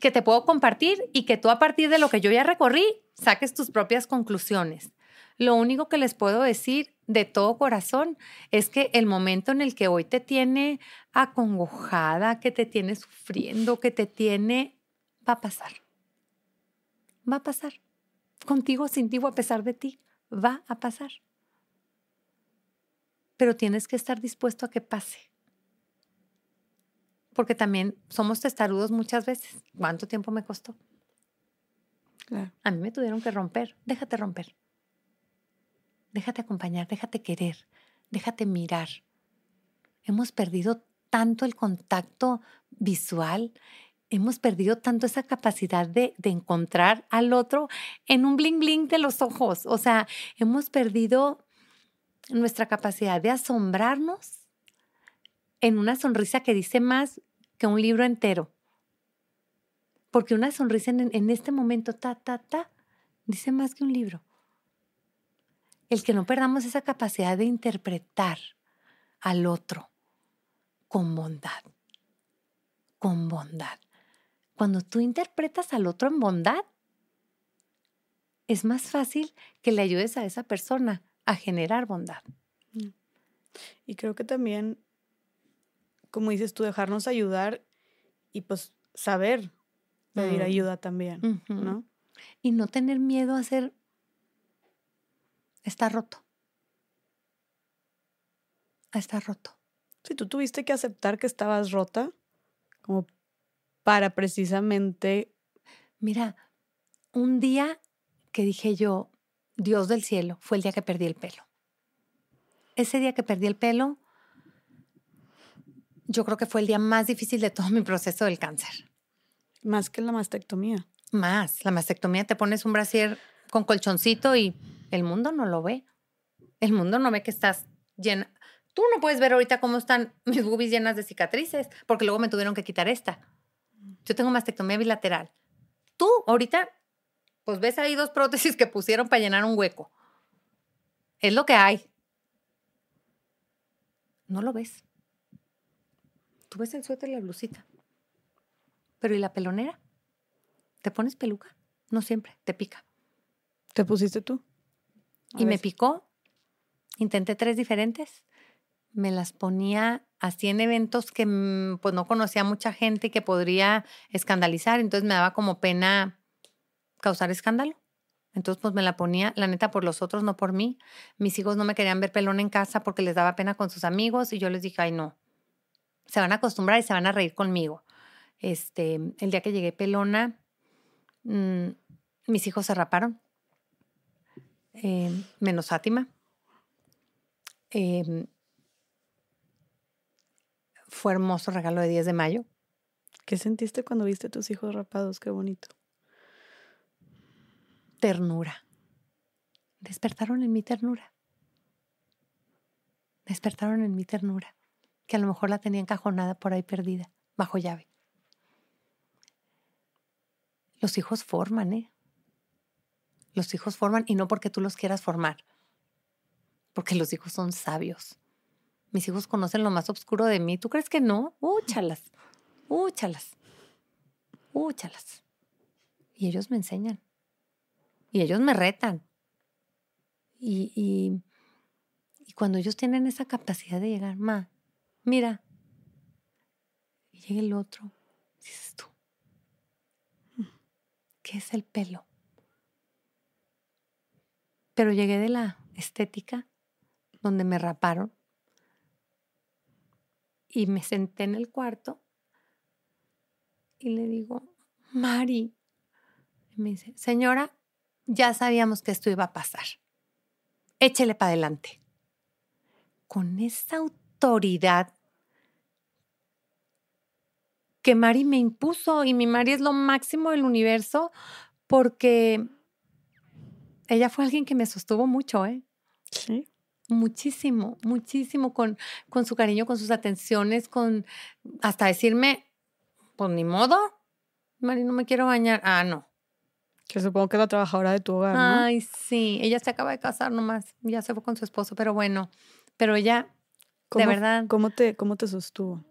que te puedo compartir y que tú a partir de lo que yo ya recorrí saques tus propias conclusiones. Lo único que les puedo decir de todo corazón es que el momento en el que hoy te tiene acongojada, que te tiene sufriendo, que te tiene, va a pasar. Va a pasar. Contigo, sin ti a pesar de ti, va a pasar. Pero tienes que estar dispuesto a que pase. Porque también somos testarudos muchas veces. ¿Cuánto tiempo me costó? A mí me tuvieron que romper. Déjate romper. Déjate acompañar, déjate querer, déjate mirar. Hemos perdido tanto el contacto visual, hemos perdido tanto esa capacidad de, encontrar al otro en un bling bling de los ojos. O sea, hemos perdido nuestra capacidad de asombrarnos en una sonrisa que dice más que un libro entero. Porque una sonrisa en, en este momento, ta, ta, ta, dice más que un libro el que no perdamos esa capacidad de interpretar al otro con bondad, con bondad. Cuando tú interpretas al otro en bondad, es más fácil que le ayudes a esa persona a generar bondad. Mm. Y creo que también, como dices tú, dejarnos ayudar y pues saber pedir mm. ayuda también, ¿no? Y no tener miedo a ser está roto. Está roto. Si tú tuviste que aceptar que estabas rota, como para precisamente... Mira, un día que dije yo, Dios del cielo, fue el día que perdí el pelo. Ese día que perdí el pelo, yo creo que fue el día más difícil de todo mi proceso del cáncer. Más que la mastectomía. Más. La mastectomía te pones un brasier con colchoncito y el mundo no lo ve. El mundo no ve que estás llena. Tú no puedes ver ahorita cómo están mis boobies llenas de cicatrices, porque luego me tuvieron que quitar esta. Yo tengo mastectomía bilateral. Tú ahorita, pues ves ahí dos prótesis que pusieron para llenar un hueco. Es lo que hay. No lo ves. Tú ves el suéter y la blusita. Pero ¿y la pelonera? ¿Te pones peluca? No siempre, te pica. ¿Te pusiste tú? Y me picó. Intenté tres diferentes. Me las ponía así en eventos que mm, pues no conocía mucha gente y que podría escandalizar. Entonces me daba como pena causar escándalo. Entonces, pues me la ponía, la neta, por los otros, no por mí. Mis hijos no me querían ver pelón en casa porque les daba pena con sus amigos y yo les dije, ay, no. Se van a acostumbrar y se van a reír conmigo. Este, el día que llegué pelona, mm, mis hijos se raparon. Em, menos Fátima. Em, fue hermoso regalo de 10 de mayo. ¿Qué sentiste cuando viste a tus hijos rapados? Qué bonito. Ternura. Despertaron en mi ternura. Despertaron en mi ternura, que a lo mejor la tenía encajonada por ahí perdida, bajo llave. Los hijos forman, ¿eh? Los hijos forman y no porque tú los quieras formar, porque los hijos son sabios. Mis hijos conocen lo más oscuro de mí. ¿Tú crees que no? Úchalas, úchalas, úchalas. Y ellos me enseñan. Y ellos me retan. Y, y, y cuando ellos tienen esa capacidad de llegar, ma, mira, y llega el otro, dices tú, ¿qué es el pelo? Pero llegué de la estética, donde me raparon, y me senté en el cuarto y le digo, Mari, y me dice, señora, ya sabíamos que esto iba a pasar. échele para adelante. Con esa autoridad que Mari me impuso y mi Mari es lo máximo del universo porque ella fue alguien que me sostuvo mucho, ¿eh? Sí. Muchísimo, muchísimo con, con su cariño, con sus atenciones, con hasta decirme, pues ni modo, Mari, no me quiero bañar. Ah, no. Que supongo que es la trabajadora de tu hogar, ¿no? Ay, sí, ella se acaba de casar nomás, ya se fue con su esposo, pero bueno, pero ella, de ¿Cómo- verdad, ¿Cómo te, cómo te sostuvo?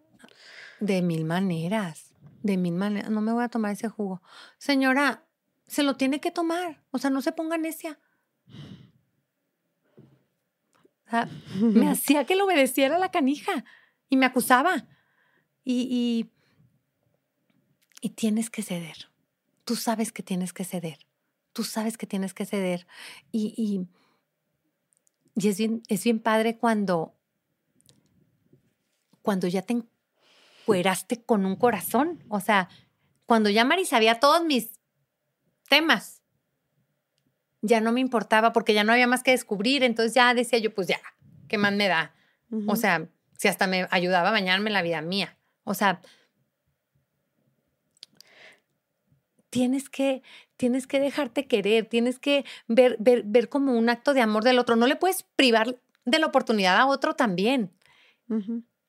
de mil maneras, de mil maneras, no me voy a tomar ese jugo. Señora, se lo tiene que tomar, o sea, no se ponga necia. O sea, me hacía que lo obedeciera la canija y me acusaba. Y, y, y tienes que ceder. Tú sabes que tienes que ceder. Tú sabes que tienes que ceder. Y, y, y es, bien, es bien padre cuando, cuando ya te encueraste con un corazón. O sea, cuando ya Mari sabía todos mis temas, ya no me importaba porque ya no había más que descubrir. Entonces ya decía yo, pues ya, ¿qué más me da? O sea, si hasta me ayudaba a bañarme la vida mía. O sea, tienes que, tienes que dejarte querer, tienes que ver, ver, ver como un acto de amor del otro. No le puedes privar de la oportunidad a otro también.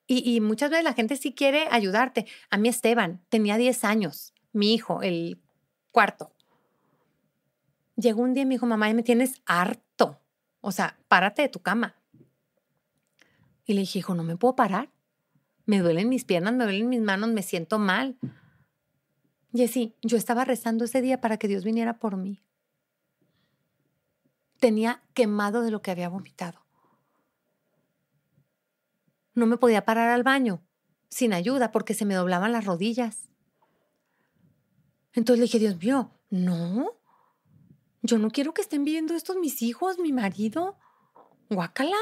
Y, y muchas veces la gente sí quiere ayudarte. A mí Esteban tenía 10 años, mi hijo, el cuarto. Llegó un día y me dijo, mamá, ya me tienes harto. O sea, párate de tu cama. Y le dije, hijo, no me puedo parar. Me duelen mis piernas, me duelen mis manos, me siento mal. Jessy, yo estaba rezando ese día para que Dios viniera por mí. Tenía quemado de lo que había vomitado. No me podía parar al baño sin ayuda porque se me doblaban las rodillas. Entonces le dije, Dios mío, no, yo no quiero que estén viendo estos mis hijos, mi marido. Guácala.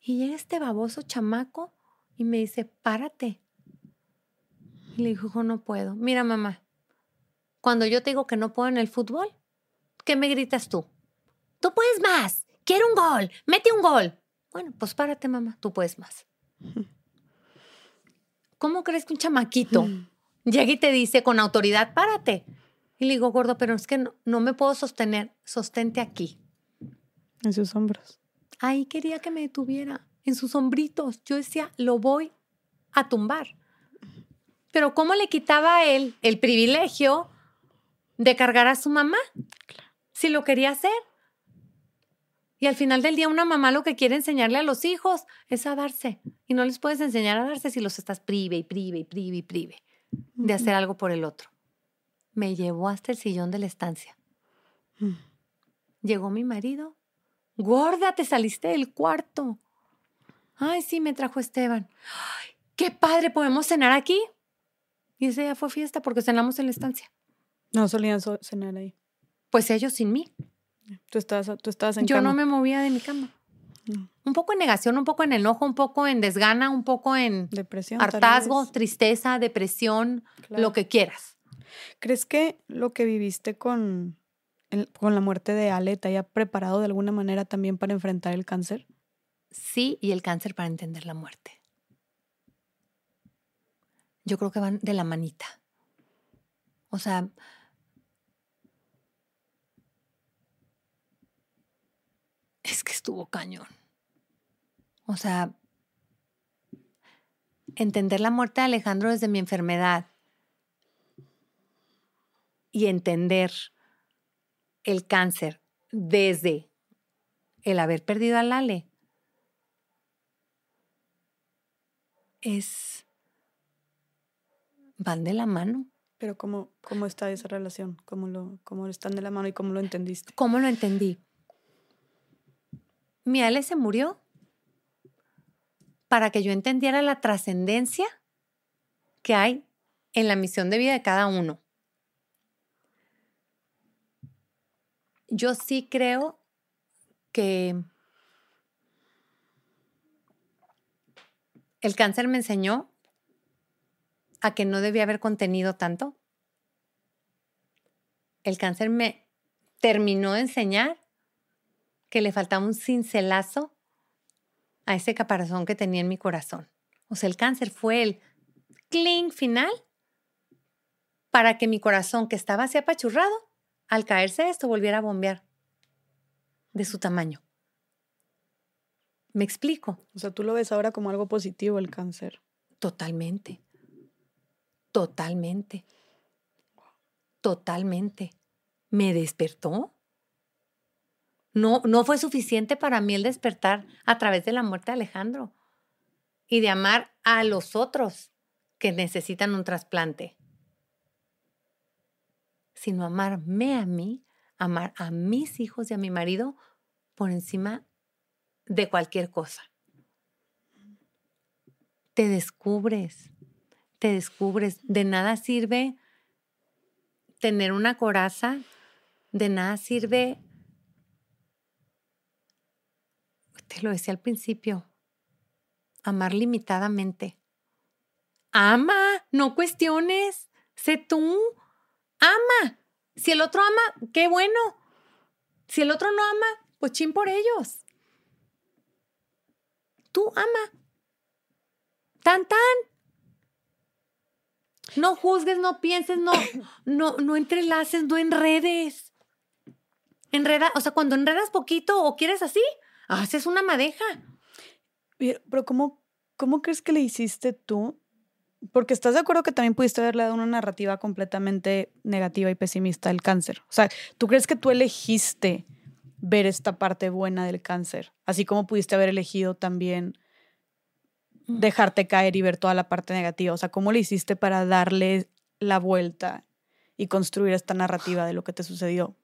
Y llega este baboso chamaco y me dice, párate. Y le dijo, no puedo. Mira, mamá, cuando yo te digo que no puedo en el fútbol, ¿qué me gritas tú? Tú puedes más. Quiero un gol. Mete un gol. Bueno, pues párate, mamá. Tú puedes más. ¿Cómo crees que un chamaquito llega y te dice con autoridad, párate? Y le digo, gordo, pero es que no, no me puedo sostener. Sostente aquí. En sus hombros. Ahí quería que me detuviera, en sus hombritos. Yo decía, lo voy a tumbar. Pero ¿cómo le quitaba a él el privilegio de cargar a su mamá? Si lo quería hacer. Y al final del día una mamá lo que quiere enseñarle a los hijos es a darse. Y no les puedes enseñar a darse si los estás prive y prive y prive y prive de hacer algo por el otro. Me llevó hasta el sillón de la estancia. Mm. Llegó mi marido. Gorda, te saliste del cuarto. Ay, sí, me trajo Esteban. Ay, qué padre, ¿podemos cenar aquí? Y ese día fue fiesta porque cenamos en la estancia. No solían so- cenar ahí. Pues ellos sin mí. Tú estabas, tú estabas en Yo cama. no me movía de mi cama. Mm. Un poco en negación, un poco en enojo, un poco en desgana, un poco en Depresión. hartazgo, tristeza, depresión, Claro. lo que quieras. ¿Crees que lo que viviste con, con la muerte de Ale te haya preparado de alguna manera también para enfrentar el cáncer? Sí, y el cáncer para entender la muerte. Yo creo que van de la manita. O sea, es que estuvo cañón. O sea, entender la muerte de Alejandro desde mi enfermedad y entender el cáncer desde el haber perdido a Lale es van de la mano. Pero ¿cómo, cómo está esa relación? ¿Cómo, lo, ¿Cómo están de la mano y cómo lo entendiste? ¿Cómo lo entendí? Mi Ale se murió para que yo entendiera la trascendencia que hay en la misión de vida de cada uno. Yo sí creo que el cáncer me enseñó a que no debía haber contenido tanto. El cáncer me terminó de enseñar que le faltaba un cincelazo a ese caparazón que tenía en mi corazón. O sea, el cáncer fue el cling final para que mi corazón, que estaba así apachurrado, al caerse esto volviera a bombear de su tamaño. ¿Me explico? O sea, tú lo ves ahora como algo positivo el cáncer. Totalmente. Totalmente. Totalmente. Me despertó. No, no fue suficiente para mí el despertar a través de la muerte de Alejandro y de amar a los otros que necesitan un trasplante, sino amarme a mí, amar a mis hijos y a mi marido por encima de cualquier cosa. Te descubres, te descubres. De nada sirve tener una coraza, de nada sirve, te lo decía al principio, amar limitadamente. Ama, no cuestiones, sé tú, ama. Si el otro ama, qué bueno. Si el otro no ama, pues chin por ellos. Tú ama. Tan tan. No juzgues, no pienses, no, no, no entrelaces, no enredes. Enreda, o sea, cuando enredas poquito o quieres así, haces una madeja. Pero ¿cómo, ¿cómo crees que le hiciste tú? Porque estás de acuerdo que también pudiste haberle dado una narrativa completamente negativa y pesimista del cáncer. O sea, ¿tú crees que tú elegiste ver esta parte buena del cáncer? Así como pudiste haber elegido también mm. dejarte caer y ver toda la parte negativa. O sea, ¿cómo le hiciste para darle la vuelta y construir esta narrativa de lo que te sucedió?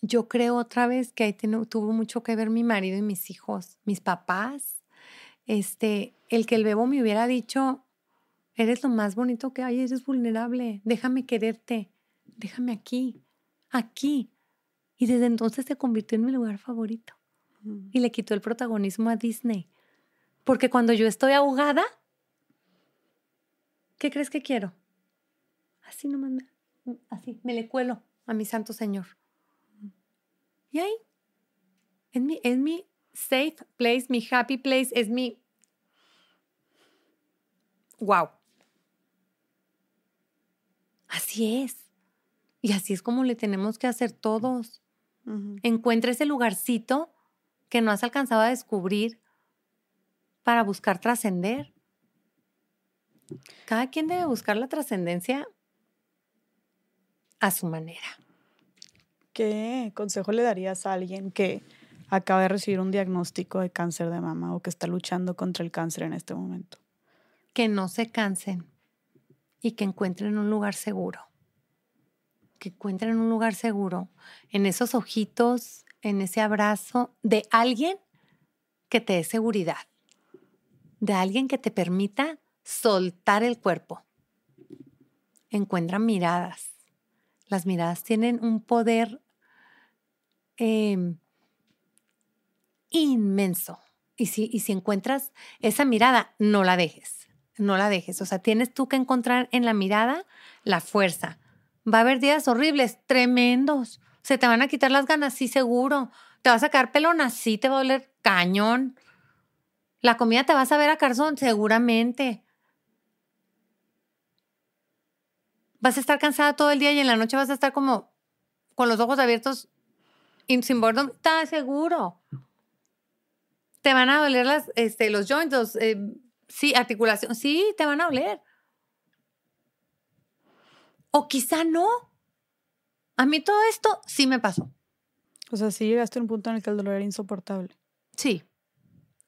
Yo creo otra vez que ahí tuvo mucho que ver mi marido y mis hijos, mis papás. Este, el que el bebo me hubiera dicho, eres lo más bonito que hay, eres vulnerable, déjame quererte, déjame aquí, aquí. Y desde entonces se convirtió en mi lugar favorito. Y le quitó el protagonismo a Disney. Porque cuando yo estoy ahogada, ¿qué crees que quiero? Así nomás, así, me le cuelo a mi santo Señor. Y ahí, es mi, es mi safe place, mi happy place, es mi... ¡Wow! Así es. Y así es como le tenemos que hacer todos. Encuentra ese lugarcito que no has alcanzado a descubrir para buscar trascender. Cada quien debe buscar la trascendencia a su manera. ¿Qué consejo le darías a alguien que acaba de recibir un diagnóstico de cáncer de mama o que está luchando contra el cáncer en este momento? Que no se cansen y que encuentren un lugar seguro. Que encuentren un lugar seguro en esos ojitos, en ese abrazo de alguien que te dé seguridad, de alguien que te permita soltar el cuerpo. Encuentran miradas. Las miradas tienen un poder Em, inmenso. Y si, y si encuentras esa mirada, no la dejes, no la dejes. O sea, tienes tú que encontrar en la mirada la fuerza. Va a haber días horribles, tremendos. Se te van a quitar las ganas, sí, seguro. Te vas a sacar pelona, sí, te va a doler cañón. La comida te vas a ver a carzón, seguramente. Vas a estar cansada todo el día y en la noche vas a estar como con los ojos abiertos y sin bordón, ¿estás seguro? Te van a doler las, este, los joints, eh, sí, articulación, sí, te van a doler. O quizá no. A mí todo esto sí me pasó. O sea, sí llegaste a un punto en el que el dolor era insoportable. Sí.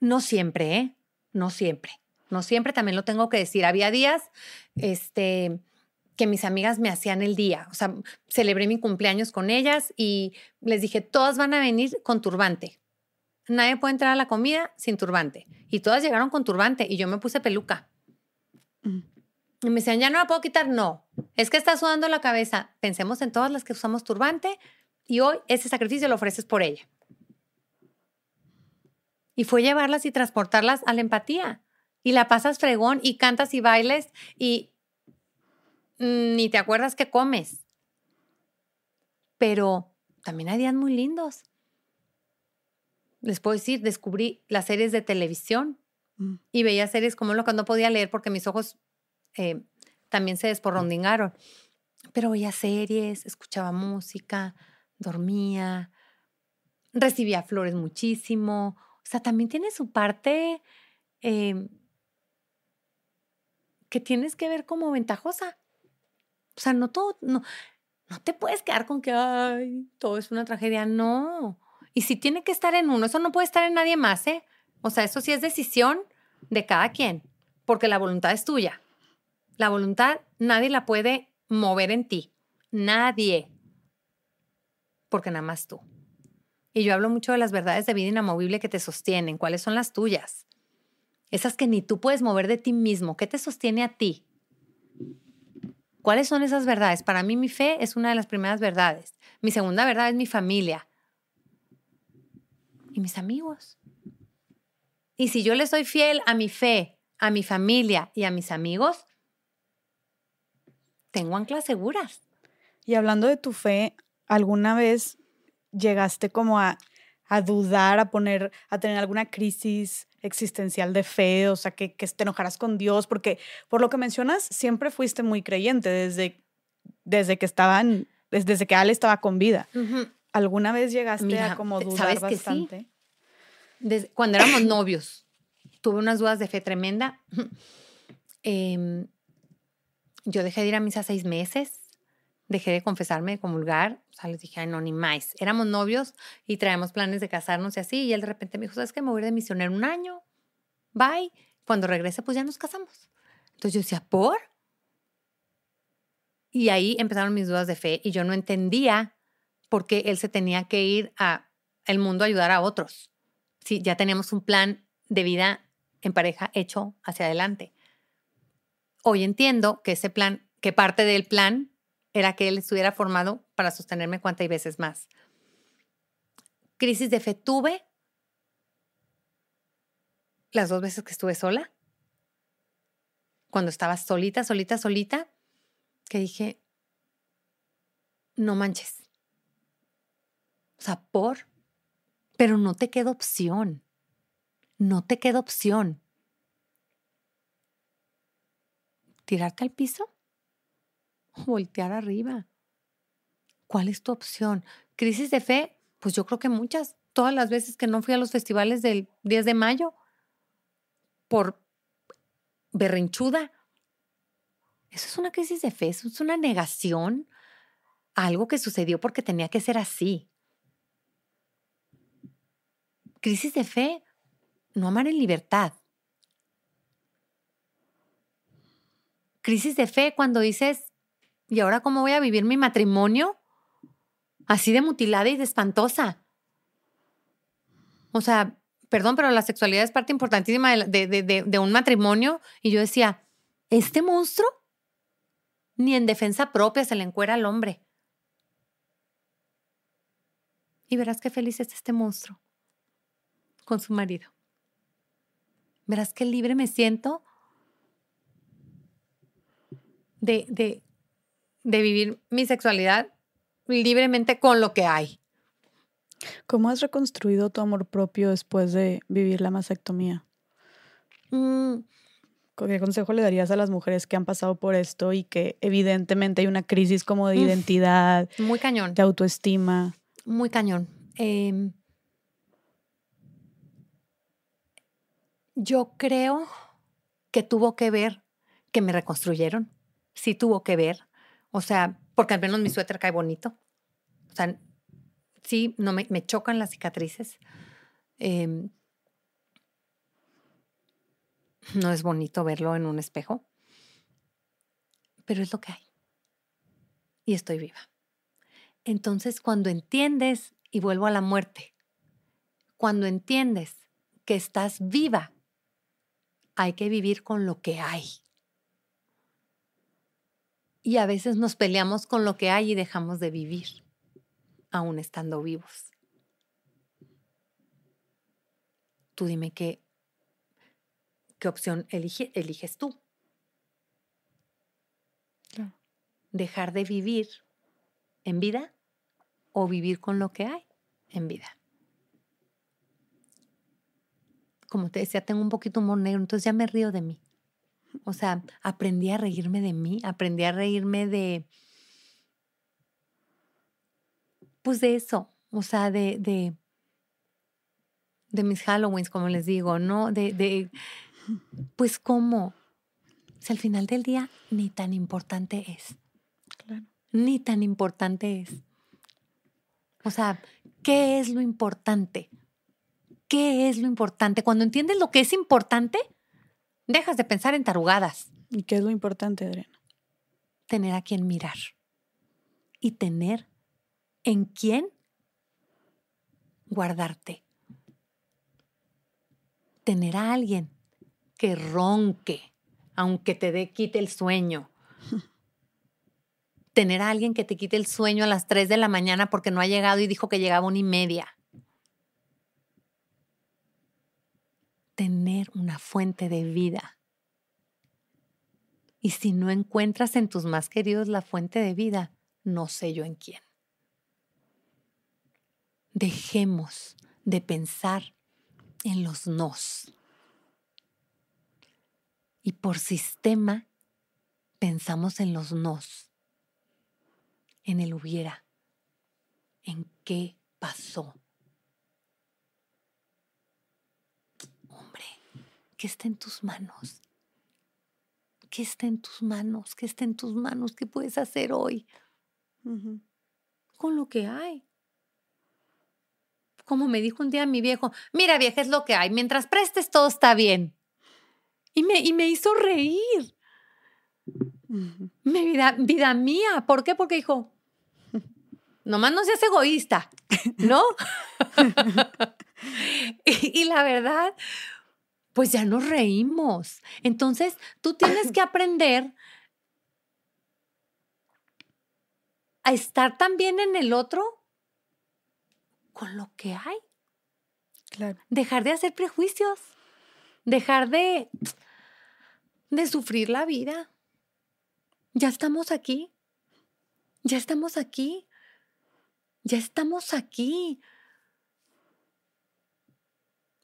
No siempre, ¿eh? No siempre. No siempre, también lo tengo que decir. Había días, este, que mis amigas me hacían el día. O sea, celebré mi cumpleaños con ellas y les dije, todas van a venir con turbante. Nadie puede entrar a la comida sin turbante. Y todas llegaron con turbante y yo me puse peluca. Mm. Y me decían, ya no la puedo quitar. No, es que está sudando la cabeza. Pensemos en todas las que usamos turbante y hoy ese sacrificio lo ofreces por ella. Y fue llevarlas y transportarlas a la empatía. Y la pasas fregón y cantas y bailes y ni te acuerdas que comes. Pero también hay días muy lindos. Les puedo decir, descubrí las series de televisión Mm. y veía series como lo que no podía leer porque mis ojos eh, también se desporrondingaron. Pero veía series, escuchaba música, dormía, recibía flores muchísimo. O sea, también tiene su parte eh, que tienes que ver como ventajosa. O sea, no todo, no, no te puedes quedar con que, ay, todo es una tragedia. No. Y si tiene que estar en uno, eso no puede estar en nadie más, ¿eh? O sea, eso sí es decisión de cada quien, porque la voluntad es tuya. La voluntad nadie la puede mover en ti. Nadie. Porque nada más tú. Y yo hablo mucho de las verdades de vida inamovible que te sostienen. ¿Cuáles son las tuyas? Esas que ni tú puedes mover de ti mismo. ¿Qué te sostiene a ti? ¿Cuáles son esas verdades? Para mí mi fe es una de las primeras verdades. Mi segunda verdad es mi familia. Y mis amigos. Y si yo le soy fiel a mi fe, a mi familia y a mis amigos, tengo anclas seguras. Y hablando de tu fe, ¿alguna vez llegaste como a, a dudar, a poner, a tener alguna crisis existencial de fe, o sea, que, que te enojaras con Dios? Porque por lo que mencionas, siempre fuiste muy creyente desde, desde que estaban, desde que Ale estaba con vida. ¿Alguna vez llegaste Mira, a como dudar ¿sabes que sí? Cuando éramos novios, tuve unas dudas de fe tremenda. Em, yo dejé de ir a misa seis meses, dejé de confesarme, de comulgar. O sea, les dije, ay, no, ni más. Éramos novios y traíamos planes de casarnos y así. Y él de repente me dijo, ¿sabes qué? Me voy a ir de misionero un año. Bye. Cuando regrese, pues ya nos casamos. Entonces yo decía, ¿por? Y ahí empezaron mis dudas de fe y yo no entendía por qué él se tenía que ir a el mundo a ayudar a otros. Sí, ya teníamos un plan de vida en pareja hecho hacia adelante. Hoy entiendo que ese plan, que parte del plan era que él estuviera formado para sostenerme cuantas veces más. Crisis de fe tuve las dos veces que estuve sola. Cuando estaba solita, solita, solita, que dije, no manches. O sea, por, pero no te queda opción. No te queda opción. ¿Tirarte al piso? ¿O voltear arriba? ¿Cuál es tu opción? ¿Crisis de fe? Pues yo creo que muchas. Todas las veces que no fui a los festivales del 10 de mayo por berrinchuda. Eso es una crisis de fe, eso es una negación a algo que sucedió porque tenía que ser así. Crisis de fe, no amar en libertad. Crisis de fe cuando dices, ¿y ahora cómo voy a vivir mi matrimonio? Así de mutilada y de espantosa. O sea, perdón, pero la sexualidad es parte importantísima de, de un matrimonio. Y yo decía, ¿este monstruo? Ni en defensa propia se le encuera al hombre. Y verás qué feliz es este monstruo con su marido. Verás qué libre me siento de, de, de vivir mi sexualidad libremente con lo que hay. ¿Cómo has reconstruido tu amor propio después de vivir la mastectomía? Mm, ¿Qué consejo le darías a las mujeres que han pasado por esto y que evidentemente hay una crisis como de Mm. identidad, muy cañón. de autoestima? Muy cañón. Em, yo creo que tuvo que ver que me reconstruyeron. Sí tuvo que ver. O sea, porque al menos mi suéter cae bonito. O sea, sí, no me, chocan las cicatrices. Em, no es bonito verlo en un espejo, pero es lo que hay. Y estoy viva. Entonces, cuando entiendes, y vuelvo a la muerte, cuando entiendes que estás viva, hay que vivir con lo que hay. Y a veces nos peleamos con lo que hay y dejamos de vivir, aún estando vivos. Tú dime qué, qué opción elige- eliges tú. Dejar de vivir en vida o vivir con lo que hay en vida. Como te decía, tengo un poquito humor negro, entonces ya me río de mí. O sea, aprendí a reírme de mí, aprendí a reírme de, pues de eso, o sea, de, de, de mis Halloweens, como les digo, ¿no? De, de pues cómo, si al final del día ni tan importante es. Claro. Ni tan importante es. O sea, ¿qué es lo importante? ¿Qué es lo importante? Cuando entiendes lo que es importante, dejas de pensar en tarugadas. ¿Y qué es lo importante, Adriana? Tener a quien mirar y tener en quién guardarte. Tener a alguien que ronque, aunque te dé quite el sueño. Tener a alguien que te quite el sueño a las 3 de la mañana porque no ha llegado y dijo que llegaba una y media. Tener una fuente de vida. Y si no encuentras en tus más queridos la fuente de vida, no sé yo en quién. Dejemos de pensar en los nos. Y por sistema pensamos en los nos, en el hubiera, en qué pasó. Hombre, ¿qué está en tus manos? ¿Qué está en tus manos? ¿Qué está en tus manos? ¿Qué puedes hacer hoy? Con lo que hay. Como me dijo un día mi viejo, mira vieja, es lo que hay. Mientras prestes, todo está bien. Y me, y me hizo reír. Mi vida, vida mía. ¿Por qué? Porque dijo, nomás no seas egoísta, ¿no? y, y, la verdad, pues ya nos reímos. Entonces, tú tienes que aprender a estar también en el otro con lo que hay. Claro. Dejar de hacer prejuicios. Dejar de, de sufrir la vida. Ya estamos aquí. Ya estamos aquí. Ya estamos aquí.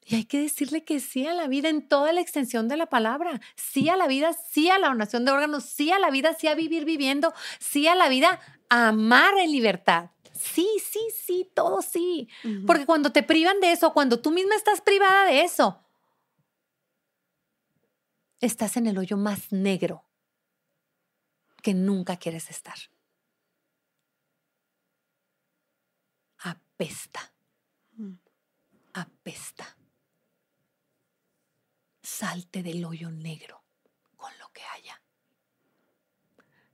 Y hay que decirle que sí a la vida en toda la extensión de la palabra. Sí a la vida, sí a la donación de órganos, sí a la vida, sí a vivir viviendo, sí a la vida, a amar en libertad. Sí, sí, sí, todo sí. Uh -huh. Porque cuando te privan de eso, cuando tú misma estás privada de eso, estás en el hoyo más negro que nunca quieres estar. Apesta. Apesta. Salte del hoyo negro con lo que haya.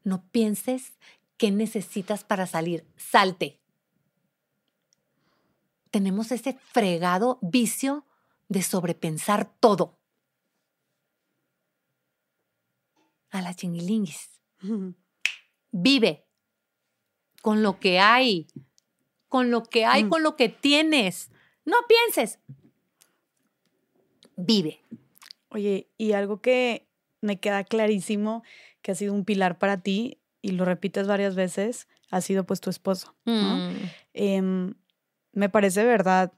No pienses qué necesitas para salir. Salte. Tenemos ese fregado vicio de sobrepensar todo. A la chingilinguis. Vive con lo que hay, con lo que hay, mm. con lo que tienes. No pienses. Vive. Oye, y algo que me queda clarísimo que ha sido un pilar para ti y lo repites varias veces, ha sido pues tu esposo. ¿no? Mm. Eh, me parece verdad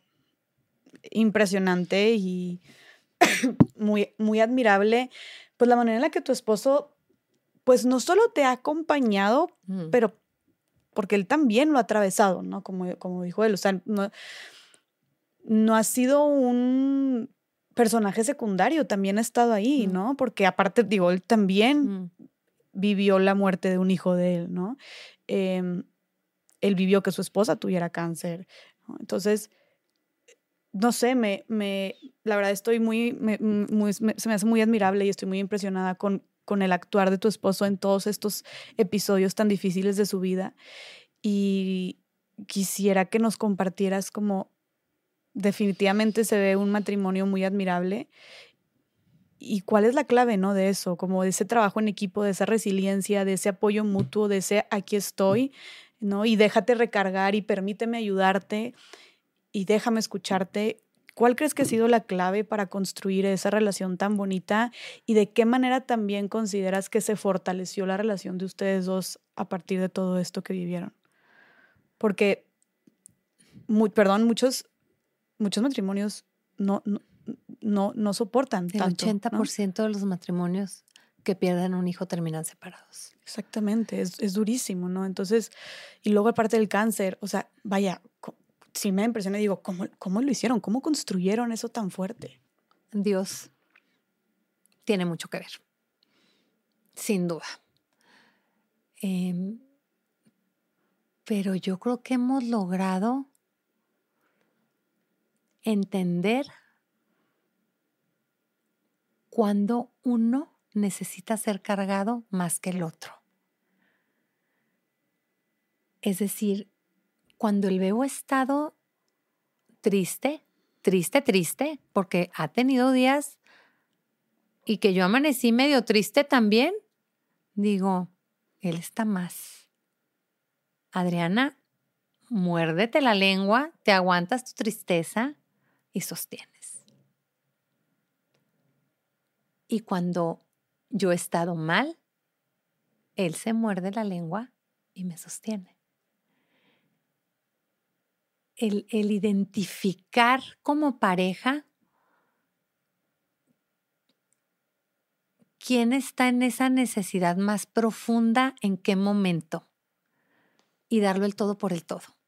impresionante y muy, muy admirable, pues la manera en la que tu esposo, pues no solo te ha acompañado, mm. pero porque él también lo ha atravesado, ¿no? Como, como dijo él, o sea, no, no ha sido un personaje secundario, también ha estado ahí, mm. ¿no? Porque aparte, digo, él también mm. vivió la muerte de un hijo de él, ¿no? Eh, él vivió que su esposa tuviera cáncer. ¿no? Entonces, no sé, me, me, la verdad estoy muy, me, muy me, se me hace muy admirable y estoy muy impresionada con, con el actuar de tu esposo en todos estos episodios tan difíciles de su vida. Y quisiera que nos compartieras como definitivamente se ve un matrimonio muy admirable. ¿Y cuál es la clave, no, de eso? Como de ese trabajo en equipo, de esa resiliencia, de ese apoyo mutuo, de ese aquí estoy, ¿no? Y déjate recargar y permíteme ayudarte y déjame escucharte. ¿Cuál crees que ha sido la clave para construir esa relación tan bonita y de qué manera también consideras que se fortaleció la relación de ustedes dos a partir de todo esto que vivieron? Porque mu- perdón, muchos, muchos matrimonios no, no, no, no soportan El tanto. ¿no? 80% de los matrimonios que pierden un hijo terminan separados. Exactamente, es, es durísimo, ¿no? Entonces, y luego aparte del cáncer, o sea, vaya, sí me impresiona y digo, ¿cómo, ¿cómo lo hicieron? ¿Cómo construyeron eso tan fuerte? Dios tiene mucho que ver, sin duda. Em, pero yo creo que hemos logrado entender cuando uno necesita ser cargado más que el otro. Es decir, cuando el bebo ha estado triste, triste, triste, porque ha tenido días y que yo amanecí medio triste también, digo, él está más. Adriana, muérdete la lengua, te aguantas tu tristeza y sostienes. Y cuando yo he estado mal, él se muerde la lengua y me sostiene. El, el identificar como pareja quién está en esa necesidad más profunda, en qué momento, y darlo el todo por el todo.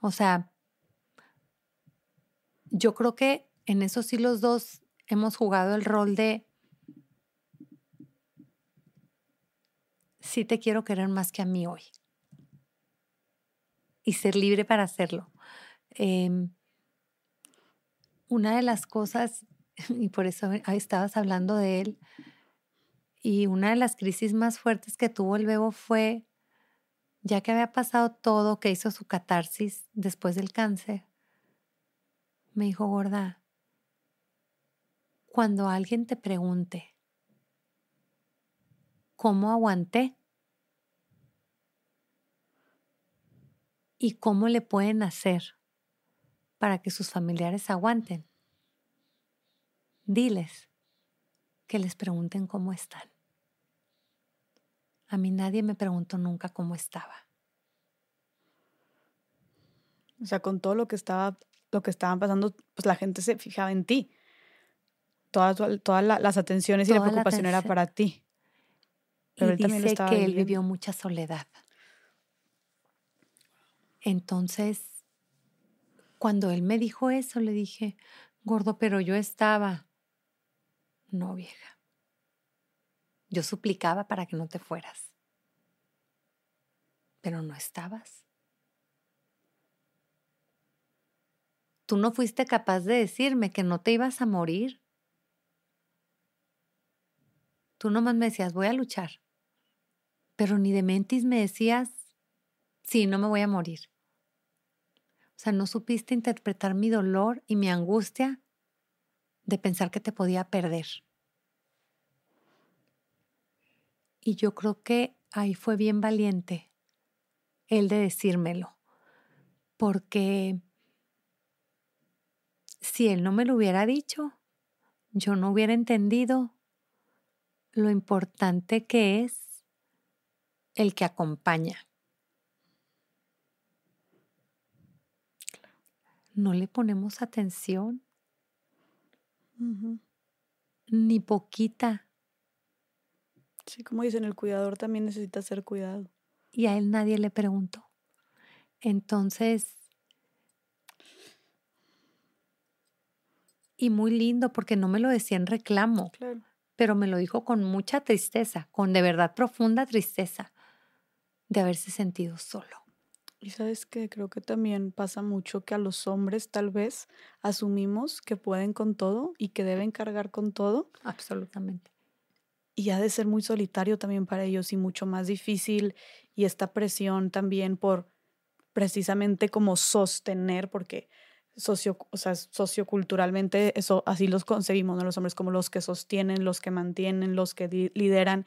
O sea, yo creo que en eso sí los dos hemos jugado el rol de sí te quiero querer más que a mí hoy. Y ser libre para hacerlo. Em, una de las cosas, y por eso estabas hablando de él, y una de las crisis más fuertes que tuvo el bebo fue, ya que había pasado todo, que hizo su catarsis después del cáncer, me dijo, gorda, cuando alguien te pregunte, ¿cómo aguanté? ¿Y cómo le pueden hacer para que sus familiares aguanten? Diles que les pregunten cómo están. A mí nadie me preguntó nunca cómo estaba. O sea, con todo lo que estaba, lo que estaban pasando, pues la gente se fijaba en ti. Todas, todas la- las atenciones y la Toda la preocupación era para ti. Pero y él también lo dice estaba que él viviendo. vivió mucha soledad. Entonces, cuando él me dijo eso, le dije, gordo, pero yo estaba. No, vieja. Yo suplicaba para que no te fueras. Pero no estabas. Tú no fuiste capaz de decirme que no te ibas a morir. Tú nomás me decías, voy a luchar. Pero ni de mentis me decías, sí, no me voy a morir. O sea, no supiste interpretar mi dolor y mi angustia de pensar que te podía perder. Y yo creo que ahí fue bien valiente él de decírmelo, porque si él no me lo hubiera dicho, yo no hubiera entendido lo importante que es el que acompaña. No le ponemos atención, ni poquita, Sí, como dicen, el cuidador también necesita ser cuidado. y a él nadie le preguntó. Entonces, y muy lindo porque no me lo decía en reclamo, Claro. pero me lo dijo con mucha tristeza, con de verdad profunda tristeza de haberse sentido solo. Y sabes que creo que también pasa mucho que a los hombres tal vez asumimos que pueden con todo y que deben cargar con todo Absolutamente. y ha de ser muy solitario también para ellos y mucho más difícil y esta presión también por precisamente como sostener porque socio, o sea, socioculturalmente eso así los concebimos, ¿no? Los hombres como los que sostienen, los que mantienen, los que lideran.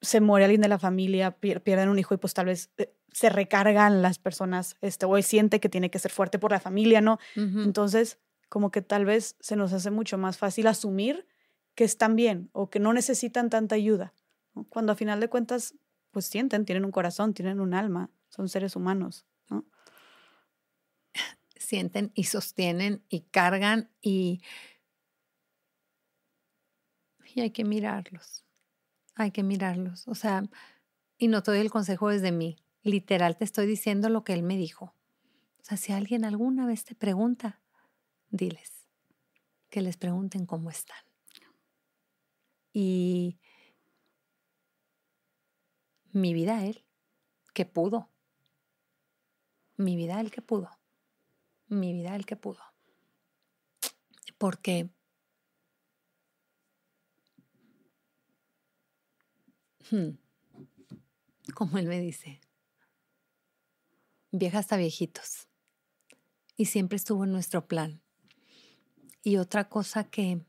Se muere alguien de la familia, pier- pierden un hijo y pues tal vez eh, se recargan las personas, este, o él siente que tiene que ser fuerte por la familia, ¿no? Entonces, como que tal vez se nos hace mucho más fácil asumir que están bien o que no necesitan tanta ayuda, ¿no? cuando a final de cuentas, pues sienten, tienen un corazón, tienen un alma, son seres humanos, ¿no? Sienten y sostienen y cargan y, y hay que mirarlos. Hay que mirarlos. O sea, y no te doy el consejo desde mí. Literal te estoy diciendo lo que él me dijo. O sea, si alguien alguna vez te pregunta, diles que les pregunten cómo están. Y mi vida él, que pudo. Mi vida él que pudo. Mi vida él que pudo. Porque hmm, como él me dice, vieja hasta viejitos. Y siempre estuvo en nuestro plan. Y otra cosa que,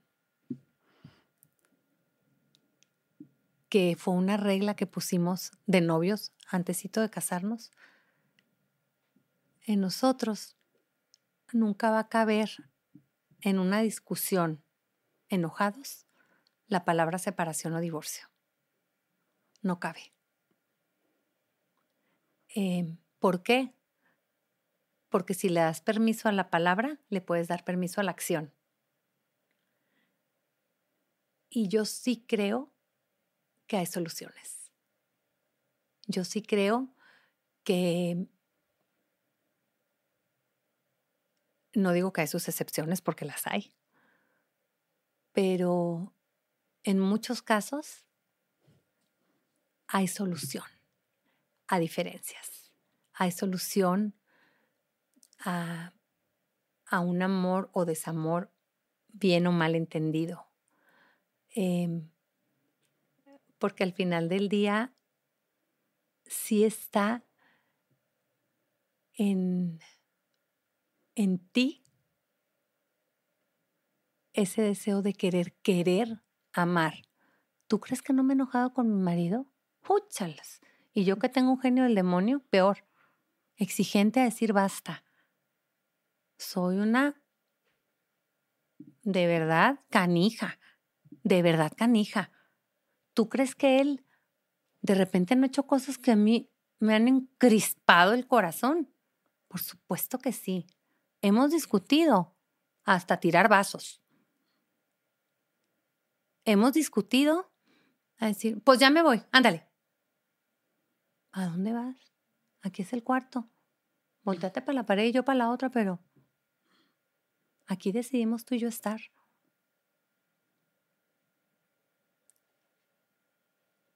que fue una regla que pusimos de novios antesito de casarnos, en nosotros nunca va a caber en una discusión enojados la palabra separación o divorcio. No cabe. Eh, ¿Por qué? Porque si le das permiso a la palabra, le puedes dar permiso a la acción. Y yo sí creo que hay soluciones. Yo sí creo que no digo que hay sus excepciones porque las hay, pero en muchos casos hay solución a diferencias. Hay solución a, un amor o desamor bien o mal entendido. Em, porque al final del día sí está en, en ti ese deseo de querer, querer amar. ¿Tú crees que no me he enojado con mi marido? ¡Húchalas! Y yo que tengo un genio del demonio, peor, exigente a decir basta. Soy una de verdad canija, de verdad canija. ¿Tú crees que él de repente no ha hecho cosas que a mí me han encrispado el corazón? Por supuesto que sí. Hemos discutido hasta tirar vasos. Hemos discutido a decir, pues ya me voy, ándale, ¿A dónde vas? Aquí es el cuarto. Volteate para la pared y yo para la otra, pero aquí decidimos tú y yo estar.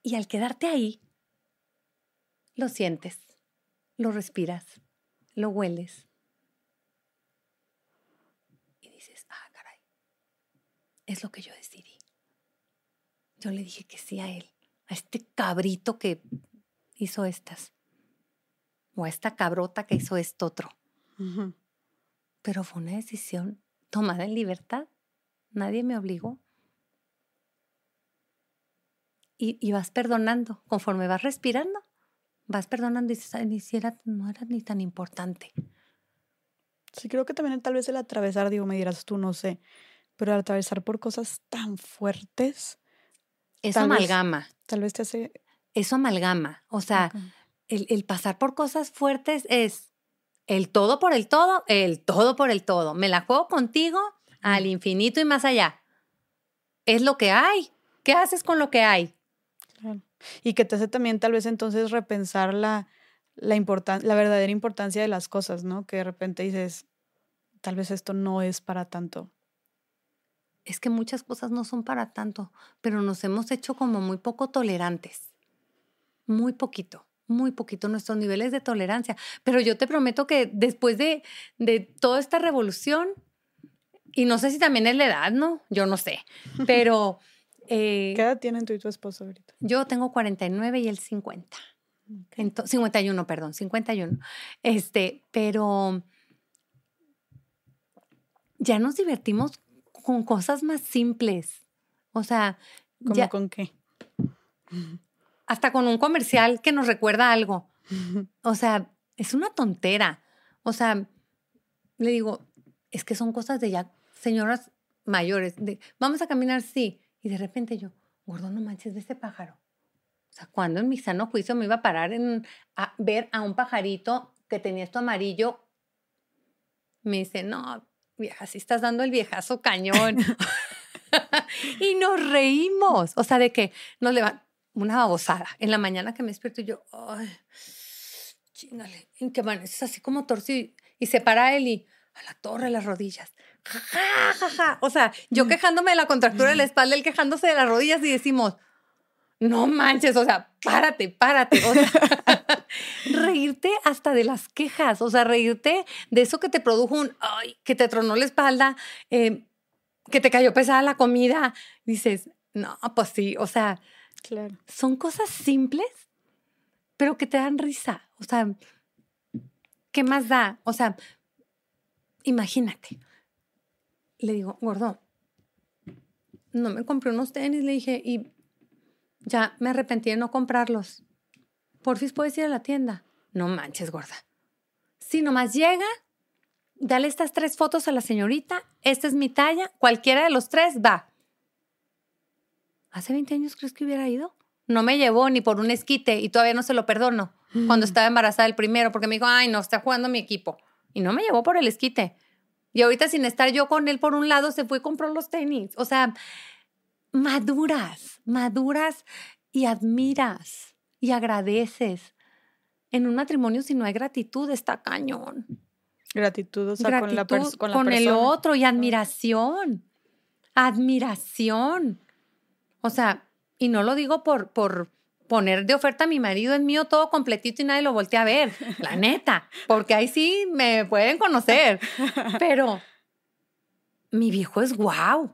Y al quedarte ahí, lo sientes, lo respiras, lo hueles. Y dices, ah, caray, es lo que yo decidí. Yo le dije que sí a él, a este cabrito que hizo estas. O a esta cabrota que hizo esto otro. Pero fue una decisión tomada en libertad. Nadie me obligó. Y, vas perdonando. Conforme vas respirando, vas perdonando y dices, ni siquiera no era ni tan importante. Sí, creo que también tal vez el atravesar, digo, me dirás tú, no sé, pero el atravesar por cosas tan fuertes. Eso amalgama. tal vez te hace eso amalgama. O sea, el, pasar por cosas fuertes es el todo por el todo, el todo por el todo. Me la juego contigo al infinito y más allá. Es lo que hay. ¿Qué haces con lo que hay? Y que te hace también tal vez entonces repensar la, la, la verdadera importancia de las cosas, ¿no? Que de repente dices, tal vez esto no es para tanto. Es que muchas cosas no son para tanto, pero nos hemos hecho como muy poco tolerantes muy poquito, muy poquito nuestros niveles de tolerancia. Pero yo te prometo que después de, de toda esta revolución, y no sé si también es la edad, ¿no? Yo no sé, pero... Eh, ¿Qué edad tienen tú y tu esposo ahorita? Yo tengo 49 y él 50. 51, perdón, 51. Este, pero ya nos divertimos con cosas más simples. O sea, ¿cómo con qué? hasta con un comercial que nos recuerda algo. O sea, es una tontera. O sea, le digo, es que son cosas de ya señoras mayores. De, Vamos a caminar, sí. Y de repente yo, gordo, no manches de ese pájaro. O sea, cuando en mi sano juicio me iba a parar en, a ver a un pajarito que tenía esto amarillo Me dice, no, vieja, si estás dando el viejazo cañón. y nos reímos. O sea, de que nos levantamos una babosada. En la mañana que me despierto yo, ay, chingale, en que es así como torcido. Y se para él y a la torre las rodillas. O sea, yo mm. quejándome de la contractura de la mm. espalda, él quejándose de las rodillas y decimos, no manches, o sea, párate, párate. O sea, reírte hasta de las quejas, o sea, reírte de eso que te produjo un, ay, que te tronó la espalda, eh, que te cayó pesada la comida. Dices, no, pues sí, o sea, claro. son cosas simples, pero que te dan risa. O sea, ¿qué más da? O sea, imagínate. Le digo, gordo, no me compré unos tenis, le dije, y ya me arrepentí de no comprarlos. Por fin puedes ir a la tienda. No manches, gorda. Si nomás llega, dale estas tres fotos a la señorita, esta es mi talla, cualquiera de los tres va. ¿Hace 20 años crees que hubiera ido? No me llevó ni por un esquite y todavía no se lo perdono. Cuando mm. estaba embarazada el primero, porque me dijo, ay, no, está jugando mi equipo. Y no me llevó por el esquite. Y ahorita sin estar yo con él por un lado, se fue y compró los tenis. O sea, maduras, maduras y admiras y agradeces. En un matrimonio, si no hay gratitud, está cañón. Gratitud, o sea, con, la, con, con el otro y admiración. Admiración. O sea, y no lo digo por, por poner de oferta a mi marido, es mío todo completito y nadie lo voltea a ver, la neta, porque ahí sí me pueden conocer. Pero mi viejo es guau.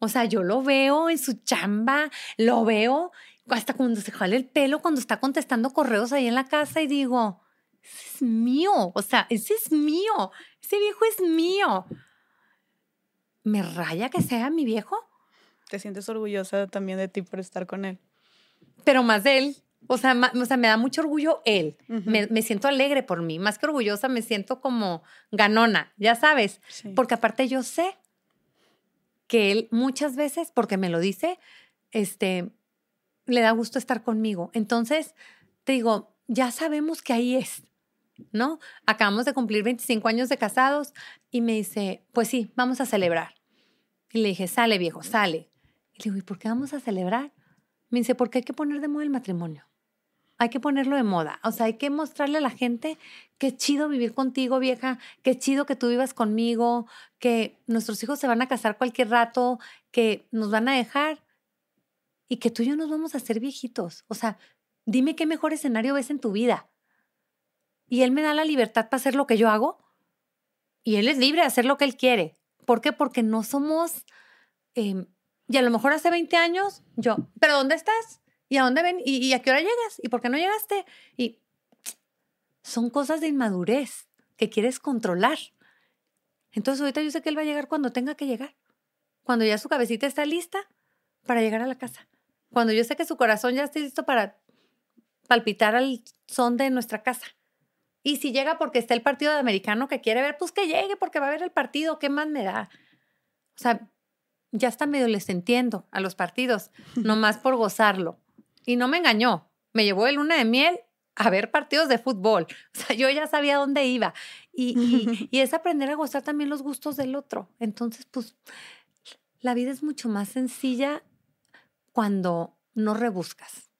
O sea, yo lo veo en su chamba, lo veo hasta cuando se jale el pelo, cuando está contestando correos ahí en la casa y digo, ese es mío, o sea, ese es mío, ese viejo es mío. ¿Me raya que sea mi viejo? ¿Te sientes orgullosa también de ti por estar con él? Pero más de él. O sea, o sea, me da mucho orgullo él. me, me, siento alegre por mí. Más que orgullosa, me siento como ganona, ya sabes. Porque aparte yo sé que él muchas veces, porque me lo dice, este, le da gusto estar conmigo. Entonces, te digo, ya sabemos que ahí es, ¿no? Acabamos de cumplir 25 años de casados y me dice, pues sí, vamos a celebrar. Y le dije, sale viejo, sale. Y le digo, ¿y por qué vamos a celebrar? Me dice, porque hay que poner de moda el matrimonio. Hay que ponerlo de moda. O sea, hay que mostrarle a la gente qué chido vivir contigo, vieja, qué chido que tú vivas conmigo, que nuestros hijos se van a casar cualquier rato, que nos van a dejar y que tú y yo nos vamos a hacer viejitos. O sea, dime qué mejor escenario ves en tu vida. Y él me da la libertad para hacer lo que yo hago y él es libre de hacer lo que él quiere. ¿Por qué? Porque no somos... Em, y a lo mejor hace 20 años yo, ¿pero dónde estás? ¿Y a dónde ven? ¿Y, a qué hora llegas? ¿Y por qué no llegaste? Y son cosas de inmadurez que quieres controlar. Entonces ahorita yo sé que él va a llegar cuando tenga que llegar. Cuando ya su cabecita está lista para llegar a la casa. Cuando yo sé que su corazón ya está listo para palpitar al son de nuestra casa. Y si llega porque está el partido de americano que quiere ver, pues que llegue porque va a ver el partido, ¿qué más me da? O sea, ya está medio les entiendo a los partidos, nomás por gozarlo. Y no me engañó, me llevó de luna de miel a ver partidos de fútbol. O sea, yo ya sabía dónde iba. Y, y, es aprender a gozar también los gustos del otro. Entonces, pues, la vida es mucho más sencilla cuando no rebuscas,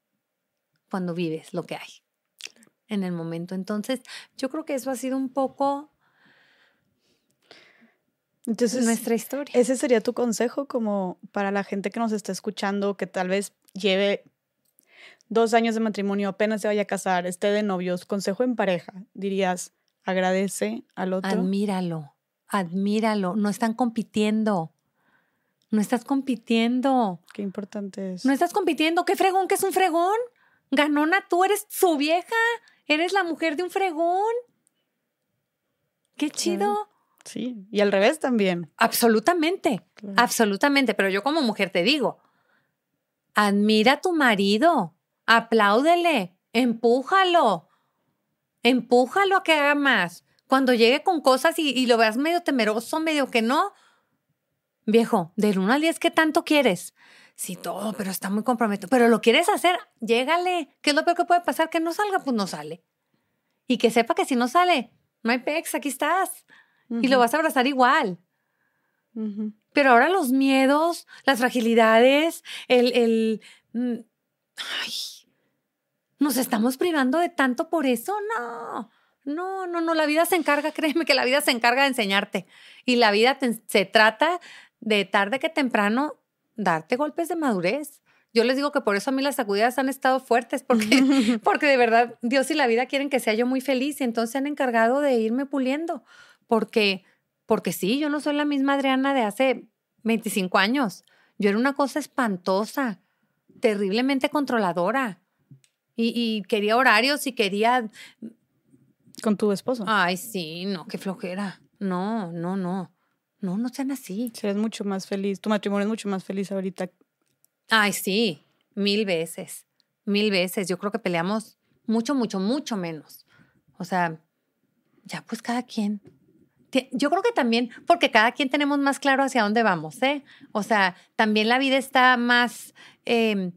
cuando vives lo que hay en el momento. Entonces, yo creo que eso ha sido un poco entonces, nuestra historia. Ese sería tu consejo como para la gente que nos está escuchando, que tal vez lleve dos años de matrimonio, apenas se vaya a casar, esté de novios, consejo en pareja, dirías, agradece al otro. Admíralo, admíralo, no están compitiendo. No estás compitiendo. Qué importante es. No estás compitiendo. ¿Qué fregón que es un fregón? Ganona, tú eres su vieja. Eres la mujer de un fregón. Qué chido. Sí, y al revés también. Absolutamente, absolutamente. Pero yo como mujer te digo, admira a tu marido, apláudele, empújalo, empújalo a que haga más. Cuando llegue con cosas y, lo veas medio temeroso, medio que no, viejo, del 1 al 10, ¿qué tanto quieres? Sí, todo, pero está muy comprometido. Pero lo quieres hacer, llégale. ¿Qué es lo peor que puede pasar? Que no salga, pues no sale. Y que sepa que si no sale, no hay pex, aquí estás. y lo vas a abrazar igual. Pero ahora los miedos, las fragilidades, el, el mm, ay, nos estamos privando de tanto por eso, no. No, no, no, la vida se encarga, créeme que la vida se encarga de enseñarte. Y la vida te- se trata de tarde que temprano darte golpes de madurez. Yo les digo que por eso a mí las sacudidas han estado fuertes, porque, porque de verdad Dios y la vida quieren que sea yo muy feliz y entonces se han encargado de irme puliendo. Porque, porque sí, yo no soy la misma Adriana de hace 25 años. Yo era una cosa espantosa, terriblemente controladora. Y, y quería horarios y quería Con tu esposo. Ay, sí, no, qué flojera. No, no, no. No, no sean así. Serás mucho más feliz. Tu matrimonio es mucho más feliz ahorita. Ay, sí, mil veces. Mil veces. Yo creo que peleamos mucho, mucho, mucho menos. O sea, ya pues cada quien. Yo creo que también, porque cada quien tenemos más claro hacia dónde vamos, ¿eh? O sea, también la vida está más eh,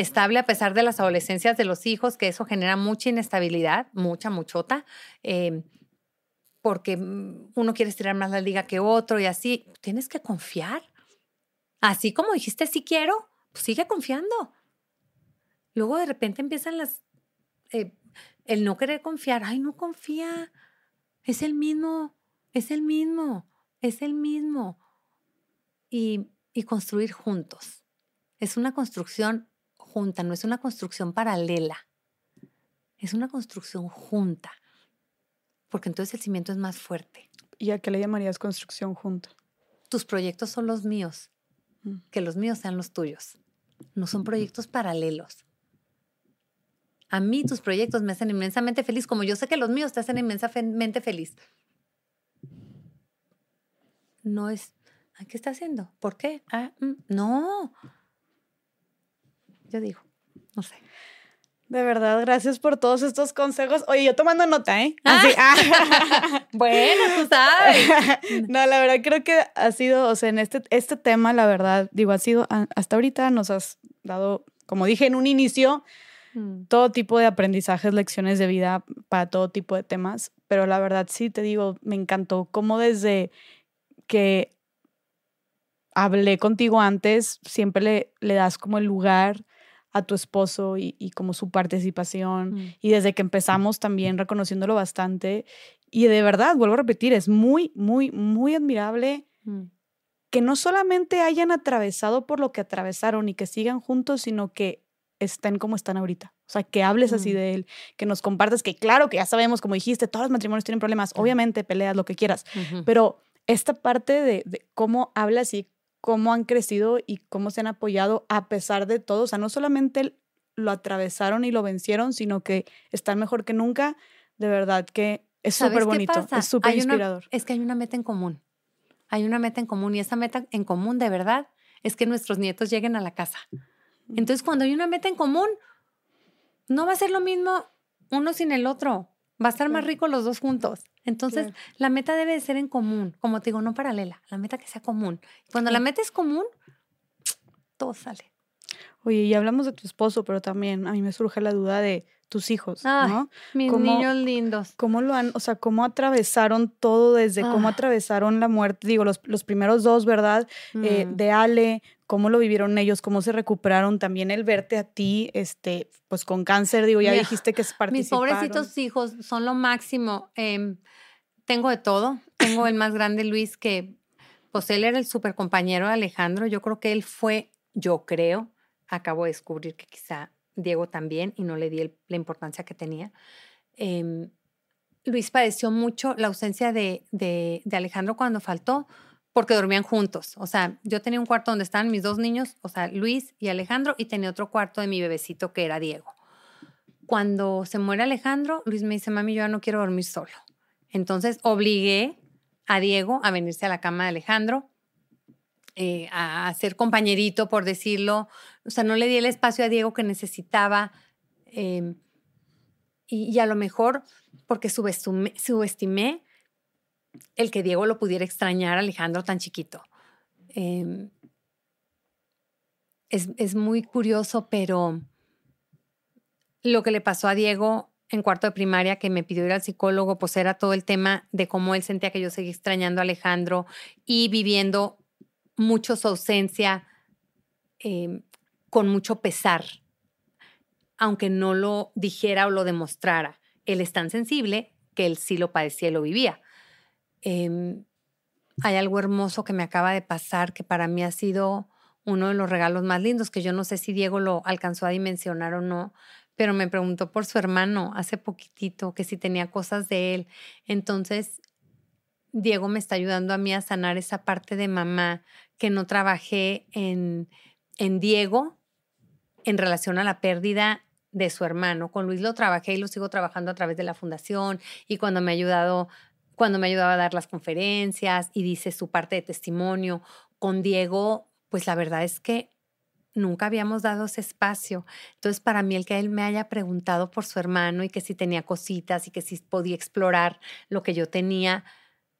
estable a pesar de las adolescencias de los hijos, que eso genera mucha inestabilidad, mucha, muchota. eh, porque mm, uno quiere estirar más la liga que otro y así. Tienes que confiar. Así como dijiste, sí quiero, pues sigue confiando. Luego de repente empiezan las... eh, el no querer confiar. Ay, no confía. Es el mismo, es el mismo, es el mismo. Y, y construir juntos. Es una construcción junta, no es una construcción paralela. Es una construcción junta. Porque entonces el cimiento es más fuerte. ¿Y a qué le llamarías construcción junta? tus proyectos son los míos, Mm. que los míos sean los tuyos. No son proyectos paralelos. A mí tus proyectos me hacen inmensamente feliz, como yo sé que los míos te hacen inmensamente feliz. No es, "Ay, ¿qué está haciendo? ¿Por qué? Ah, mm, no. Yo digo, no sé. De verdad, gracias por todos estos consejos. Oye, yo tomando nota, ¿eh? Así, ah. Bueno, tú sabes. No, la verdad creo que ha sido, o sea, en este, este tema, la verdad, digo, ha sido, hasta ahorita nos has dado, como dije en un inicio, Mm, todo tipo de aprendizajes, lecciones de vida para todo tipo de temas, pero la verdad sí te digo, me encantó cómo desde que hablé contigo antes, siempre le, le das como el lugar a tu esposo y, y como su participación. mm. Y desde que empezamos también reconociéndolo bastante. Y de verdad, vuelvo a repetir, es muy, muy, muy admirable Mm. que no solamente hayan atravesado por lo que atravesaron y que sigan juntos, sino que estén como están ahorita. O sea, que hables así Mm. de él, que nos compartas, que claro que ya sabemos, como dijiste, todos los matrimonios tienen problemas, obviamente peleas, lo que quieras, pero esta parte de, de cómo hablas y cómo han crecido y cómo se han apoyado a pesar de todo, o sea, no solamente lo atravesaron y lo vencieron, sino que están mejor que nunca, de verdad que es ¿Sabes súper bonito, pasa? es súper una- inspirador. Es que hay una meta en común. Hay una meta en común y esa meta en común de verdad es que nuestros nietos lleguen a la casa. Entonces, cuando hay una meta en común, no va a ser lo mismo uno sin el otro. Va a estar más rico los dos juntos. Entonces, Claro. la meta debe de ser en común. Como te digo, no paralela. La meta que sea común. Cuando la Claro. meta es común, todo sale. Oye, y hablamos de tu esposo, pero también a mí me surge la duda de tus hijos, Ay, ¿no? Mis ¿Cómo- niños lindos. ¿Cómo lo han, o sea, cómo atravesaron todo desde cómo Ah. atravesaron la muerte? Digo, los, los primeros dos, ¿verdad? Eh, Mm. de Ale, cómo lo vivieron ellos, cómo se recuperaron, también el verte a ti, este, pues con cáncer, digo, ya Mira, dijiste que Mis participaron. pobrecitos hijos son lo máximo. Em, tengo de todo. Tengo el más grande, Luis, que pues él era el super compañero de Alejandro. Yo creo que él fue, yo creo, acabo de descubrir que quizá Diego también y no le di el- la importancia que tenía. Em, Luis padeció mucho la ausencia de, de- de Alejandro cuando faltó porque dormían juntos. O sea, yo tenía un cuarto donde estaban mis dos niños, o sea, Luis y Alejandro, y tenía otro cuarto de mi bebecito que era Diego. Cuando se muere Alejandro, Luis me dice, mami, yo ya no quiero dormir solo. Entonces obligué a Diego a venirse a la cama de Alejandro, eh, a ser compañerito, por decirlo. O sea, no le di el espacio a Diego que necesitaba. eh, y, a lo mejor porque subestimé el que Diego lo pudiera extrañar a Alejandro tan chiquito. Em, es, es muy curioso, pero lo que le pasó a Diego en cuarto de primaria que me pidió ir al psicólogo, pues era todo el tema de cómo él sentía que yo seguía extrañando a Alejandro y viviendo mucho su ausencia em, con mucho pesar, aunque no lo dijera o lo demostrara. Él es tan sensible que él sí lo padecía y lo vivía. Em, hay algo hermoso que me acaba de pasar que para mí ha sido uno de los regalos más lindos, que yo no sé si Diego lo alcanzó a dimensionar o no, pero me preguntó por su hermano hace poquitito, que si tenía cosas de él. Entonces, Diego me está ayudando a mí a sanar esa parte de mamá que no trabajé en, en Diego en relación a la pérdida de su hermano. Con Luis lo trabajé y lo sigo trabajando a través de la fundación y cuando me ha ayudado, cuando me ayudaba a dar las conferencias y dice su parte de testimonio. Con Diego, pues la verdad es que nunca habíamos dado ese espacio. Entonces, para mí, el que él me haya preguntado por su hermano y que si tenía cositas y que si podía explorar lo que yo tenía,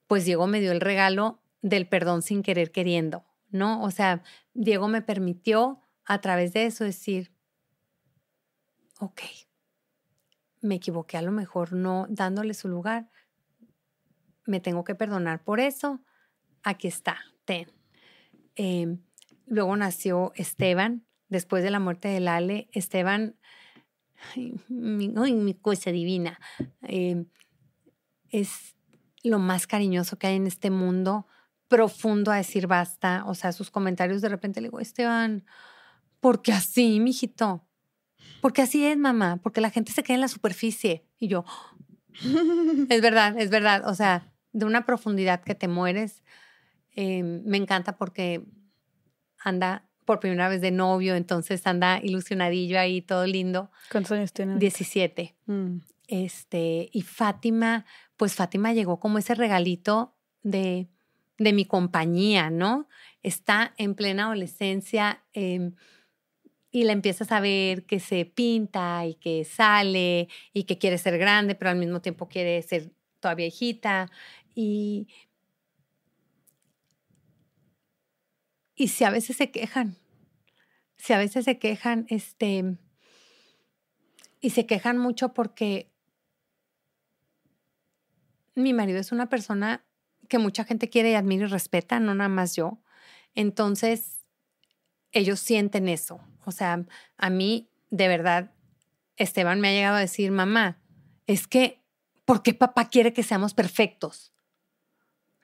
pues Diego me dio el regalo del perdón sin querer queriendo, ¿no? O sea, Diego me permitió a través de eso decir, ok, me equivoqué a lo mejor no dándole su lugar, me tengo que perdonar por eso, aquí está, ten. Em, luego nació Esteban, después de la muerte de Lale, Esteban, mi, cosa divina, em, es lo más cariñoso que hay en este mundo, profundo a decir basta, o sea, sus comentarios de repente le digo, Esteban, ¿por qué así, mijito? Porque así es, mamá, porque la gente se queda en la superficie. Y yo, es verdad, es verdad. O sea, de una profundidad que te mueres. Em, me encanta porque anda por primera vez de novio, entonces anda ilusionadillo ahí, todo lindo. ¿Cuántos años tiene? 17. Mm. Este, y Fátima, pues Fátima llegó como ese regalito de, de mi compañía, ¿no? Está en plena adolescencia. Eh, y la empiezas a ver que se pinta y que sale y que quiere ser grande, pero al mismo tiempo quiere ser todavía hijita. Y, y si a veces se quejan, si a veces se quejan, este, y se quejan mucho porque mi marido es una persona que mucha gente quiere y admira y respeta, no nada más yo. Entonces, ellos sienten eso. O sea, a mí, de verdad, Esteban me ha llegado a decir, mamá, es que, ¿por qué papá quiere que seamos perfectos?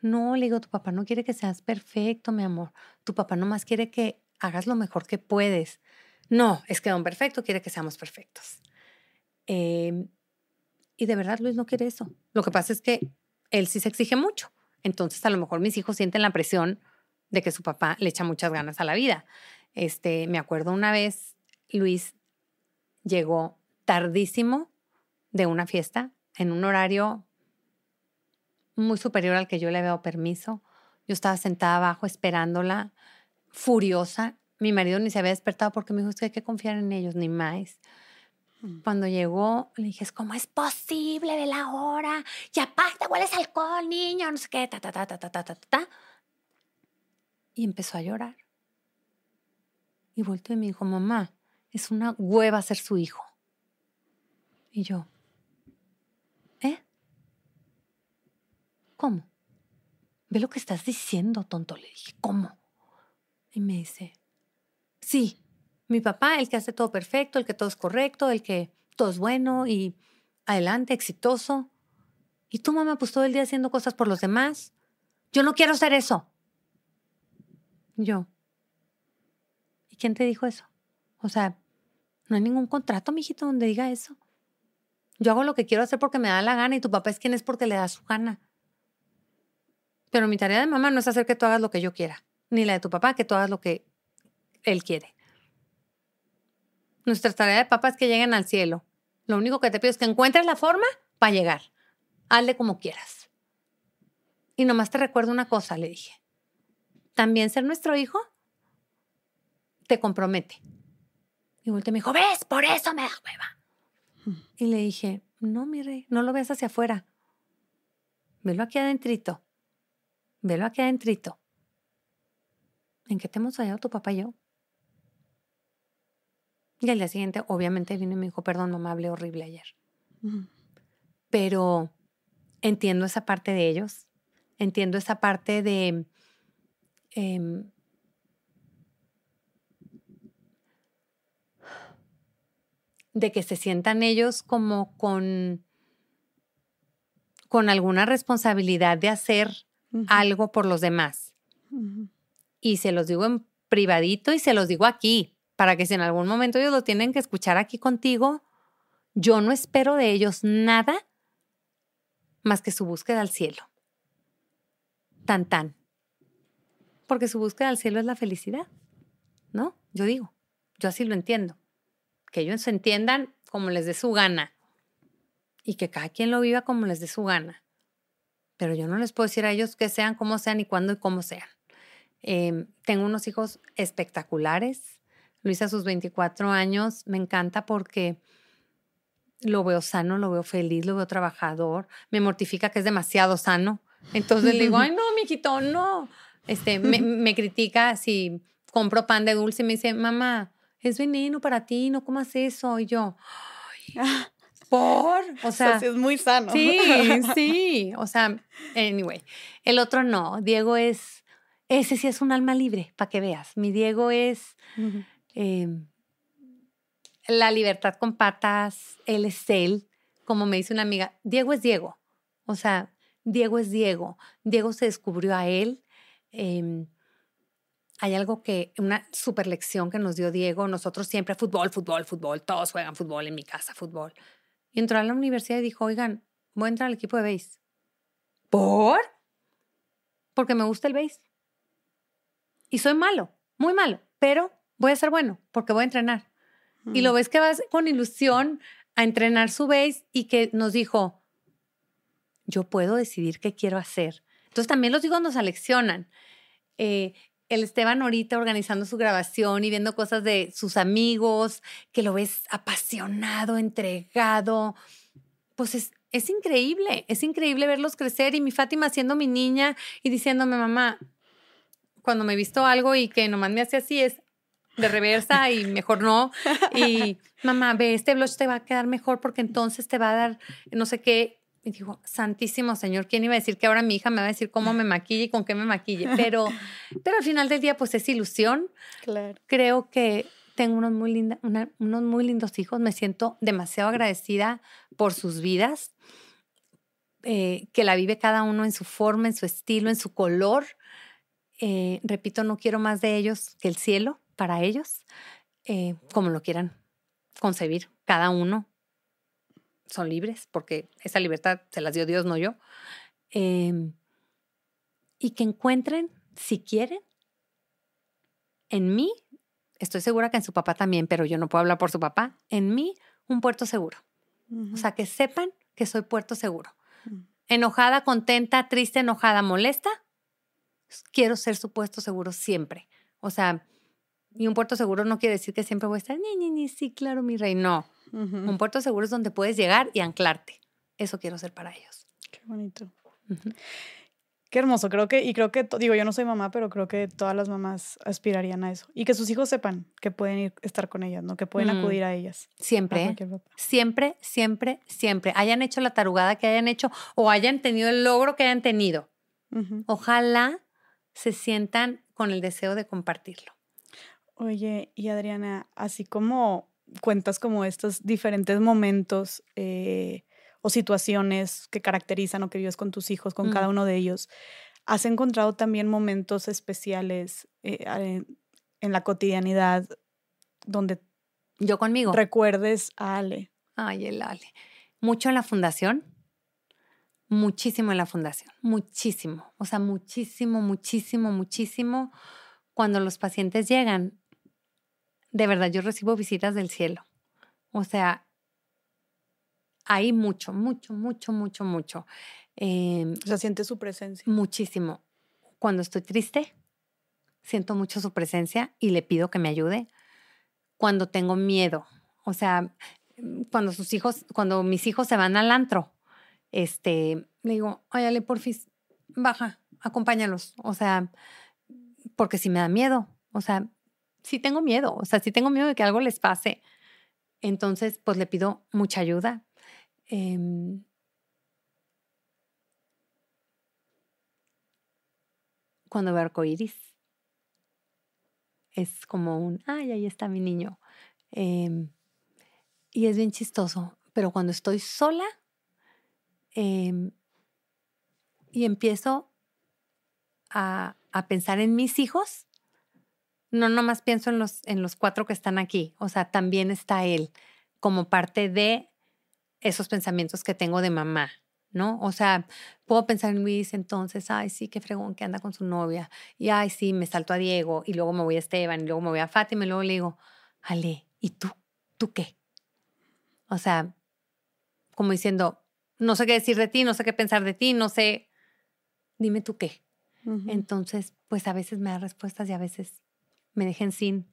No, le digo, tu papá no quiere que seas perfecto, mi amor. Tu papá nomás quiere que hagas lo mejor que puedes. No, es que don perfecto quiere que seamos perfectos. Em, y de verdad Luis no quiere eso. Lo que pasa es que él sí se exige mucho. Entonces a lo mejor mis hijos sienten la presión de que su papá le echa muchas ganas a la vida. Este, me acuerdo una vez, Luis llegó tardísimo de una fiesta en un horario muy superior al que yo le había dado permiso. Yo estaba sentada abajo esperándola, furiosa. Mi marido ni se había despertado porque me dijo, que hay que confiar en ellos, ni más. Mm. Cuando llegó, le dije, ¿cómo es posible de la hora? Y aparte hueles alcohol, niño, no sé qué, ta, ta, ta, ta, ta, ta, ta, ta. Y empezó a llorar. Y volteó y me dijo, mamá, es una hueva ser su hijo. Y yo, ¿eh? ¿Cómo? Ve lo que estás diciendo, tonto. Le dije, ¿cómo? Y me dice, sí, mi papá, el que hace todo perfecto, el que todo es correcto, el que todo es bueno y adelante, exitoso. Y tu mamá, pues todo el día haciendo cosas por los demás. Yo no quiero ser eso. Yo, ¿Quién te dijo eso? O sea, no hay ningún contrato, mijito, donde diga eso. Yo hago lo que quiero hacer porque me da la gana y tu papá es quien es porque le da su gana. Pero mi tarea de mamá no es hacer que tú hagas lo que yo quiera, ni la de tu papá que tú hagas lo que él quiere. Nuestra tarea de papá es que lleguen al cielo. Lo único que te pido es que encuentres la forma para llegar. Hazle como quieras. Y nomás te recuerdo una cosa, le dije. También ser nuestro hijo te compromete. Y volteé me dijo, ¿ves? Por eso me da hueva. Y le dije, no, mi rey, no lo veas hacia afuera. Velo aquí adentrito. Velo aquí adentrito. ¿En qué te hemos fallado tu papá y yo? Y al día siguiente, obviamente, vino y me dijo, perdón, mamá, hablé horrible ayer. pero entiendo esa parte de ellos, entiendo esa parte de... em, de que se sientan ellos como con, con alguna responsabilidad de hacer Algo por los demás. Y se los digo en privadito y se los digo aquí, para que si en algún momento ellos lo tienen que escuchar aquí contigo, yo no espero de ellos nada más que su búsqueda al cielo. Tan tan. Porque su búsqueda al cielo es la felicidad, ¿no? Yo digo, yo así lo entiendo. Que ellos se entiendan como les dé su gana y que cada quien lo viva como les dé su gana. Pero yo no les puedo decir a ellos que sean como sean y cuándo y cómo sean. Eh, tengo unos hijos espectaculares. Luis a sus 24 años me encanta porque lo veo sano, lo veo feliz, lo veo trabajador. Me mortifica que es demasiado sano. Entonces le digo, ay, no, mijito, no. Este, me, me critica si compro pan de dulce y me dice, mamá, es veneno para ti, no comas eso. Y yo, "Ay, ¿por? O O sea, sí es muy sano. Sí, sí. O sea, anyway. El otro no. Diego es, ese sí es un alma libre, para que veas. Mi Diego es eh, la libertad con patas, él es él. Como me dice una amiga, Diego es Diego. O sea, Diego es Diego. Diego se descubrió a él. em, hay algo que, una super lección que nos dio Diego. Nosotros siempre fútbol, fútbol, fútbol. Todos juegan fútbol en mi casa, fútbol. Y entró a la universidad y dijo, oigan, voy a entrar al equipo de base. ¿Por? Porque me gusta el base. Y soy malo, muy malo, pero voy a ser bueno porque voy a entrenar. Y lo ves que vas con ilusión a entrenar su base y que nos dijo, yo puedo decidir qué quiero hacer. Entonces también los hijos nos aleccionan. Eh, el Esteban ahorita organizando su grabación y viendo cosas de sus amigos, que lo ves apasionado, entregado, pues es, es increíble, es increíble verlos crecer y mi Fátima siendo mi niña y diciéndome, mamá, cuando me he visto algo y que nomás me hace así es de reversa y mejor no. Y mamá, ve, este blush te va a quedar mejor porque entonces te va a dar no sé qué. Y digo, santísimo señor, ¿quién iba a decir que ahora mi hija me va a decir cómo me maquille y con qué me maquille? Pero, pero al final del día, pues es ilusión. Claro. Creo que tengo unos muy, linda, una- unos muy lindos hijos. Me siento demasiado agradecida por sus vidas, eh, que la vive cada uno en su forma, en su estilo, en su color. Eh, repito, no quiero más de ellos que el cielo para ellos, eh, como lo quieran concebir cada uno. Son libres porque esa libertad se las dio Dios, no yo. Em, y que encuentren, si quieren, en mí, estoy segura que en su papá también, pero yo no puedo hablar por su papá, en mí un puerto seguro. O sea, que sepan que soy puerto seguro. Ujú. Enojada, contenta, triste, enojada, molesta, quiero ser su puesto seguro siempre. O sea, y un puerto seguro no quiere decir que siempre voy a estar, ni, ni, ni, sí, claro, mi rey. No, un puerto seguro es donde puedes llegar y anclarte. Eso quiero ser para ellos. Qué bonito. Ujú. Qué hermoso, creo que, y creo que, digo, yo no soy mamá, pero creo que todas las mamás aspirarían a eso. Y que sus hijos sepan que pueden ir, estar con ellas, ¿no? Que pueden Mm. acudir a ellas. a Siempre, ¿eh? cualquier papá. siempre, siempre, siempre. Hayan hecho la tarugada que hayan hecho o hayan tenido el logro que hayan tenido. Ojalá se sientan con el deseo de compartirlo. Oye, y Adriana, así como cuentas como estos diferentes momentos eh, o situaciones que caracterizan o que vives con tus hijos, con Mm. cada uno de ellos, ¿has encontrado también momentos especiales eh, en, en la cotidianidad donde Yo conmigo. recuerdes a Ale? Ay, el Ale. Mucho en la fundación. Muchísimo en la fundación. Muchísimo. O sea, muchísimo, muchísimo, muchísimo. Cuando los pacientes llegan, de verdad, yo recibo visitas del cielo. O sea, hay mucho, mucho, mucho, mucho, mucho. Em, O sea, sientes su presencia. muchísimo. Cuando estoy triste, siento mucho su presencia y le pido que me ayude. Cuando tengo miedo, o sea, mm, cuando sus hijos, cuando mis hijos se van al antro, este, le digo, ay, Ale, porfis, baja, acompáñalos. O sea, porque si me da miedo, o sea, sí tengo miedo, o sea, sí tengo miedo de que algo les pase. Entonces, pues le pido mucha ayuda. em, cuando veo arcoíris. Es como un, ay, ahí está mi niño. Em, y es bien chistoso, pero cuando estoy sola em, y empiezo a, a, pensar en mis hijos, no nomás pienso en los, en los cuatro que están aquí, o sea, también está él como parte de esos pensamientos que tengo de mamá, ¿no? O sea, puedo pensar en Luis entonces, ay, sí, qué fregón que anda con su novia, y ay, sí, me salto a Diego, y luego me voy a Esteban, y luego me voy a Fátima, y luego le digo, Ale, ¿y tú? ¿Tú qué? O sea, como diciendo, no sé qué decir de ti, no sé qué pensar de ti, no sé, dime tú qué. Entonces, pues a veces me da respuestas y a veces me dejen sin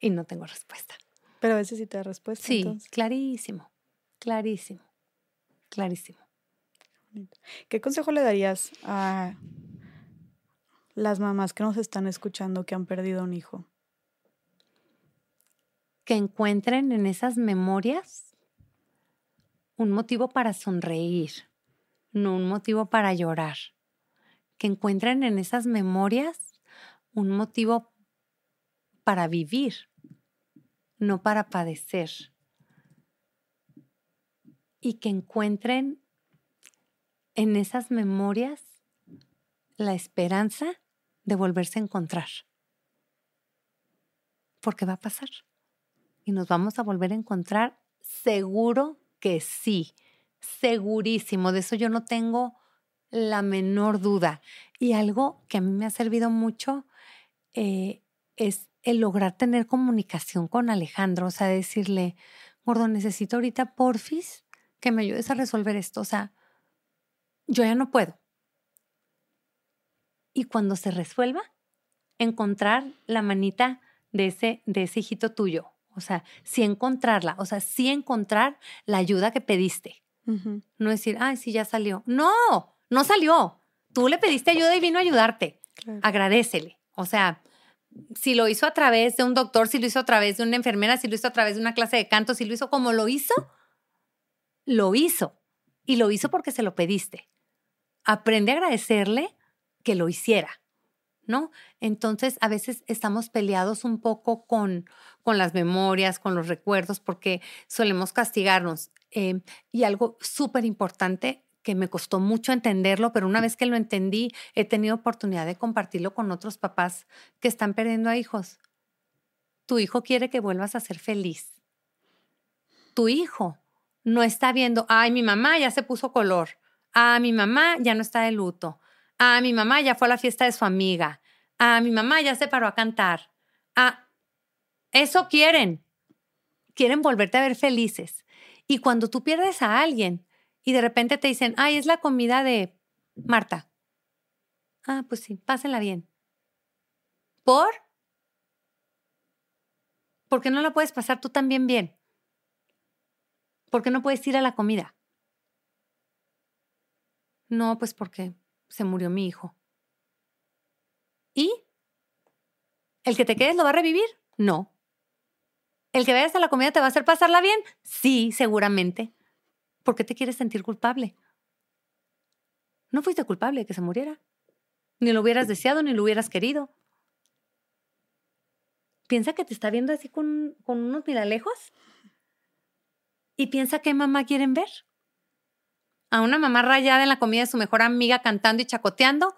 y no tengo respuesta. Pero a veces sí te da respuesta. Sí, clarísimo, clarísimo. Clarísimo. ¿Qué consejo le darías a las mamás que nos están escuchando que han perdido un hijo? Que encuentren en esas memorias un motivo para sonreír, no un motivo para llorar. Que encuentren en esas memorias un motivo para vivir, no para padecer y que encuentren en esas memorias la esperanza de volverse a encontrar. Porque va a pasar. Y nos vamos a volver a encontrar seguro que sí, segurísimo. De eso yo no tengo la menor duda. Y algo que a mí me ha servido mucho eh, es el lograr tener comunicación con Alejandro, o sea, decirle, gordo, necesito ahorita porfis que me ayudes a resolver esto. O sea, yo ya no puedo. Y cuando se resuelva, encontrar la manita de ese, de ese hijito tuyo. O sea, sí encontrarla. O sea, sí encontrar la ayuda que pediste. No decir, ay, sí, ya salió. No, no salió. Tú le pediste ayuda y vino a ayudarte. Agradecele. O sea, si lo hizo a través de un doctor, si lo hizo a través de una enfermera, si lo hizo a través de una clase de canto, si lo hizo como lo hizo, lo hizo. Y lo hizo porque se lo pediste. Aprende a agradecerle que lo hiciera, ¿no? Entonces, a veces estamos peleados un poco con, con las memorias, con los recuerdos, porque solemos castigarnos. Eh, y algo súper importante que me costó mucho entenderlo, pero una vez que lo entendí, he tenido oportunidad de compartirlo con otros papás que están perdiendo a hijos. Tu hijo quiere que vuelvas a ser feliz. Tu hijo no está viendo, ay, mi mamá ya se puso color, ah, mi mamá ya no está de luto, ah, mi mamá ya fue a la fiesta de su amiga, ah, mi mamá ya se paró a cantar, ah, eso quieren, quieren volverte a ver felices. Y cuando tú pierdes a alguien y de repente te dicen, ay, es la comida de Marta. Ah, pues sí, pásenla bien. ¿Por? ¿Por qué no la puedes pasar tú también bien? ¿Por qué no puedes ir a la comida? No, pues porque se murió mi hijo. ¿Y? ¿El que te quedes lo va a revivir? No. ¿El que vayas a la comida te va a hacer pasarla bien? Sí, seguramente. ¿Por qué te quieres sentir culpable? No fuiste culpable de que se muriera. Ni lo hubieras deseado, ni lo hubieras querido. Piensa que te está viendo así con, con unos miralejos y piensa qué mamá quieren ver. A una mamá rayada en la comida de su mejor amiga cantando y chacoteando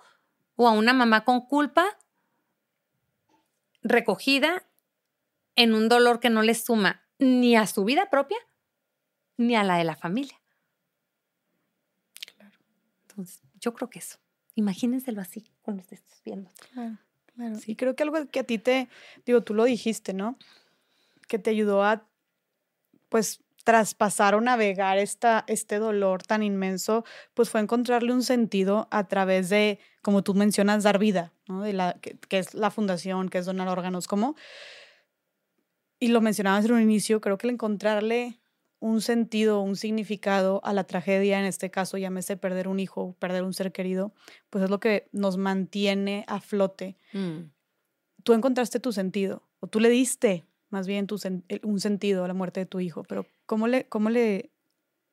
o a una mamá con culpa recogida en un dolor que no le suma ni a su vida propia ni a la de la familia. Entonces, yo creo que eso. Imagínenselo así cuando estés viendo. Claro, claro. Y creo que algo que a ti te, digo, tú lo dijiste, ¿no? Que te ayudó a, pues, traspasar o navegar esta, este dolor tan inmenso, pues fue encontrarle un sentido a través de, como tú mencionas, dar vida, ¿no? De la, que, es la fundación, que es donar órganos, como, y lo mencionabas en un inicio, creo que el encontrarle un sentido, un significado a la tragedia, en este caso llámese perder un hijo, perder un ser querido, pues es lo que nos mantiene a flote. Mm. Tú encontraste tu sentido, o tú le diste más bien tu un sentido a la muerte de tu hijo, pero ¿cómo le, cómo le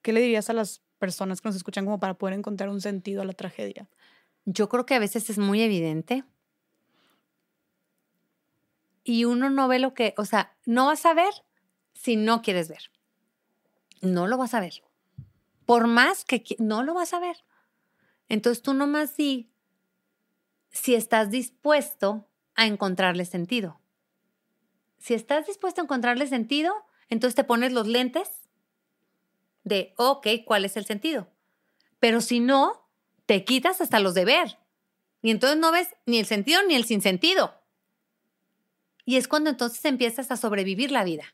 ¿qué le dirías a las personas que nos escuchan como para poder encontrar un sentido a la tragedia? Yo creo que a veces es muy evidente. Y uno no ve lo que, o sea, no vas a ver si no quieres ver. No lo vas a ver. Por más que no lo vas a ver. Entonces tú nomás di si estás dispuesto a encontrarle sentido. Si estás dispuesto a encontrarle sentido, entonces te pones los lentes de, ok, ¿cuál es el sentido? Pero si no, te quitas hasta los de ver. Y entonces no ves ni el sentido ni el sinsentido. Y es cuando entonces empiezas a sobrevivir la vida.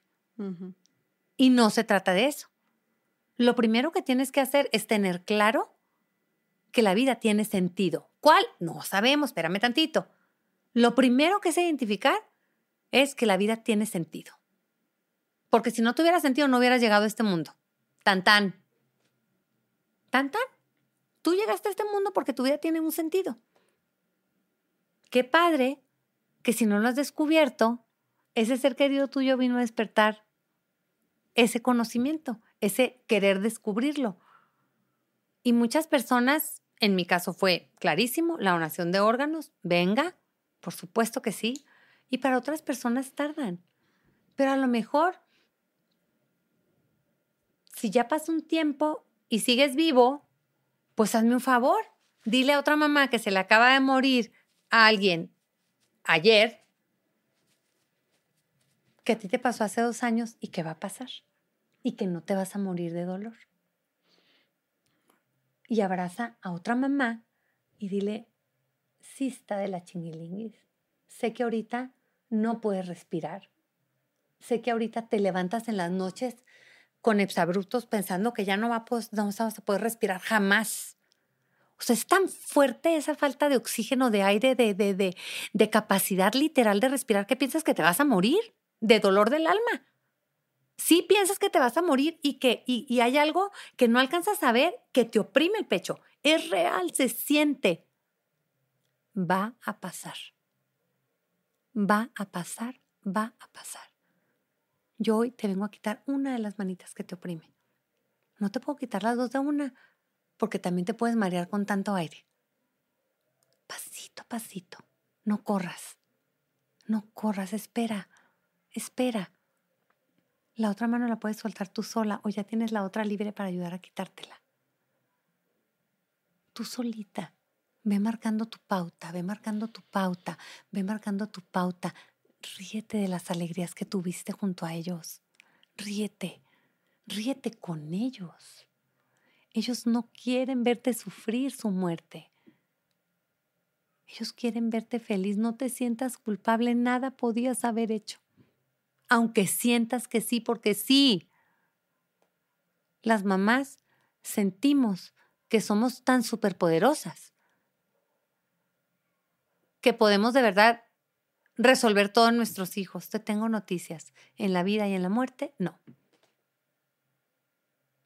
Y no se trata de eso. Lo primero que tienes que hacer es tener claro que la vida tiene sentido. ¿Cuál? No sabemos, espérame tantito. Lo primero que es identificar es que la vida tiene sentido. Porque si no tuviera sentido, no hubieras llegado a este mundo. Tan tan. Tan tan. Tú llegaste a este mundo porque tu vida tiene un sentido. Qué padre que si no lo has descubierto, ese ser querido tuyo vino a despertar ese conocimiento, ese querer descubrirlo. Y muchas personas, en mi caso fue clarísimo, la donación de órganos, venga, por supuesto que sí. Y para otras personas tardan. Pero a lo mejor, si ya pasa un tiempo y sigues vivo, pues hazme un favor. Dile a otra mamá que se le acaba de morir a alguien ayer, que a ti te pasó hace dos años y que va a pasar. Y que no te vas a morir de dolor. Y abraza a otra mamá y dile, sí está de la chinguilinguis. Sé que ahorita no puedes respirar. Sé que ahorita te levantas en las noches con exabruptos pensando que ya no, va a no vas a poder respirar jamás. O sea, es tan fuerte esa falta de oxígeno, de aire, de, de, de, de capacidad literal de respirar que piensas que te vas a morir de dolor del alma. Sí piensas que te vas a morir y que y, y hay algo que no alcanzas a ver que te oprime el pecho. Es real, se siente va a pasar. Va a pasar, va a pasar. Yo hoy te vengo a quitar una de las manitas que te oprime. No te puedo quitar las dos de una, porque también te puedes marear con tanto aire. Pasito, pasito. No corras. No corras, espera. Espera. La otra mano la puedes soltar tú sola o ya tienes la otra libre para ayudar a quitártela. Tú solita. Ve marcando tu pauta, ve marcando tu pauta, ve marcando tu pauta. Ríete de las alegrías que tuviste junto a ellos. Ríete, ríete con ellos. Ellos no quieren verte sufrir su muerte. Ellos quieren verte feliz. No te sientas culpable. Nada podías haber hecho. Aunque sientas que sí, porque sí. Las mamás sentimos que somos tan superpoderosas que podemos de verdad resolver todos nuestros hijos. Te tengo noticias. En la vida y en la muerte, no.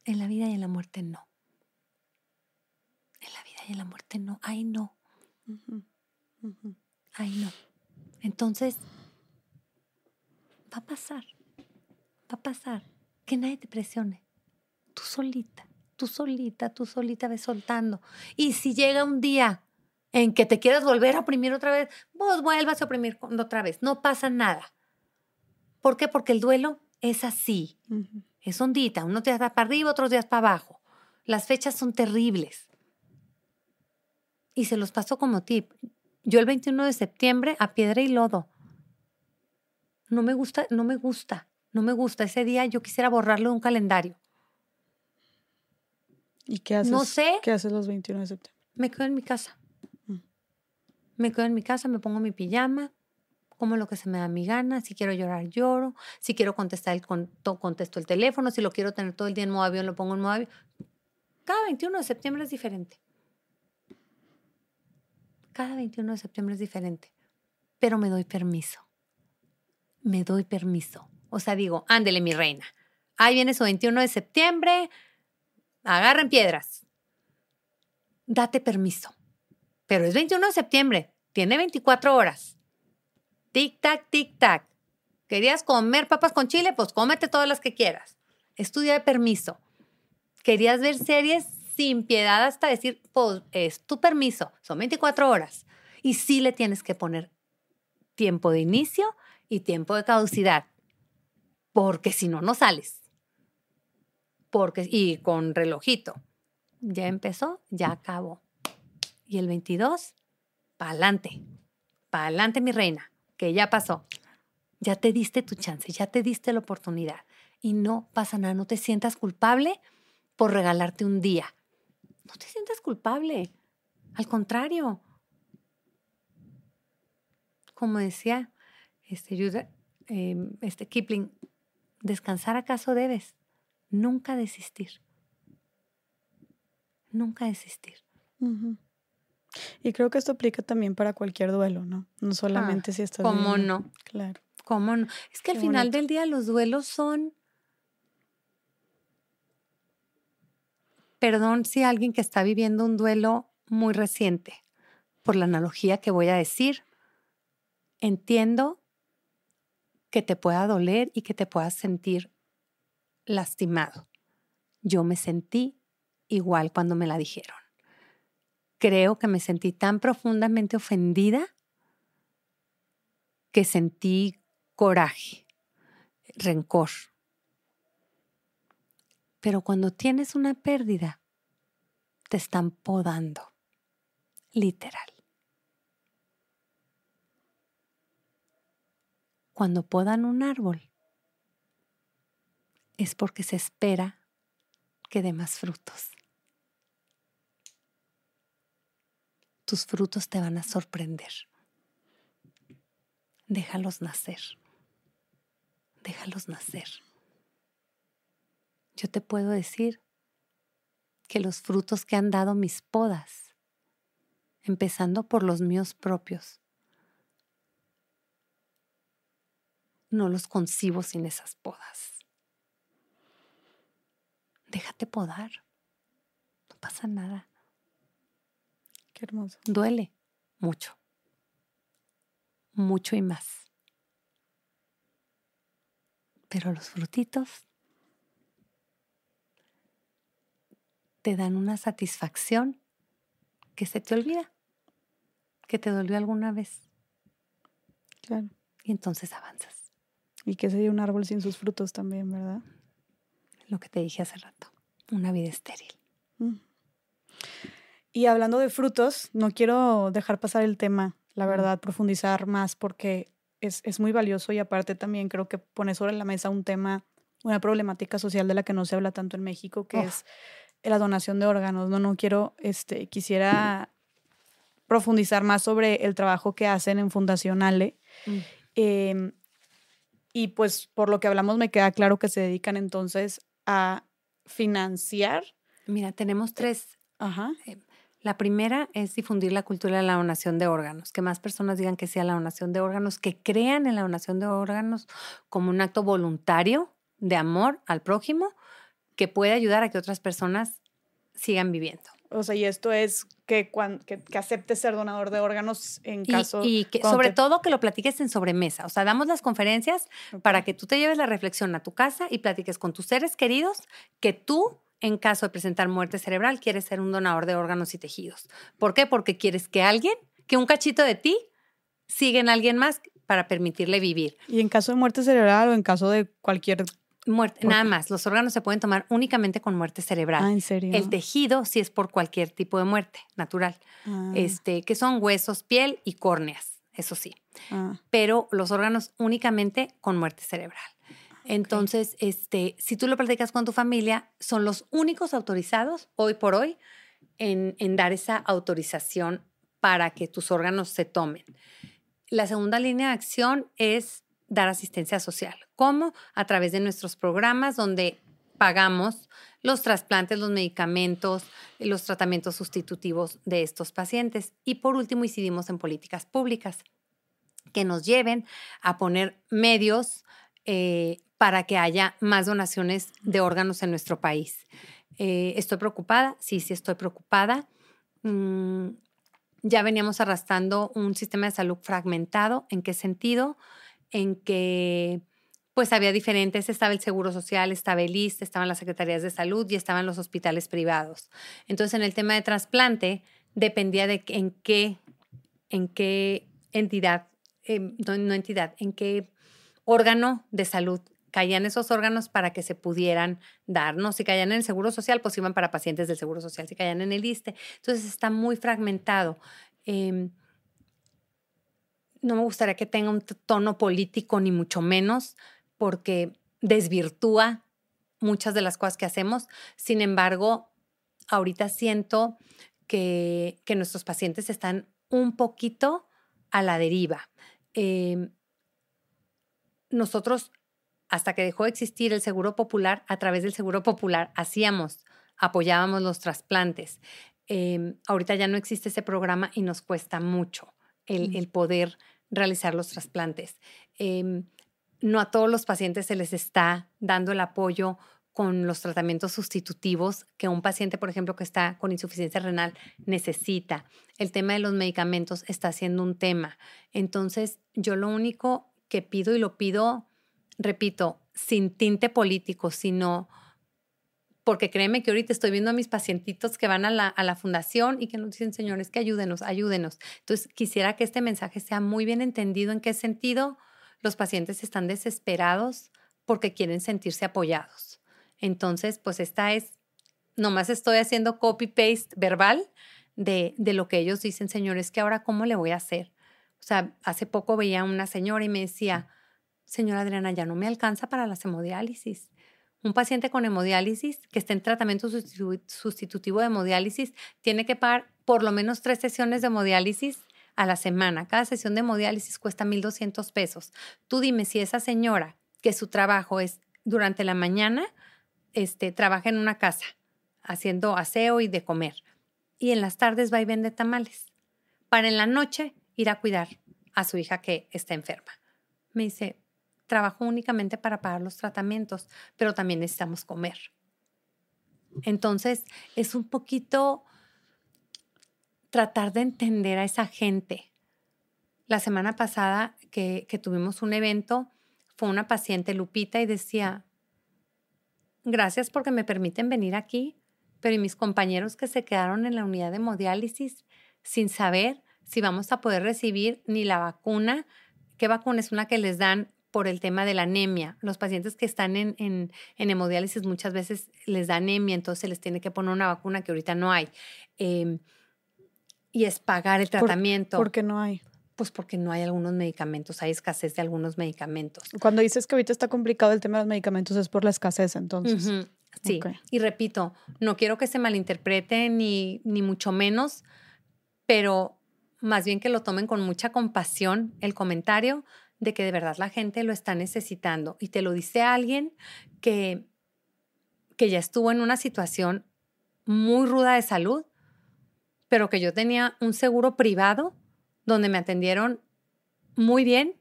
En la vida y en la muerte, no. En la vida y en la muerte, no. Ay, no. Ay, no. Entonces, va a pasar. Va a pasar. Que nadie te presione. Tú solita, tú solita, tú solita ves soltando. Y si llega un día en que te quieras volver a oprimir otra vez, vos vuelvas a oprimir otra vez. No pasa nada. ¿Por qué? Porque el duelo es así. Es ondita. Unos días para arriba, otros días para abajo. Las fechas son terribles. Y se los paso como tip. Yo el 21 de septiembre a piedra y lodo. No me gusta, no me gusta, no me gusta. Ese día yo quisiera borrarlo de un calendario. ¿Y qué haces? No sé. ¿Qué haces los 21 de septiembre? Me quedo en mi casa. Me quedo en mi casa, me pongo mi pijama, como lo que se me da mi gana. Si quiero llorar, lloro. Si quiero contestar, el, contesto el teléfono. Si lo quiero tener todo el día en modo avión, lo pongo en modo avión. Cada 21 de septiembre es diferente. Cada 21 de septiembre es diferente. Pero me doy permiso. Me doy permiso. O sea, digo, ándele mi reina. Ahí viene su 21 de septiembre. Agarren piedras. Date permiso. Pero es 21 de septiembre, tiene 24 horas. Tic, tac, tic, tac. ¿Querías comer papas con chile? Pues cómete todas las que quieras. Estudia de permiso. Querías ver series sin piedad hasta decir, pues es tu permiso, son 24 horas. Y sí le tienes que poner tiempo de inicio y tiempo de caducidad, porque si no, no sales. Porque, y con relojito. Ya empezó, ya acabó. Y el 22, para adelante, para adelante mi reina, que ya pasó. Ya te diste tu chance, ya te diste la oportunidad. Y no pasa nada, no te sientas culpable por regalarte un día. No te sientas culpable. Al contrario. Como decía este, em, este Kipling, descansar acaso debes, nunca desistir. Nunca desistir. Y creo que esto aplica también para cualquier duelo, ¿no? No solamente si estás. ¿Cómo no? Claro. ¿Cómo no? Es que al final del día los duelos son. Perdón si alguien que está viviendo un duelo muy reciente, por la analogía que voy a decir, entiendo que te pueda doler y que te puedas sentir lastimado. Yo me sentí igual cuando me la dijeron creo que me sentí tan profundamente ofendida que sentí coraje, rencor. Pero cuando tienes una pérdida, te están podando, literal. Cuando podan un árbol, es porque se espera que dé más frutos. tus frutos te van a sorprender. Déjalos nacer. Déjalos nacer. Yo te puedo decir que los frutos que han dado mis podas, empezando por los míos propios, no los concibo sin esas podas. Déjate podar. No pasa nada. Qué hermoso. Duele mucho. Mucho y más. Pero los frutitos te dan una satisfacción que se te olvida, que te dolió alguna vez. Claro. Y entonces avanzas. Y que sería un árbol sin sus frutos también, ¿verdad? Lo que te dije hace rato, una vida estéril. Mm. Y hablando de frutos, no quiero dejar pasar el tema, la verdad, profundizar más porque es, es, muy valioso y aparte también creo que pone sobre la mesa un tema, una problemática social de la que no se habla tanto en México, que es la donación de órganos. No, no quiero, este, quisiera profundizar más sobre el trabajo que hacen en Fundación Ale. Mm. Em, y pues por lo que hablamos me queda claro que se dedican entonces a financiar. Mira, tenemos tres. Ajá. Eh, la primera es difundir la cultura de la donación de órganos, que más personas digan que sea la donación de órganos, que crean en la donación de órganos como un acto voluntario de amor al prójimo que puede ayudar a que otras personas sigan viviendo. O sea, y esto es que, que, que aceptes ser donador de órganos en caso... Y, que sobre todo que lo platiques en sobremesa. O sea, damos las conferencias para que tú te lleves la reflexión a tu casa y platiques con tus seres queridos que tú en caso de presentar muerte cerebral, quieres ser un donador de órganos y tejidos. ¿Por qué? Porque quieres que alguien, que un cachito de ti, siga en alguien más para permitirle vivir. ¿Y en caso de muerte cerebral o en caso de cualquier... Muerte, nada más. Los órganos se pueden tomar únicamente con muerte cerebral. Ah, ¿en serio? El tejido sí es por cualquier tipo de muerte natural. Ah. Este, que son huesos, piel y córneas, eso sí. Ah. Pero los órganos únicamente con muerte cerebral. Entonces, este, si tú lo platicas con tu familia, son los únicos autorizados hoy por hoy en, dar esa autorización para que tus órganos se tomen. La segunda línea de acción es dar asistencia social. ¿Cómo? A través de nuestros programas donde pagamos los trasplantes, los medicamentos, los tratamientos sustitutivos de estos pacientes. Y por último, incidimos en políticas públicas que nos lleven a poner medios eh, para que haya más donaciones de órganos en nuestro país. Eh, ¿Estoy preocupada? Sí, sí estoy preocupada. Mm, ya veníamos arrastrando un sistema de salud fragmentado. ¿En qué sentido? En que pues había diferentes, estaba el Seguro Social, estaba el IST, estaban las Secretarías de Salud y estaban los hospitales privados. Entonces, en el tema de trasplante, dependía de en qué, en qué entidad, em, no, entidad, en qué órgano de salud caían esos órganos para que se pudieran dar, ¿no? Si caían en el Seguro Social, pues iban para pacientes del Seguro Social, si caían en el ISTE. Entonces está muy fragmentado. Em, no me gustaría que tenga un tono político, ni mucho menos, porque desvirtúa muchas de las cosas que hacemos. Sin embargo, ahorita siento que, nuestros pacientes están un poquito a la deriva. Em, nosotros, hasta que dejó de existir el Seguro Popular, a través del Seguro Popular hacíamos, apoyábamos los trasplantes. Em, ahorita ya no existe ese programa y nos cuesta mucho el, el poder realizar los trasplantes. Em, no a todos los pacientes se les está dando el apoyo con los tratamientos sustitutivos que un paciente, por ejemplo, que está con insuficiencia renal necesita. El tema de los medicamentos está siendo un tema. Entonces, yo lo único que pido y lo pido, repito, sin tinte político, sino porque créeme que ahorita estoy viendo a mis pacientitos que van a la, fundación y que nos dicen, señores, que ayúdenos, ayúdenos. Entonces, quisiera que este mensaje sea muy bien entendido en qué sentido los pacientes están desesperados porque quieren sentirse apoyados. Entonces, pues esta es, nomás estoy haciendo copy-paste verbal de, de lo que ellos dicen, señores, que ahora cómo le voy a hacer. O sea, hace poco veía a una señora y me decía, señora Adriana, ya no me alcanza para las hemodiálisis un paciente con hemodiálisis que esté en tratamiento sustitutivo de hemodiálisis tiene que pagar por lo menos tres sesiones de hemodiálisis a la semana. Cada sesión de hemodiálisis cuesta 1.200 pesos. Tú dime si esa señora que su trabajo es durante la mañana, este, trabaja en una casa haciendo aseo y de comer. Y en las tardes va y vende tamales. Para en la noche ir a cuidar a su hija que está enferma. Me dice, trabajo únicamente para pagar los tratamientos, pero también necesitamos comer. Entonces, es un poquito tratar de entender a esa gente. La semana pasada que, que tuvimos un evento, fue una paciente, Lupita, y decía, gracias porque me permiten venir aquí, pero y mis compañeros que se quedaron en la unidad de hemodiálisis sin saber si vamos a poder recibir ni la vacuna, qué vacuna es una que les dan por el tema de la anemia. Los pacientes que están en, en, hemodiálisis muchas veces les da anemia, entonces se les tiene que poner una vacuna que ahorita no hay. Em, y es pagar el tratamiento. ¿Por, qué no hay? Pues porque no hay algunos medicamentos, hay escasez de algunos medicamentos. Cuando dices que ahorita está complicado el tema de los medicamentos es por la escasez, entonces. Sí, y repito, no quiero que se malinterprete ni, ni mucho menos, pero más bien que lo tomen con mucha compasión el comentario, de que de verdad la gente lo está necesitando. Y te lo dice alguien que, que ya estuvo en una situación muy ruda de salud, pero que yo tenía un seguro privado donde me atendieron muy bien.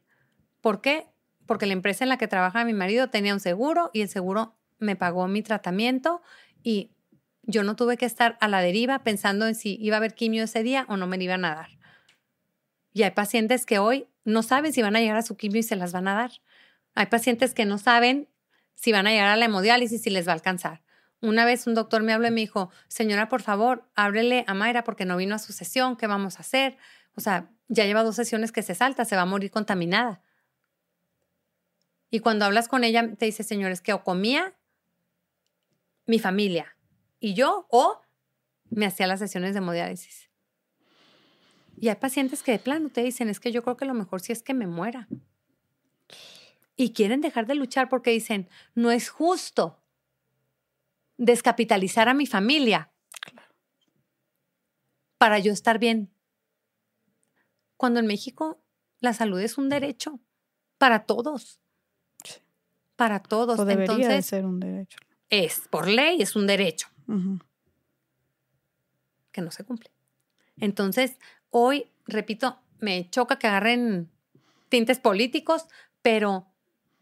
¿Por qué? Porque la empresa en la que trabaja mi marido tenía un seguro y el seguro me pagó mi tratamiento y yo no tuve que estar a la deriva pensando en si iba a haber quimio ese día o no me iban a dar. Y hay pacientes que hoy no saben si van a llegar a su quimio y se las van a dar. Hay pacientes que no saben si van a llegar a la hemodiálisis y les va a alcanzar. Una vez un doctor me habló y me dijo, señora, por favor, ábrele a Mayra porque no vino a su sesión, ¿qué vamos a hacer? O sea, ya lleva dos sesiones que se salta, se va a morir contaminada. Y cuando hablas con ella, te dice, señores, que o comía mi familia y yo o me hacía las sesiones de hemodiálisis. Y hay pacientes que de plano te dicen, es que yo creo que lo mejor sí es que me muera. Y quieren dejar de luchar porque dicen, no es justo descapitalizar a mi familia para yo estar bien. Cuando en México la salud es un derecho para todos. Para todos. O debería ser un derecho. Es, por ley, es un derecho. Que no se cumple. Entonces, Hoy, repito, me choca que agarren tintes políticos, pero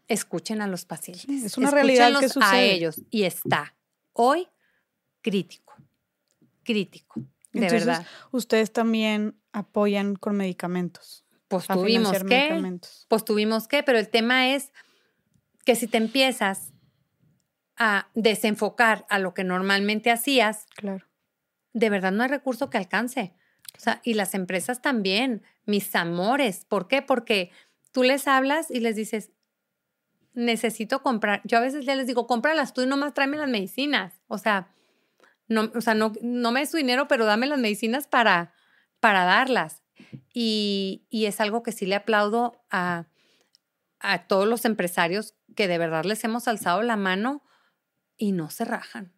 escuchen a los pacientes. es una realidad que sucede. a ellos y está hoy crítico, crítico, de verdad. Ustedes también apoyan con medicamentos. Pues tuvimos que, pues tuvimos que, pero el tema es que si te empiezas a desenfocar a lo que normalmente hacías, Claro. de verdad no hay recurso que alcance. O sea, y las empresas también, mis amores. ¿Por qué? Porque tú les hablas y les dices, necesito comprar. Yo a veces ya les digo, cómpralas tú y nomás tráeme las medicinas. O sea, no, o sea, no, no me des tu dinero, pero dame las medicinas para, para darlas. Y, y es algo que sí le aplaudo a, a todos los empresarios que de verdad les hemos alzado la mano y no se rajan.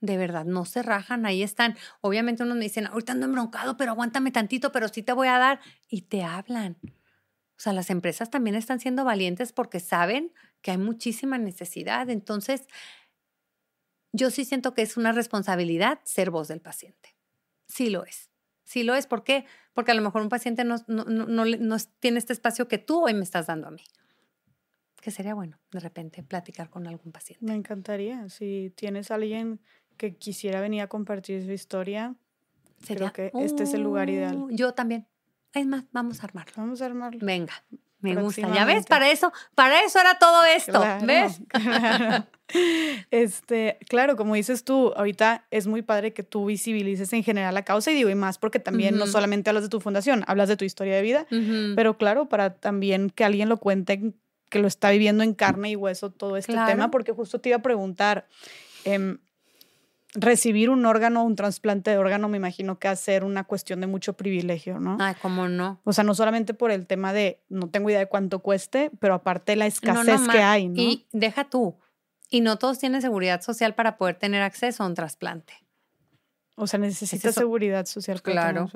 De verdad, no se rajan, ahí están. Obviamente unos me dicen, ahorita ando embroncado, pero aguántame tantito, pero sí te voy a dar. Y te hablan. O sea, las empresas también están siendo valientes porque saben que hay muchísima necesidad. Entonces, yo sí siento que es una responsabilidad ser voz del paciente. Sí lo es. Sí lo es. ¿Por qué? Porque a lo mejor un paciente no, no, no, no, tiene este espacio que tú hoy me estás dando a mí. Que sería bueno, de repente, platicar con algún paciente. Me encantaría. Si tienes a alguien que quisiera venir a compartir su historia, Sería, creo que este es el lugar ideal. Uh, Yo también. Es más, vamos a armarlo. Vamos a armarlo. Venga, me gusta. Ya ves, para eso, para eso era todo esto. Claro, ¿Ves? claro. Este, claro, como dices tú, ahorita es muy padre que tú visibilices en general la causa y digo, y más porque también no Ujú. solamente hablas de tu fundación, hablas de tu historia de vida, Ujú. pero claro, para también que alguien lo cuente, que lo está viviendo en carne y hueso todo este Claro. tema, porque justo te iba a preguntar, em, recibir un órgano, un trasplante de órgano, me imagino que hacer una cuestión de mucho privilegio, ¿no? Ay, cómo no. O sea, no solamente por el tema de no tengo idea de cuánto cueste, pero aparte la No, escasez no, que ma- hay, ¿no? Y deja tú. Y no todos tienen seguridad social para poder tener acceso a un trasplante. O sea, necesita eso. seguridad social. para Claro.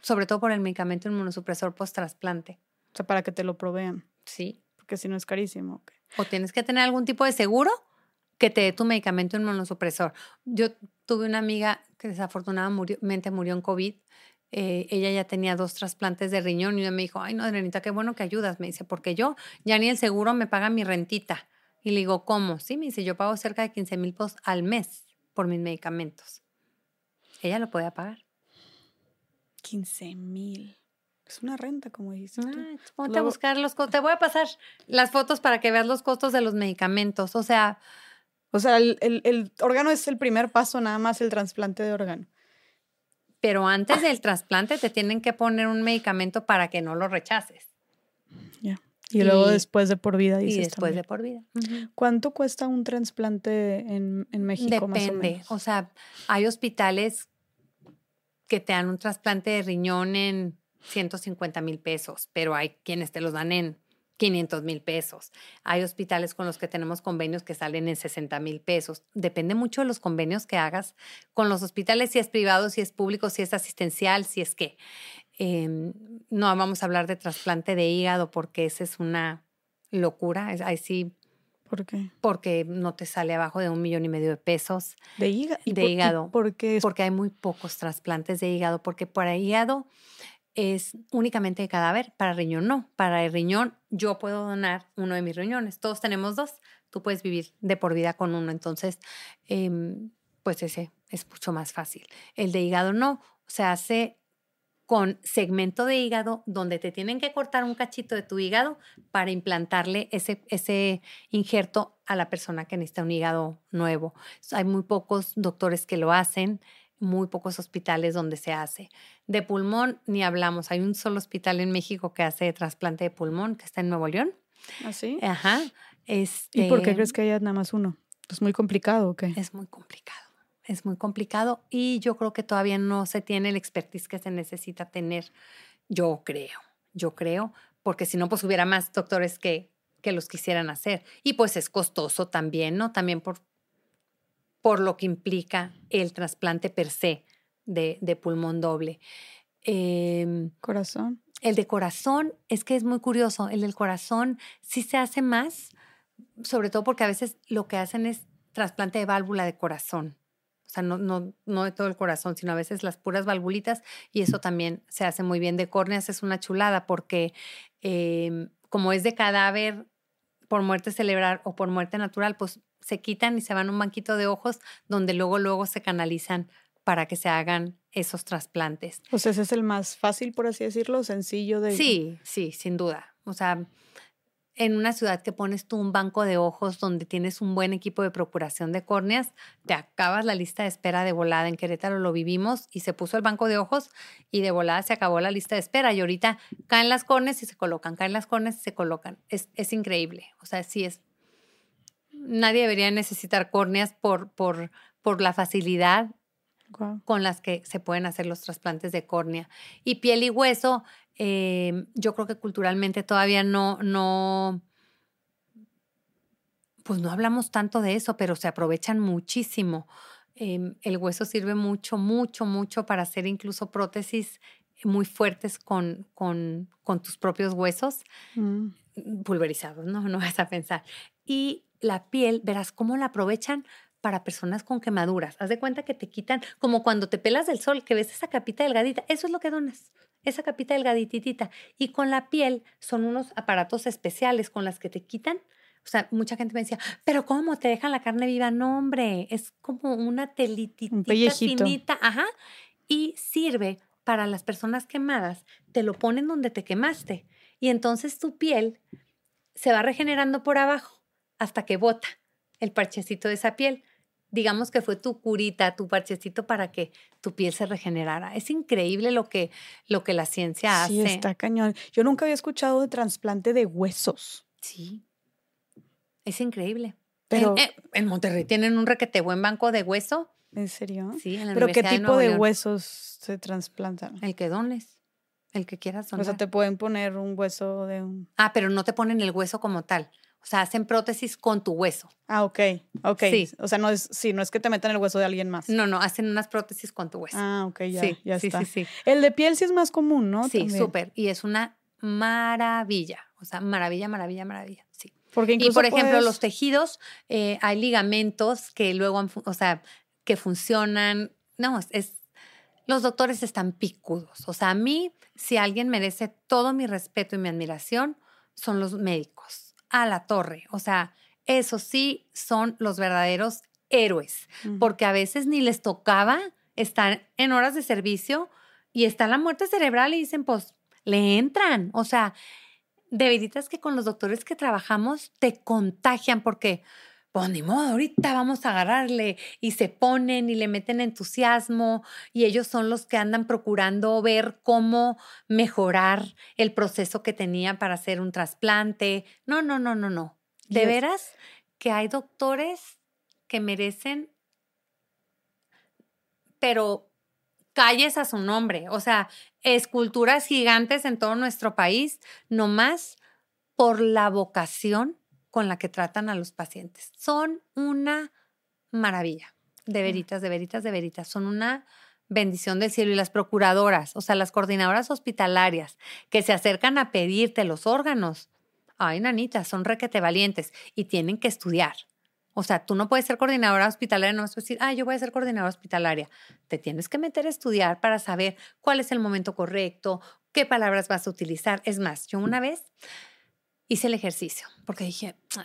Sobre todo por el medicamento inmunosupresor post-trasplante. O sea, para que te lo provean, Sí. porque si no es carísimo. O tienes que tener algún tipo de seguro que te dé tu medicamento inmunosupresor. Yo tuve una amiga que desafortunadamente murió en COVID. Eh, ella ya tenía dos trasplantes de riñón y ella me dijo, ay no, Adrianita, qué bueno que ayudas. Me dice, porque yo ya ni el seguro me paga mi rentita. Y le digo, ¿cómo? Sí, me dice, yo pago cerca de 15 mil pesos al mes por mis medicamentos. Ella lo podía pagar. 15 mil. Es una renta, como dices tú. Ay, ponte a buscar los costos. Te voy a pasar las fotos para que veas los costos de los medicamentos. O sea, O sea, el, el- el órgano es el primer paso, nada más el trasplante de órgano. pero antes del trasplante te tienen que poner un medicamento para que no lo rechaces. Ya. Y, luego después de por vida, dices y después también. de por vida. ¿Cuánto cuesta un trasplante en, en México más o Depende. menos? O sea, hay hospitales que te dan un trasplante de riñón en 150 mil pesos, pero hay quienes te los dan en 500 mil pesos. Hay hospitales con los que tenemos convenios que salen en 60 mil pesos. Depende mucho de los convenios que hagas con los hospitales, si es privado, si es público, si es asistencial, si es que. Em, no vamos a hablar de trasplante de hígado porque esa es una locura. Es- Ahí sí, ¿Por qué? porque no te sale abajo de un millón y medio de pesos De hígado. De hígado. Porque es porque hay muy pocos trasplantes de hígado, porque para hígado es únicamente de cadáver, para riñón no. Para el riñón yo puedo donar uno de mis riñones, todos tenemos dos, tú puedes vivir de por vida con uno, entonces em, pues ese es mucho más fácil. El de hígado no, se hace con segmento de hígado donde te tienen que cortar un cachito de tu hígado para implantarle ese, ese injerto a la persona que necesita un hígado nuevo. Hay muy pocos doctores que lo hacen, muy pocos hospitales donde se hace. De pulmón ni hablamos. Hay un solo hospital en México que hace trasplante de pulmón, que está en Nuevo León. así. Ajá. ¿Y por qué Este, crees que haya nada más uno? ¿Es muy complicado o qué? Es muy complicado. Es muy complicado y yo creo que todavía no se tiene el expertise que se necesita tener. Yo creo, yo creo, porque si no, pues hubiera más doctores que, que los quisieran hacer. Y pues es costoso también, ¿no? También por, por lo que implica el trasplante per se de, de pulmón doble. Em, Corazón. el de corazón es que es muy curioso. El del corazón sí se hace más, sobre todo porque a veces lo que hacen es trasplante de válvula de corazón. O sea, no, no, no de todo el corazón, sino a veces las puras valvulitas y eso también se hace muy bien. De córneas es una chulada porque em, como es de cadáver por muerte cerebral o por muerte natural, pues se quitan y se van a un banquito de ojos donde luego, luego se canalizan para que se hagan esos trasplantes. O sea, ese es el más fácil, por así decirlo, sencillo de... Sí, sí, sin duda. O sea, en una ciudad que pones tú un banco de ojos donde tienes un buen equipo de procuración de córneas, te acabas la lista de espera de volada. En Querétaro lo vivimos y se puso el banco de ojos y de volada se acabó la lista de espera. Y ahorita caen las córneas y se colocan, caen las córneas y se colocan. Es, es increíble. O sea, sí es. Nadie debería necesitar córneas por, por, por la facilidad con las que se pueden hacer los trasplantes de córnea. Y piel y hueso, eh, yo creo que culturalmente todavía no, no, pues no hablamos tanto de eso, pero se aprovechan muchísimo. Em, el hueso sirve mucho, mucho, mucho para hacer incluso prótesis muy fuertes con, con, con tus propios huesos mm. pulverizados, ¿no? No vas a pensar. Y la piel, verás cómo la aprovechan para personas con quemaduras. Haz de cuenta que te quitan, como cuando te pelas del sol, que ves esa capita delgadita, eso es lo que donas, esa capita delgadititita. Y con la piel son unos aparatos especiales con las que te quitan. O sea, mucha gente me decía, pero ¿cómo te dejan la carne viva? No, hombre, es como una telititita finita, ajá, y sirve para las personas quemadas, te lo ponen donde te quemaste y entonces tu piel se va regenerando por abajo hasta que bota el parchecito de esa piel digamos que fue tu curita, tu parchecito para que tu piel se regenerara. Es increíble lo que, lo que la ciencia hace. Sí, está cañón. Yo nunca había escuchado de trasplante de huesos. Sí. Es increíble. Pero en, eh, Monterrey tienen un requete buen banco de hueso. ¿En serio? Sí, en la ¿Pero qué tipo de, huesos se trasplantan? El que dones. El que quieras donar. O sea, te pueden poner un hueso de un... Ah, pero no te ponen el hueso como tal. O sea, hacen prótesis con tu hueso. Ah, ok, ok. Sí. O sea, no es, sí, no es que te metan el hueso de alguien más. No, no, hacen unas prótesis con tu hueso. Ah, ok, ya, sí, ya está. Sí, sí, El de piel sí es más común, ¿no? Sí, súper. Y es una maravilla. O sea, maravilla, maravilla, maravilla. Sí. Porque y por ejemplo, los tejidos, eh, hay ligamentos que luego, o sea, que funcionan. No, es, los doctores están picudos. O sea, a mí, si alguien merece todo mi respeto y mi admiración, son los médicos a la torre. O sea, esos sí son los verdaderos héroes, porque a veces ni les tocaba estar en horas de servicio y está la muerte cerebral y dicen, pues, le entran. O sea, de veritas que con los doctores que trabajamos te contagian porque, pues ni modo, ahorita vamos a agarrarle y se ponen y le meten entusiasmo y ellos son los que andan procurando ver cómo mejorar el proceso que tenía para hacer un trasplante. No, no, no, no, no. De veras que hay doctores que merecen, pero calles a su nombre, o sea, esculturas gigantes en todo nuestro país, nomás por la vocación con la que tratan a los pacientes. Son una maravilla, de veritas, de veritas, de veritas. Son una bendición del cielo. Y las procuradoras, o sea, las coordinadoras hospitalarias que se acercan a pedirte los órganos, ay, nanitas, son requete valientes y tienen que estudiar. O sea, tú no puedes ser coordinadora hospitalaria, no vas a decir, ah, yo voy a ser coordinadora hospitalaria. Te tienes que meter a estudiar para saber cuál es el momento correcto, qué palabras vas a utilizar. Es más, yo una vez hice el ejercicio porque dije, ah,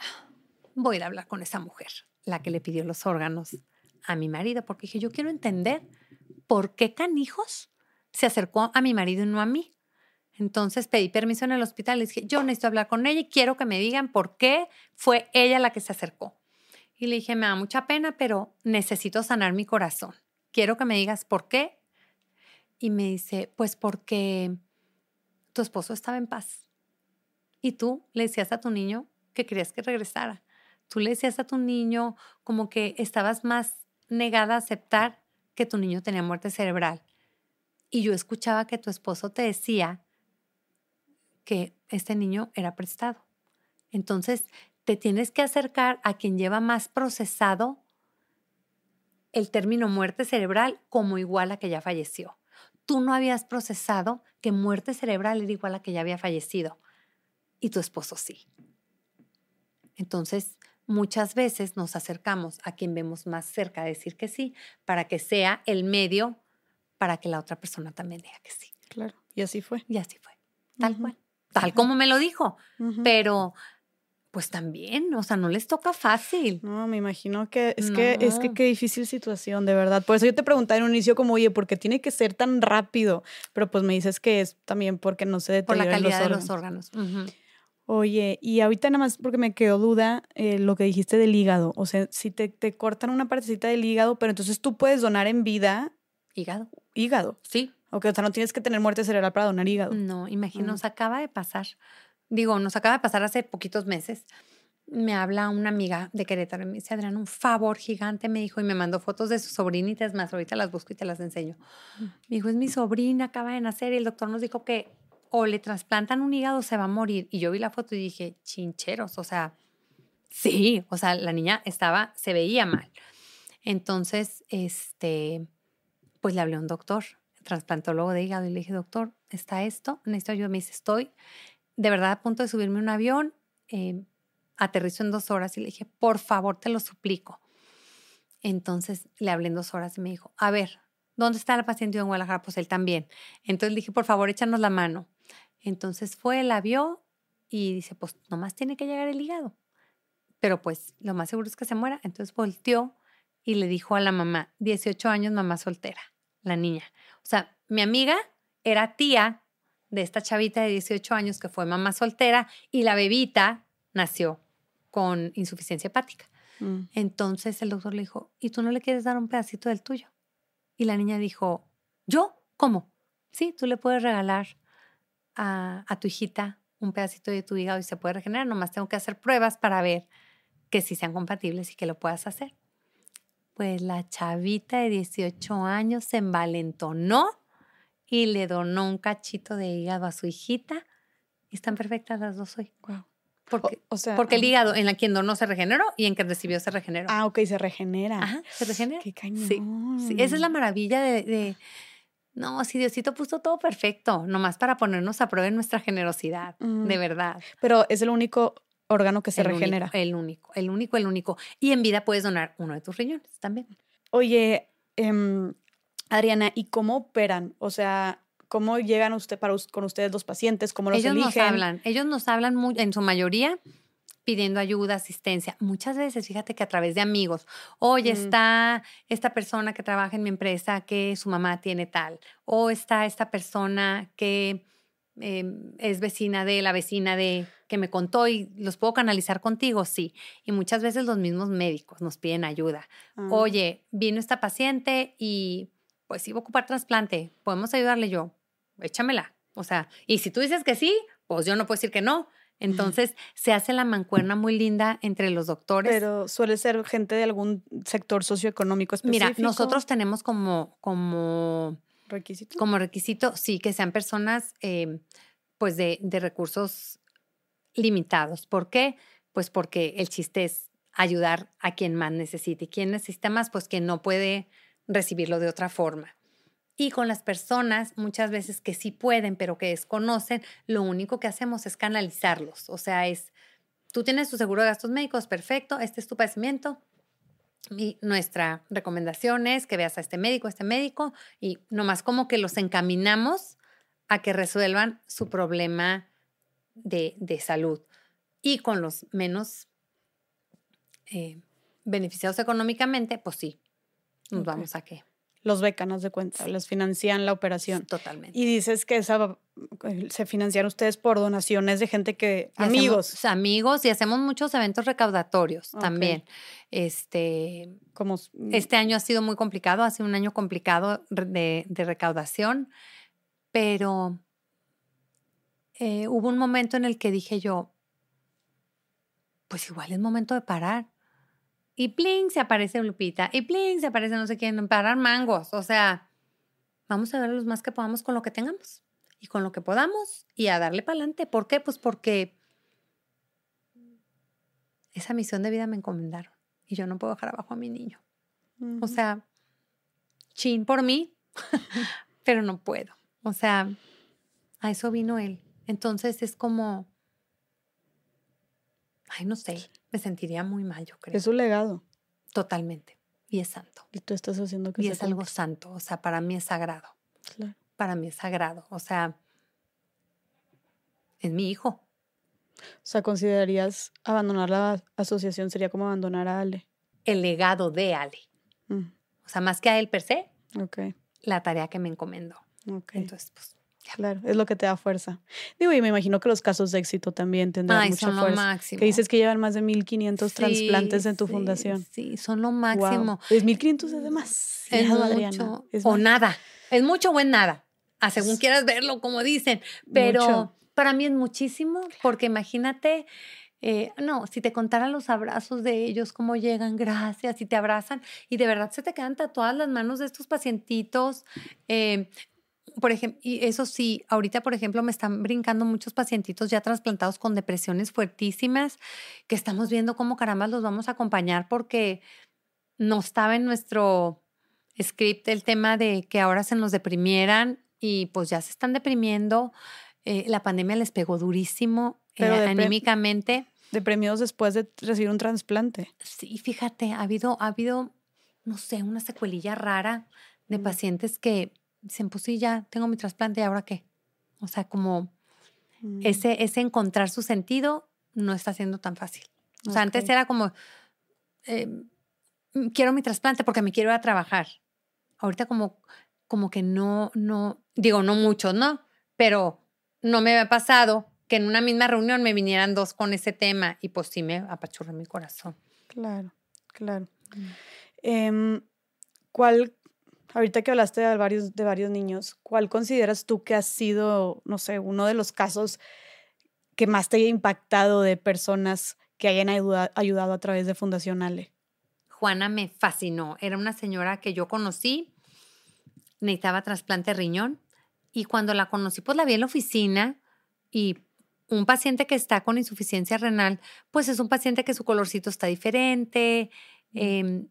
voy a hablar con esa mujer, la que le pidió los órganos a mi marido, porque dije, yo quiero entender por qué canijos se acercó a mi marido y no a mí. Entonces pedí permiso en el hospital y dije, yo necesito hablar con ella y quiero que me digan por qué fue ella la que se acercó. Y le dije, me da mucha pena, pero necesito sanar mi corazón. Quiero que me digas por qué. Y me dice, pues porque tu esposo estaba en paz. Y tú le decías a tu niño que querías que regresara. Tú le decías a tu niño como que estabas más negada a aceptar que tu niño tenía muerte cerebral. Y yo escuchaba que tu esposo te decía que este niño era prestado. Entonces, te tienes que acercar a quien lleva más procesado el término muerte cerebral como igual a que ya falleció. Tú no habías procesado que muerte cerebral era igual a que ya había fallecido y tu esposo sí. Entonces, muchas veces nos acercamos a quien vemos más cerca a decir que sí, para que sea el medio para que la otra persona también diga que sí. Claro, y así fue. Y así fue, tal cual, tal como me lo dijo. Pero pues también, o sea, no les toca fácil. No, me imagino que es que es que qué difícil situación, de verdad. Por eso yo te preguntaba en un inicio como, oye, ¿por qué tiene que ser tan rápido? Pero pues me dices que es también porque no se Por la calidad de los órganos. Oye, y ahorita nada más porque me quedó duda eh, lo que dijiste del hígado. O sea, si te, te cortan una partecita del hígado, pero entonces tú puedes donar en vida Hígado. hígado. Sí. Ok, o sea, no tienes que tener muerte cerebral para donar hígado. No, imagino, Mm. nos acaba de pasar. Digo, nos acaba de pasar hace poquitos meses. Me habla una amiga de Querétaro y me dice, Adrián, un favor gigante, me dijo, y me mandó fotos de su sobrinita, es más, ahorita las busco y te las enseño. Mm. Me dijo, es mi sobrina, acaba de nacer, y el doctor nos dijo que o le trasplantan un hígado se va a morir. Y yo vi la foto y dije, chincheros, o sea, sí, o sea, la niña estaba, se veía mal. Entonces, este, pues le hablé a un doctor, trasplantólogo de hígado, y le dije, doctor, ¿está esto? Necesito ayuda. Me dice, estoy de verdad a punto de subirme un avión, eh, aterrizo en dos horas y le dije, por favor, te lo suplico. Entonces le hablé en dos horas y me dijo, a ver, ¿dónde está la paciente en Guadalajara? Pues él también. Entonces le dije, por favor, échanos la mano. Entonces fue, la vio y dice, pues nomás tiene que llegar el hígado. Pero pues lo más seguro es que se muera. Entonces volteó y le dijo a la mamá, 18 años, mamá soltera, la niña. O sea, mi amiga era tía de esta chavita de 18 años que fue mamá soltera y la bebita nació con insuficiencia hepática. Mm. Entonces el doctor le dijo, ¿y tú no le quieres dar un pedacito del tuyo? Y la niña dijo, ¿yo? ¿Cómo? Sí, tú le puedes regalar a, a tu hijita un pedacito de tu hígado y se puede regenerar. Nomás tengo que hacer pruebas para ver que sí sean compatibles y que lo puedas hacer. Pues la chavita de 18 años se envalentonó y le donó un cachito de hígado a su hijita. Y están perfectas las dos hoy. Guau. Porque, O, o sea, porque el ajá. hígado en la quien donó se regeneró y en que recibió se regeneró. Ah, ok, se regenera. Ajá, se regenera. Qué cañón. Sí, sí, esa es la maravilla de, de- No, si Diosito puso todo perfecto, nomás para ponernos a prueba en nuestra generosidad, Mm. de verdad. Pero es el único órgano que se El único, regenera. el único, el único, el único. Y en vida puedes donar uno de tus riñones también. Oye, em, Adriana, ¿y cómo operan? O sea, ¿cómo llegan usted para con ustedes los pacientes? ¿Cómo los Ellos nos eligen? hablan, ellos nos hablan en su mayoría pidiendo ayuda, asistencia. Muchas veces, fíjate que a través de amigos, oye, Mm. está esta persona que trabaja en mi empresa que su mamá tiene tal, o está esta persona que eh, es vecina de la vecina de que me contó y los puedo canalizar contigo, sí. Y muchas veces los mismos médicos nos piden ayuda. Ah, Oye, vino esta paciente y pues iba a ocupar trasplante, ¿podemos ayudarle yo? Échamela. O sea, y si tú dices que sí, pues yo no puedo decir que no. Entonces se hace la mancuerna muy linda entre los doctores. Pero suele ser gente de algún sector socioeconómico específico. Mira, nosotros tenemos como, como, requisito. como requisito, sí, que sean personas eh, pues de, de recursos limitados. ¿Por qué? Pues porque el chiste es ayudar a quien más necesite. ¿Y quién necesita más? Pues quien no puede recibirlo de otra forma. Y con las personas, muchas veces que sí pueden, pero que desconocen, lo único que hacemos es canalizarlos. O sea, es, tú tienes tu seguro de gastos médicos, perfecto, este es tu padecimiento. Y nuestra recomendación es que veas a este médico, a este médico, y nomás como que los encaminamos a que resuelvan su problema de, de salud. Y con los menos eh, beneficiados económicamente, pues sí, nos vamos a que. Los becan, haz de cuenta, les financian la operación. Totalmente. Y dices que esa, eh, se financian ustedes por donaciones de gente que... Y hacemos- amigos. amigos y hacemos muchos eventos recaudatorios también. Este, Como, este año ha sido muy complicado, ha sido un año complicado de, de recaudación, pero eh, hubo un momento en el que dije yo, pues igual es momento de parar. Y pling, se aparece Lupita. Y pling, se aparece no sé quién. Parar mangos. O sea, vamos a ver los más que podamos con lo que tengamos. Y con lo que podamos. Y a darle para adelante. ¿Por qué? Pues porque esa misión de vida me encomendaron. Y yo no puedo dejar abajo a mi niño. O sea, chin por mí, pero no puedo. O sea, a eso vino él. Entonces es como, ay, no sé, me sentiría muy mal, yo creo. es su legado. Totalmente. Y es santo. Y tú estás haciendo que Y se es algo santo. O sea, para mí es sagrado. Claro. Para mí es sagrado. O sea, es mi hijo. O sea, ¿considerarías abandonar la asociación sería como abandonar a Ale? El legado de Ale. Mm, O sea, más que a él per se, ok, la tarea que me encomendó. ok. Entonces, pues, Claro, es lo que te da fuerza. Digo, y me imagino que los casos de éxito también tendrán Ay, mucha son lo fuerza. máximo. Que dices que llevan más de 1500 trasplantes en tu sí, fundación. Sí, son lo Wow. máximo. Pues 1500 es demasiado, Es mucho. Adriana. Es o nada. Es mucho o es nada. A según quieras verlo, como dicen. Pero Mucho. para mí es muchísimo, porque imagínate, eh, no, si te contara los abrazos de ellos, cómo llegan, gracias, y te abrazan, y de verdad se te quedan tatuadas las manos de estos pacientitos. eh, por ejemplo, y eso sí, ahorita, por ejemplo, me están brincando muchos pacientitos ya trasplantados con depresiones fuertísimas, que estamos viendo cómo caramba los vamos a acompañar porque no estaba en nuestro script el tema de que ahora se nos deprimieran y pues ya se están deprimiendo. Eh, la pandemia les pegó durísimo eh, anímicamente. De premios después de recibir un trasplante. Sí, fíjate, ha habido, ha habido, no sé, una secuelilla rara de pacientes que dicen, pues sí, ya tengo mi trasplante, ¿y ahora qué? O sea, como Mm, ese, ese encontrar su sentido no está siendo tan fácil. O sea, antes era como, eh, mm, quiero mi trasplante porque me quiero ir a trabajar. Ahorita como, como que no, no, digo, no muchos, ¿no? Pero no me había pasado que en una misma reunión me vinieran dos con ese tema y pues sí me apachurró mi corazón. Claro, claro. Em, ¿Cuál, ahorita que hablaste de varios, de varios niños, cuál consideras tú que ha sido, no sé, uno de los casos que más te haya impactado de personas que hayan ayuda- ayudado a través de Fundación Ale? Juana me fascinó. Era una señora que yo conocí, necesitaba trasplante de riñón y cuando la conocí, pues la vi en la oficina y un paciente que está con insuficiencia renal, pues es un paciente que su colorcito está diferente, em,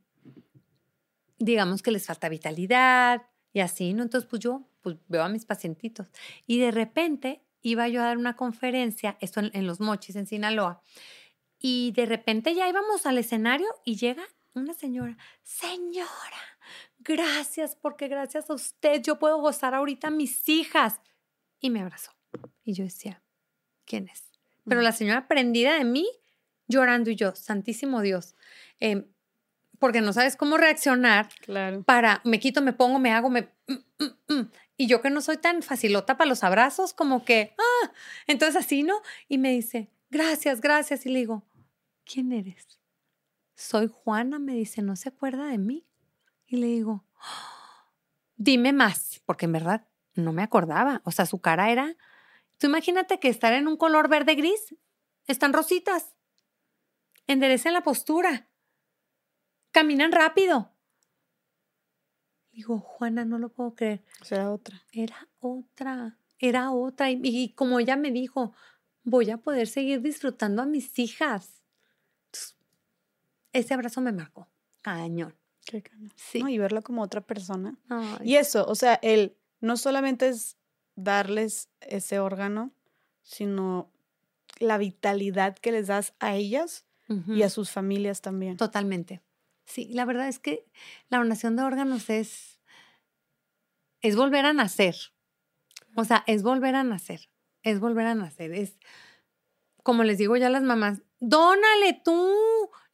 digamos que les falta vitalidad y así, ¿no? Entonces, pues yo pues, veo a mis pacientitos y de repente iba yo a dar una conferencia, esto en, en Los Mochis, en Sinaloa, y de repente ya íbamos al escenario y llega una señora, señora, gracias porque gracias a usted yo puedo gozar ahorita a mis hijas. Y me abrazó. Y yo decía, ¿quién es? Pero la señora prendida de mí, llorando y yo, santísimo Dios, em, porque no sabes cómo reaccionar Claro. para, me quito, me pongo, me hago, me... mm, mm, mm. Y yo que no soy tan facilota para los abrazos, como que, ah, entonces así, ¿no? Y me dice, gracias, gracias. Y le digo, ¿quién eres? Soy Juana, me dice, ¿no se acuerda de mí? Y le digo, "Ah, dime más, porque en verdad no me acordaba. O sea, su cara era, tú imagínate que estar en un color verde gris, están rositas, enderecen la postura, caminan rápido. Digo, Juana, no lo puedo creer. Será otra. Era otra, era otra. Y, y como ella me dijo, voy a poder seguir disfrutando a mis hijas. Entonces, ese abrazo me marcó. Cañón. Qué cañón. Sí. ¿no? Y verla como otra persona. Ay, Y eso, o sea, el no solamente es darles ese órgano, sino la vitalidad que les das a ellas y a sus familias también. Totalmente. Sí, la verdad es que la donación de órganos es, es volver a nacer. O sea, es volver a nacer. Es volver a nacer. Es, como les digo ya a las mamás, dónale tú,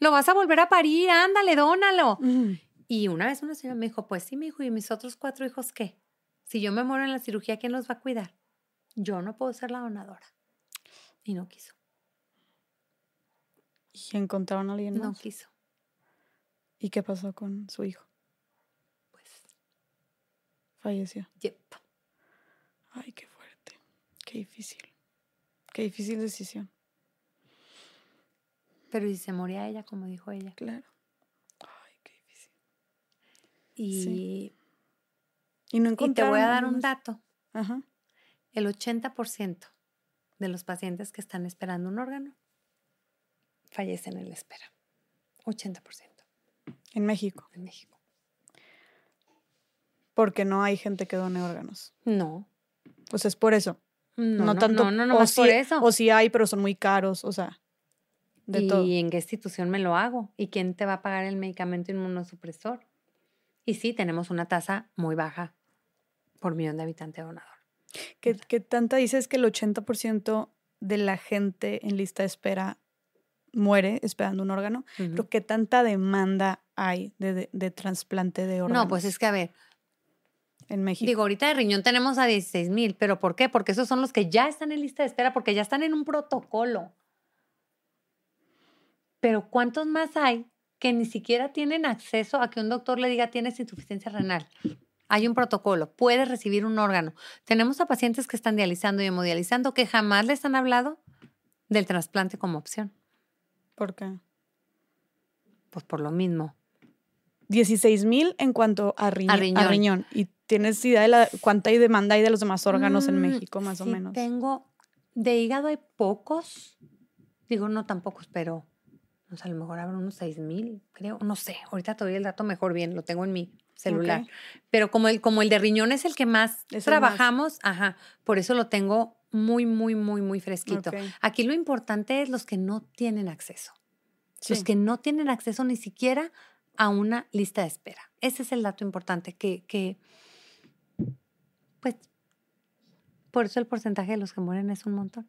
lo vas a volver a parir, ándale, dónalo. Mm, Y una vez una señora me dijo, pues sí, mi hijo, ¿y mis otros cuatro hijos qué? Si yo me muero en la cirugía, ¿quién los va a cuidar? Yo no puedo ser la donadora. Y no quiso, Y encontraron a alguien no más. quiso. ¿Y qué pasó con su hijo? Pues, Falleció. yep. Ay, qué fuerte. Qué difícil. Qué difícil decisión. Pero si se moría ella, como dijo ella. Claro. Ay, qué difícil. Y, Y no y te voy a dar un dato. Ajá. El 80% de los pacientes que están esperando un órgano fallecen en la espera. 80% En México. en México. Porque no hay gente que done órganos. No. Pues es por eso. No, No, no, tanto. no, no, no o más por eso. O sí hay, pero son muy caros. O sea, de ¿Y todo. en qué institución me lo hago? ¿Y quién te va a pagar el medicamento inmunosupresor? Y sí, tenemos una tasa muy baja por millón de habitante donador. ¿Qué, qué tanta dices que el 80% de la gente en lista de espera muere esperando un órgano? Ujú. Pero ¿qué tanta demanda hay de, de- de trasplante de órganos? No, pues es que a ver, en México. Digo, ahorita de riñón tenemos a 16 mil, pero ¿por qué? Porque esos son los que ya están en lista de espera, porque ya están en un protocolo. Pero ¿cuántos más hay que ni siquiera tienen acceso a que un doctor le diga tienes insuficiencia renal? Hay un protocolo, puedes recibir un órgano. Tenemos a pacientes que están dializando y hemodializando que jamás les han hablado del trasplante como opción. ¿Por qué? Pues por lo mismo. 16 mil en cuanto a, riñ- A a riñón. ¿Y tienes idea de la, cuánta hay demanda hay de los demás órganos en Mm, México, más o menos? Tengo, de hígado hay pocos, digo no tan pocos, pero no sé, a lo mejor habrá unos 6 mil, creo, no sé, ahorita te doy el dato mejor bien, lo tengo en mi celular. Pero como el, como el de riñón es el que más Es el más. trabajamos, ajá, por eso lo tengo muy, muy, muy, muy fresquito. Aquí lo importante es los que no tienen acceso. Los que no tienen acceso ni siquiera a una lista de espera. Ese es el dato importante, que, que pues, por eso el porcentaje de los que mueren es un montón.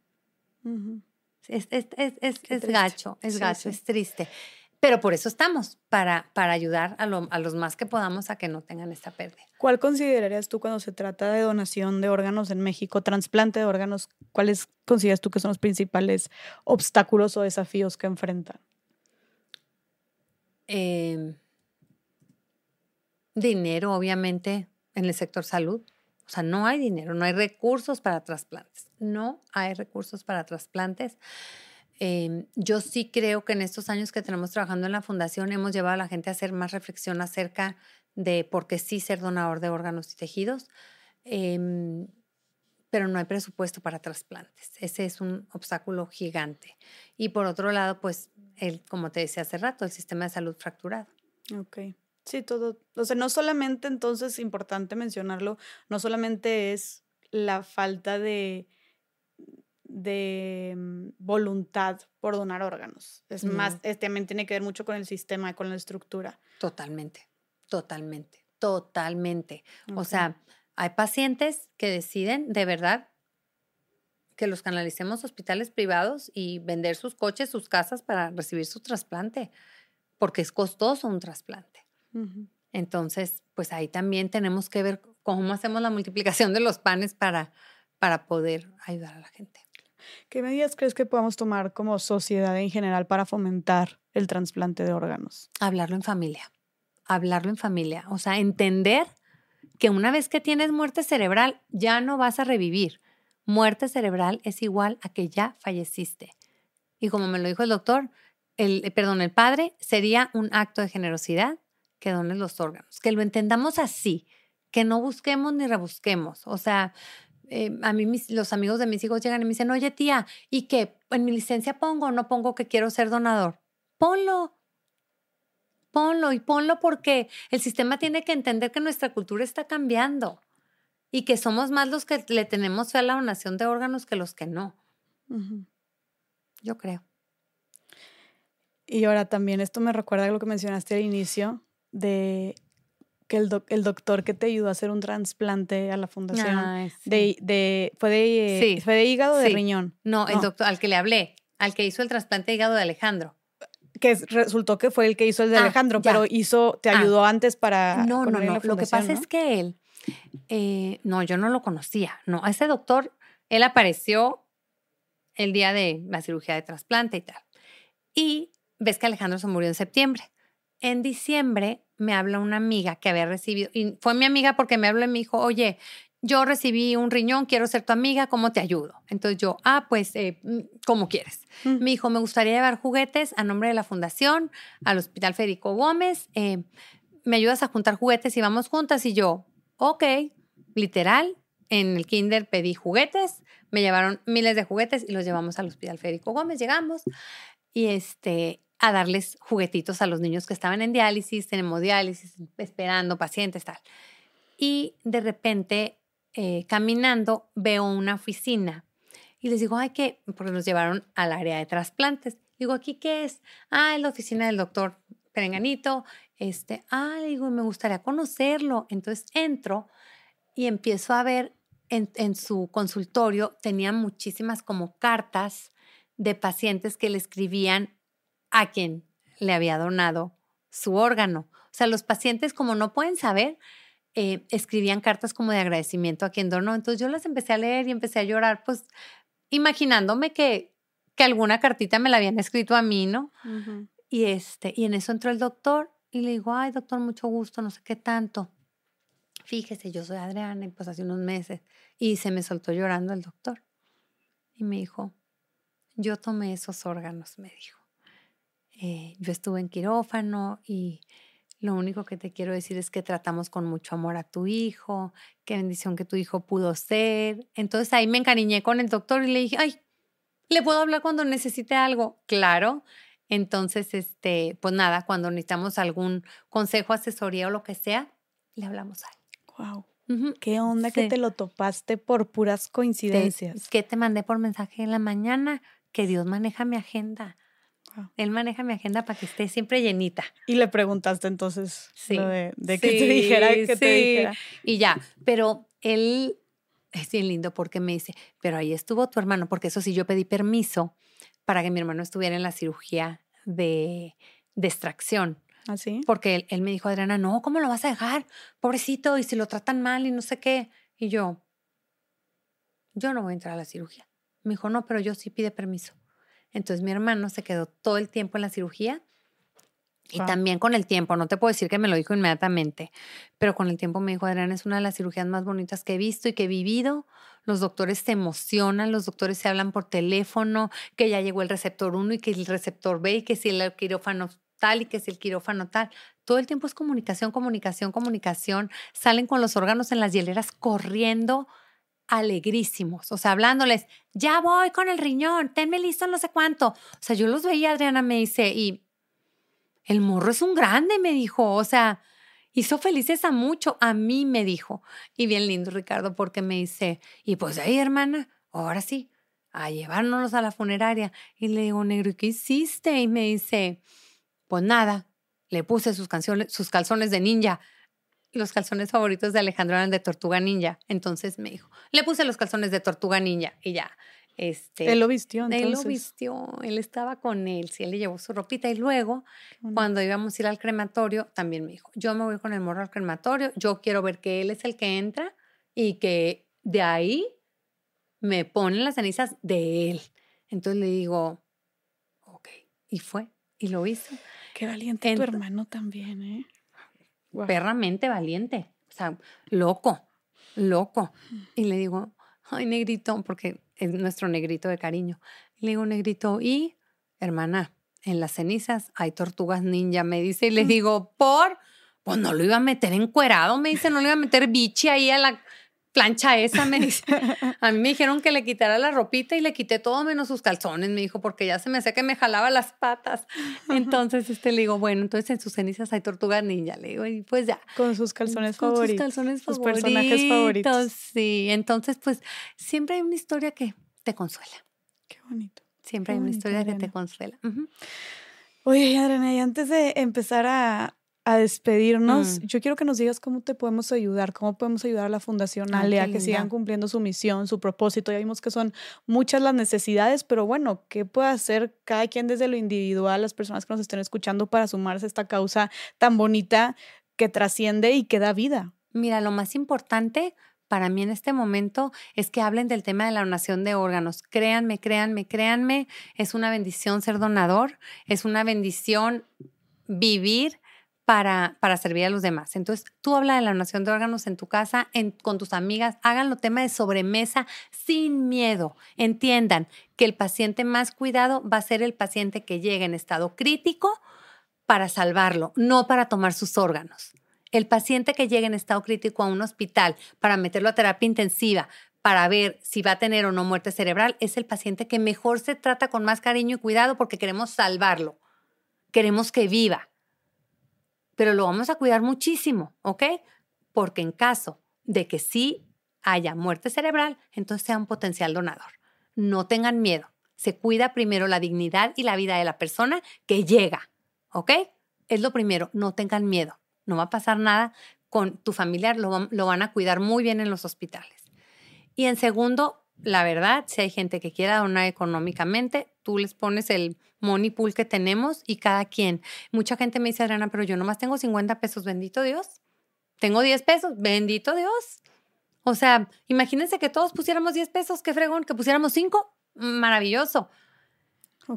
Es, es, es, es, gacho, es Sí, gacho, sí. es triste. Pero por eso estamos, para, para ayudar a, lo- a los más que podamos a que no tengan esta pérdida. ¿Cuál considerarías tú cuando se trata de donación de órganos en México, trasplante de órganos? ¿Cuáles consideras tú que son los principales obstáculos o desafíos que enfrentan? Eh, dinero, obviamente, en el sector salud. O sea, no hay dinero, no hay recursos para trasplantes. No hay recursos para trasplantes. Eh, yo sí creo que en estos años que tenemos trabajando en la fundación hemos llevado a la gente a hacer más reflexión acerca de por qué sí ser donador de órganos y tejidos, Em, pero no hay presupuesto para trasplantes. Ese es un obstáculo gigante. Y por otro lado, pues, el, como te decía hace rato, el sistema de salud fracturado. Ok. Sí, todo. O sea, no solamente entonces, importante mencionarlo, no solamente es la falta de, de mm, voluntad por donar órganos. Es más, No. es- también tiene que ver mucho con el sistema, con la estructura. Totalmente, totalmente, totalmente. O sea, hay pacientes que deciden de verdad que los canalicemos a hospitales privados y vender sus coches, sus casas para recibir su trasplante, porque es costoso un trasplante. Entonces, pues ahí también tenemos que ver cómo hacemos la multiplicación de los panes para, para poder ayudar a la gente. ¿Qué medidas crees que podamos tomar como sociedad en general para fomentar el trasplante de órganos? Hablarlo en familia, hablarlo en familia, o sea, entender que una vez que tienes muerte cerebral ya no vas a revivir. Muerte cerebral es igual a que ya falleciste. Y como me lo dijo el doctor, el, eh, perdón, el padre, sería un acto de generosidad que dones los órganos, que lo entendamos así, que no busquemos ni rebusquemos. O sea, eh, a mí mis- los amigos de mis hijos llegan y me dicen, oye tía, ¿y qué? ¿En mi licencia pongo o no pongo que quiero ser donador? Ponlo. Ponlo y ponlo porque el sistema tiene que entender que nuestra cultura está cambiando y que somos más los que le tenemos fe a la donación de órganos que los que no. Yo creo. Y ahora también esto me recuerda a lo que mencionaste al inicio de que el, doc- el doctor que te ayudó a hacer un trasplante a la fundación Ay, sí. de, de- fue de Sí, fue de hígado o de riñón no, el no. doctor al que le hablé, al que hizo el trasplante de hígado de Alejandro. que es- resultó que fue el que hizo el de Ah, Alejandro ya. pero hizo te Ah. ayudó antes para No, no, no. Lo que pasa ¿no? es que él, eh, no, yo no lo conocía. No, a ese doctor, él apareció el día de la cirugía de trasplante y tal. Y ves que Alejandro se murió en septiembre. En diciembre me habla una amiga que había recibido, y fue mi amiga porque me habló y me dijo, oye, yo recibí un riñón, quiero ser tu amiga, ¿cómo te ayudo? Entonces yo, ah, pues, eh, mm, como quieres. Mm. Me dijo, me gustaría llevar juguetes a nombre de la fundación al Hospital Federico Gómez. eh, ¿Me ayudas a juntar juguetes y vamos juntas? Y yo, ok, literal. En el kinder pedí juguetes, me llevaron miles de juguetes y los llevamos al Hospital Federico Gómez. Llegamos y este, a darles juguetitos a los niños que estaban en diálisis, en hemodiálisis, esperando pacientes, tal. Y de repente, eh, caminando, veo una oficina y les digo, ay, ¿qué? Porque nos llevaron al área de trasplantes. Digo, ¿aquí qué es? Ah, es la oficina del doctor Perenganito. Este, ah, digo, me gustaría conocerlo. Entonces entro y empiezo a ver en, en su consultorio, tenía muchísimas como cartas de pacientes que le escribían a quien le había donado su órgano. O sea, los pacientes como no pueden saber, eh, escribían cartas como de agradecimiento a quien donó. Entonces yo las empecé a leer y empecé a llorar, pues imaginándome que, que alguna cartita me la habían escrito a mí, ¿no? Y, este, y en eso entró el doctor y le digo, ay, doctor, mucho gusto, no sé qué tanto. Fíjese, yo soy Adriana y pues hace unos meses. Y se me soltó llorando el doctor. Y me dijo, yo tomé esos órganos, me dijo. Eh, yo estuve en quirófano y lo único que te quiero decir es que tratamos con mucho amor a tu hijo, qué bendición que tu hijo pudo ser. Entonces ahí me encariñé con el doctor y le dije, ay, ¿le puedo hablar cuando necesite algo? Claro. Entonces, este, pues nada, cuando necesitamos algún consejo, asesoría o lo que sea, le hablamos a él. Wow. ¿Qué onda que te lo topaste por puras coincidencias? que te mandé por mensaje en la mañana, que Dios maneja mi agenda. Él maneja mi agenda para que esté siempre llenita. Y le preguntaste entonces de, que te dijera, que te dijera. Y ya, pero él es bien lindo porque me dice, pero ahí estuvo tu hermano, porque eso sí, yo pedí permiso para que mi hermano estuviera en la cirugía de, de extracción. ¿Así? ¿Ah, porque él, él me dijo, Adriana, no, ¿cómo lo vas a dejar? Pobrecito, y si lo tratan mal y no sé qué. Y yo, yo no voy a entrar a la cirugía. Me dijo, no, pero yo sí pide permiso. Entonces mi hermano se quedó todo el tiempo en la cirugía y también con el tiempo, no te puedo decir que me lo dijo inmediatamente, pero con el tiempo me dijo, Adrián, es una de las cirugías más bonitas que he visto y que he vivido. Los doctores se emocionan, los doctores se hablan por teléfono, que ya llegó el receptor 1 y que el receptor B y que si el quirófano tal y que si el quirófano tal. Todo el tiempo es comunicación, comunicación, comunicación. Salen con los órganos en las hieleras corriendo alegrísimos, o sea, hablándoles, ya voy con el riñón, tenme listo no sé cuánto. O sea, yo los veía, Adriana me dice, y el morro es un grande, me dijo, o sea, hizo felices a mucho, a mí me dijo. Y bien lindo, Ricardo, porque me dice, y pues ahí, hermana, ahora sí, a llevárnoslos a la funeraria. Y le digo, negro, ¿y qué hiciste? Y me dice, pues nada, le puse sus, canciones, sus calzones de ninja los calzones favoritos de Alejandro eran de Tortuga Ninja. Entonces me dijo, le puse los calzones de Tortuga Ninja y ya. Este, él lo vistió, entonces. Él lo vistió, él estaba con él, sí, él le llevó su ropita y luego, cuando íbamos a ir al crematorio, también me dijo, yo me voy con el morro al crematorio, yo quiero ver que él es el que entra y que de ahí me ponen las cenizas de él. Entonces le digo, ok, y fue, y lo hizo. Qué valiente tu hermano también, ¿eh? Perramente valiente, o sea, loco, loco. Y le digo, ay, negrito, porque es nuestro negrito de cariño. le digo, negrito, y hermana, en las cenizas hay tortugas ninja, me dice, y le digo, por, pues no lo iba a meter encuerado, me dice, no lo iba a meter bichi ahí a la plancha esa, me dice. A mí me dijeron que le quitara la ropita y le quité todo menos sus calzones, me dijo, porque ya se me hacía que me jalaba las patas. Entonces, este, le digo, bueno, entonces en sus cenizas hay tortuga ninja, le digo, y pues ya. Con sus calzones con favoritos. Sus calzones sus personajes favoritos. Sí, entonces, pues, siempre hay una historia que te consuela. Qué bonito. Siempre hay una historia que te consuela. Oye, Adriana, y antes de empezar a, a despedirnos, mm. yo quiero que nos digas cómo te podemos ayudar, cómo podemos ayudar a la Fundación Ale a que sigan cumpliendo su misión, su propósito. Ya vimos que son muchas las necesidades, pero bueno, ¿qué puede hacer cada quien desde lo individual, las personas que nos estén escuchando para sumarse a esta causa tan bonita que trasciende y que da vida? Mira, lo más importante para mí en este momento es que hablen del tema de la donación de órganos. Créanme, créanme, créanme, es una bendición ser donador, es una bendición vivir para, para servir a los demás. Entonces, tú habla de la donación de órganos en tu casa, con tus amigas, háganlo tema de sobremesa sin miedo. Entiendan que el paciente más cuidado va a ser el paciente que llega en estado crítico para salvarlo, no para tomar sus órganos. El paciente que llega en estado crítico a un hospital para meterlo a terapia intensiva, para ver si va a tener o no muerte cerebral, es el paciente que mejor se trata con más cariño y cuidado porque queremos salvarlo. Queremos que viva pero lo vamos a cuidar muchísimo, ¿ok? Porque en caso de que sí haya muerte cerebral, entonces sea un potencial donador. No tengan miedo. Se cuida primero la dignidad y la vida de la persona que llega, ¿ok? Es lo primero, no tengan miedo. No va a pasar nada con tu familiar, lo, lo van a cuidar muy bien en los hospitales. Y en segundo, la verdad, si hay gente que quiera donar económicamente, tú les pones el money pool que tenemos y cada quien. Mucha gente me dice, Adriana, pero yo nomás tengo 50 pesos, bendito Dios. tengo 10 pesos, bendito Dios. O sea, imagínense que todos pusiéramos 10 pesos, qué fregón, que pusiéramos 5, maravilloso.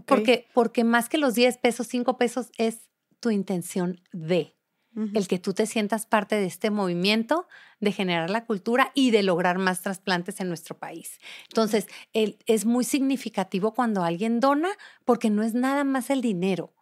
Porque, porque más que los 10 pesos, 5 pesos es tu intención de El que tú te sientas parte de este movimiento de generar la cultura y de lograr más trasplantes en nuestro país. Entonces, el- es muy significativo cuando alguien dona porque no es nada más el dinero,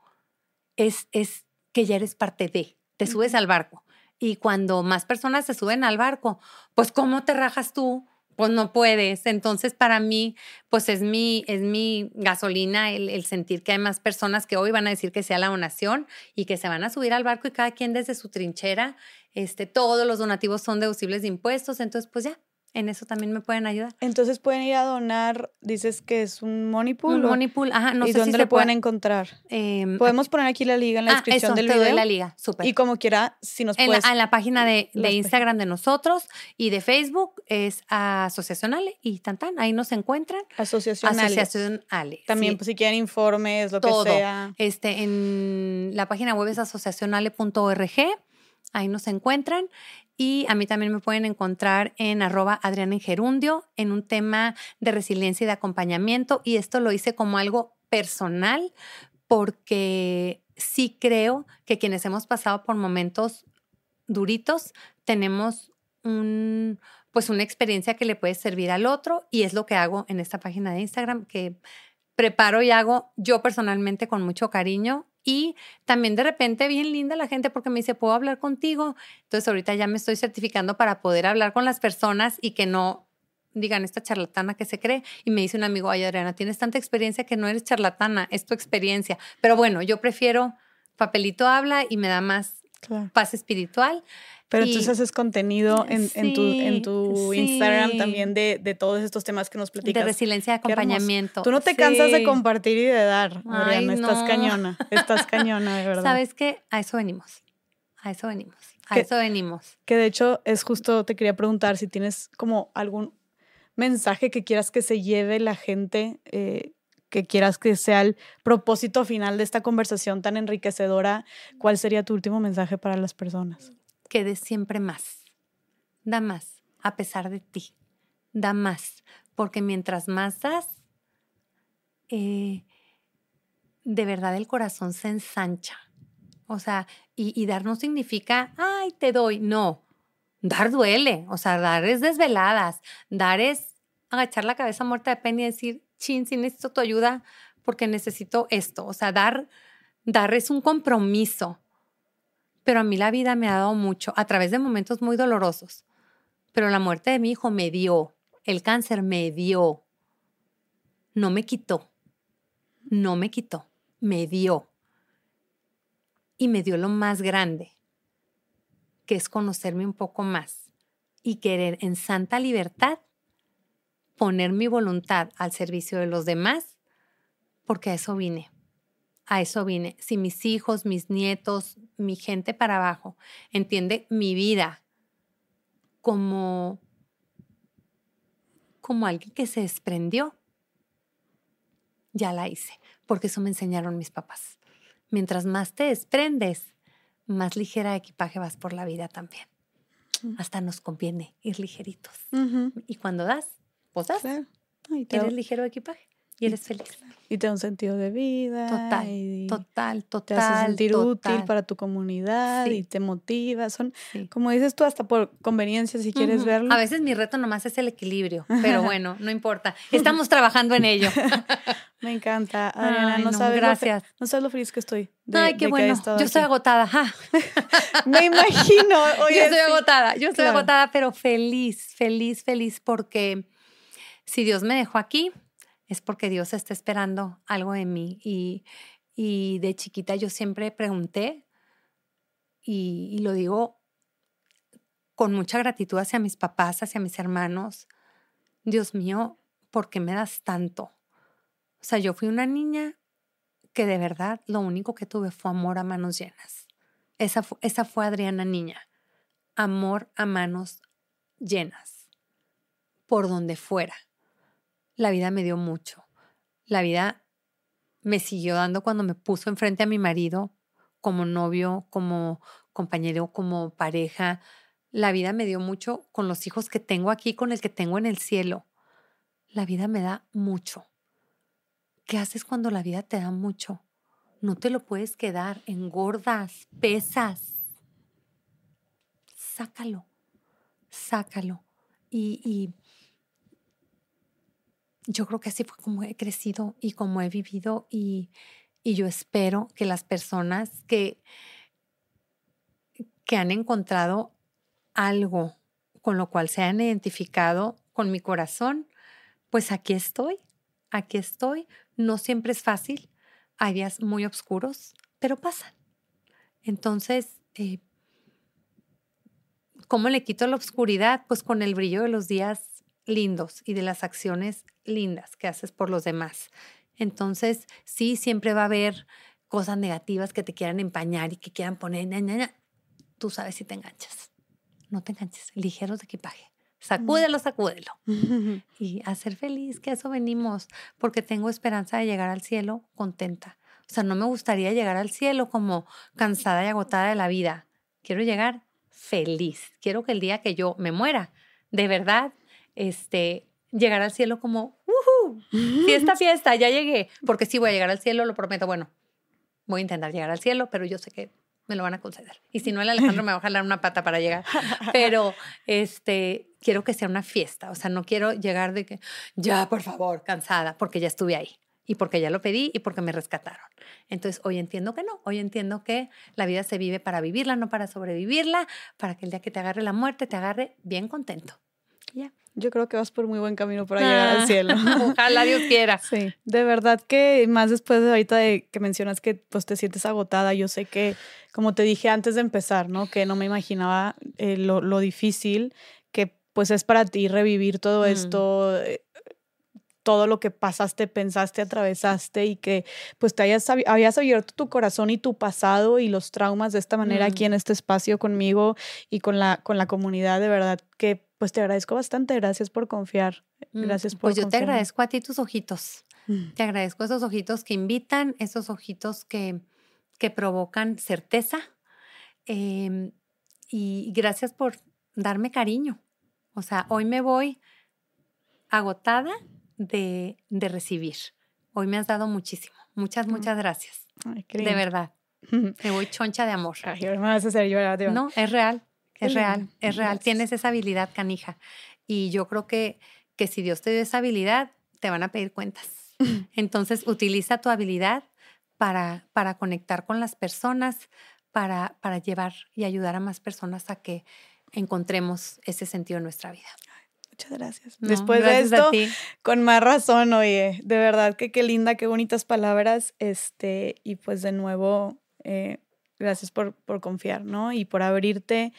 es, es que ya eres parte de, te subes al barco. Y cuando más personas se suben al barco, pues ¿cómo te rajas tú? Pues no puedes. Entonces, para mí, pues es mi, es mi gasolina el, el sentir que hay más personas que hoy van a decir que sea la donación y que se van a subir al barco y cada quien desde su trinchera, este, todos los donativos son deducibles de impuestos. Entonces, pues ya, en eso también me pueden ayudar. Entonces pueden ir a donar, dices que es un money pool. Un o- money pool, ajá, no ¿Y sé dónde si le se pueden puede- encontrar? em, Podemos poner aquí la liga en la ah, descripción eso, del te doy video. la liga, súper. Y como quiera, si nos En la, puedes. en la página de, de Instagram de nosotros y de Facebook es Asociación Ale y tan tan, ahí nos encuentran. Asociación Ale. También, sí. pues, si quieren informes, lo Todo. que sea. Este, en la página web es asociacionale.org, ahí nos encuentran. Y a mí también me pueden encontrar en arroba Adriana en Gerundio en un tema de resiliencia y de acompañamiento. Y esto lo hice como algo personal porque sí creo que quienes hemos pasado por momentos duritos tenemos un, pues una experiencia que le puede servir al otro y es lo que hago en esta página de Instagram que preparo y hago yo personalmente con mucho cariño y también de repente bien linda la gente porque me dice, ¿puedo hablar contigo? Entonces ahorita ya me estoy certificando para poder hablar con las personas y que no digan esta charlatana que se cree. Y me dice un amigo, ay Adriana, tienes tanta experiencia que no eres charlatana, es tu experiencia. Pero bueno, yo prefiero papelito habla y me da más Claro. paz espiritual. Pero Y- entonces haces contenido en, en tu, en tu sí. Instagram también de, de todos estos temas que nos De platicas. resiliencia de Qué hermoso. acompañamiento. Tú no te cansas de compartir y de dar, Ay, Adriana. Estás no. cañona. Estás cañona, de verdad. ¿Sabes qué? A eso venimos. A eso venimos. A ¿Qué- eso venimos. Que de hecho es justo, te quería preguntar si tienes como algún mensaje que quieras que se lleve la gente, eh, que quieras que sea el propósito final de esta conversación tan enriquecedora. ¿Cuál sería tu último mensaje para las personas? Que des siempre más. Da más, a pesar de ti. Da más, porque mientras más das, eh, de verdad el corazón se ensancha. O sea, y, dar no significa, ay, te doy. No, dar duele. O sea, dar es desveladas. Dar es agachar la cabeza muerta de pena y decir, chin, sí necesito tu ayuda porque necesito esto. O sea, dar, dar es un compromiso pero a mí la vida me ha dado mucho a través de momentos muy dolorosos. Pero la muerte de mi hijo me dio, el cáncer me dio, no me quitó, no me quitó, me dio. Y me dio lo más grande, que es conocerme un poco más y querer en santa libertad poner mi voluntad al servicio de los demás, porque a eso vine a eso vine. Si mis hijos, mis nietos, mi gente para abajo entiende mi vida como, como alguien que se desprendió, ya la hice, porque eso me enseñaron mis papás. Mientras más te desprendes, más ligera de equipaje vas por la vida también. Mm. Hasta nos conviene ir ligeritos. Y cuando das, pues das, claro. Y te, da- eres ligero de equipaje y eres feliz. y te da un sentido de vida. Total, y Total, Te total. hace sentir útil total. para tu comunidad Sí. y te motiva. Son, Sí. como dices tú, hasta por conveniencia, si quieres verlo. A veces mi reto nomás es el equilibrio, pero bueno, no importa. Estamos trabajando en ello. Me encanta, Adriana. Ay, no, no, sabes lo gracias. no sabes lo feliz que estoy. de- Ay, qué bueno. Yo estoy agotada. ja. Me imagino. Oye, yo estoy sí. agotada. Yo estoy Claro. agotada, pero feliz, feliz, feliz porque si Dios me dejó aquí es porque Dios está esperando algo de mí y, y de chiquita yo siempre pregunté y, y lo digo con mucha gratitud hacia mis papás, hacia mis hermanos. Dios mío, ¿por qué me das tanto? O sea, yo fui una niña que de verdad lo único que tuve fue amor a manos llenas. Esa, fu- esa fue Adriana Niña. Amor a manos llenas. Por donde fuera. La vida me dio mucho. La vida me siguió dando cuando me puso enfrente a mi marido como novio, como compañero, como pareja. la vida me dio mucho con los hijos que tengo aquí, con el que tengo en el cielo. La vida me da mucho. ¿Qué haces cuando la vida te da mucho? No te lo puedes quedar, engordas, pesas. Sácalo, sácalo. Y, y yo creo que así fue como he crecido y como he vivido y, y yo espero que las personas que, que han encontrado algo con lo cual se han identificado con mi corazón, pues aquí estoy, aquí estoy. No siempre es fácil, hay días muy oscuros, pero pasan. Entonces, eh, ¿cómo le quito la oscuridad? Pues con el brillo de los días lindos y de las acciones lindas que haces por los demás. Entonces, sí, siempre va a haber cosas negativas que te quieran empañar y que quieran poner, ña, tú sabes si te enganchas. No te enganches, ligeros de equipaje. Sacúdelo, sacúdelo. y a ser feliz, que a eso venimos, porque tengo esperanza de llegar al cielo contenta. O sea, no me gustaría llegar al cielo como cansada y agotada de la vida. Quiero llegar feliz. Quiero que el día que yo me muera, de verdad, este, llegar al cielo como, ¡Woohoo! Fiesta, fiesta, ya llegué. Porque sí voy a llegar al cielo, lo prometo. Bueno, voy a intentar llegar al cielo, pero yo sé que me lo van a conceder. Y si no, el Alejandro me va a jalar una pata para llegar. Pero este, quiero que sea una fiesta. O sea, no quiero llegar de que, ya, por favor, cansada, porque ya estuve ahí. Y porque ya lo pedí y porque me rescataron. Entonces, hoy entiendo que no. Hoy entiendo que la vida se vive para vivirla, no para sobrevivirla, para que el día que te agarre la muerte, te agarre bien contento. Ya. Yo creo que vas por muy buen camino para llegar al ah, cielo. Ojalá Dios quiera. Sí, de verdad que más después de ahorita de que mencionas que pues te sientes agotada, yo sé que, como te dije antes de empezar, ¿no? Que no me imaginaba eh, lo, lo, difícil que pues es para ti revivir todo mm. esto, eh, todo lo que pasaste, pensaste, atravesaste y que pues te hayas, habías abierto tu corazón y tu pasado y los traumas de esta manera aquí en este espacio conmigo y con la, con la comunidad, de verdad que pues te agradezco bastante, gracias por confiar, mm, gracias por... Pues yo te agradezco a ti tus ojitos, mm. te agradezco esos ojitos que invitan, esos ojitos que, que provocan certeza em, y gracias por darme cariño. O sea, hoy me voy agotada, de, de recibir. Hoy me has dado muchísimo. Muchas, mm. muchas gracias. de verdad. Me voy choncha de amor. Ay, me vas a hacer llorar. No, es real. Es real. Es real. Tienes esa habilidad, canija. Y yo creo que, que si Dios te dio esa habilidad, te van a pedir cuentas. Entonces, utiliza tu habilidad para, para conectar con las personas, para, para llevar y ayudar a más personas a que encontremos ese sentido en nuestra vida. Muchas gracias. Después de esto, con más razón, oye, de verdad que qué linda, qué bonitas palabras. Este, y pues de nuevo, eh, gracias por, por, confiar, ¿no? Y por abrirte.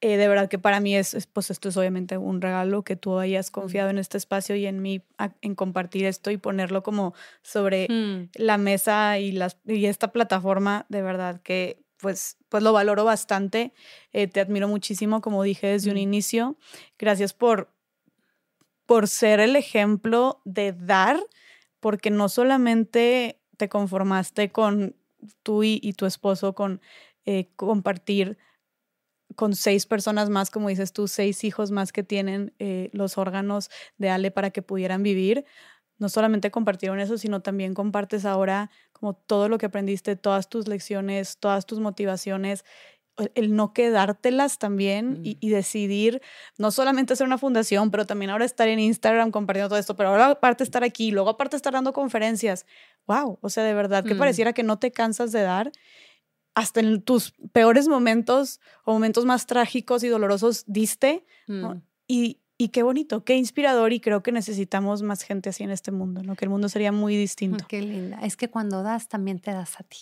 Eh, de verdad que para mí es, pues esto es obviamente un regalo que tú hayas confiado en este espacio y en mí, en compartir esto y ponerlo como sobre mm. la mesa y, las, y esta plataforma, de verdad que pues, pues lo valoro bastante. Eh, te admiro muchísimo, como dije desde un mm. inicio. Gracias por, por ser el ejemplo de dar, porque no solamente te conformaste con tú y, tu esposo, con eh, compartir con seis personas más, como dices tú, seis hijos más que tienen eh, los órganos de Ale para que pudieran vivir. No solamente compartieron eso, sino también compartes ahora como todo lo que aprendiste, todas tus lecciones, todas tus motivaciones el no quedártelas también y, y, decidir no solamente hacer una fundación, pero también ahora estar en Instagram compartiendo todo esto, pero ahora aparte estar aquí, luego aparte estar dando conferencias. ¡Wow! O sea, de verdad que mm. pareciera que no te cansas de dar. Hasta en tus peores momentos o momentos más trágicos y dolorosos diste. Mm. Y, y qué bonito, qué inspirador y creo que necesitamos más gente así en este mundo, ¿no? Que el mundo sería muy distinto. Qué linda. Es que cuando das también te das a ti.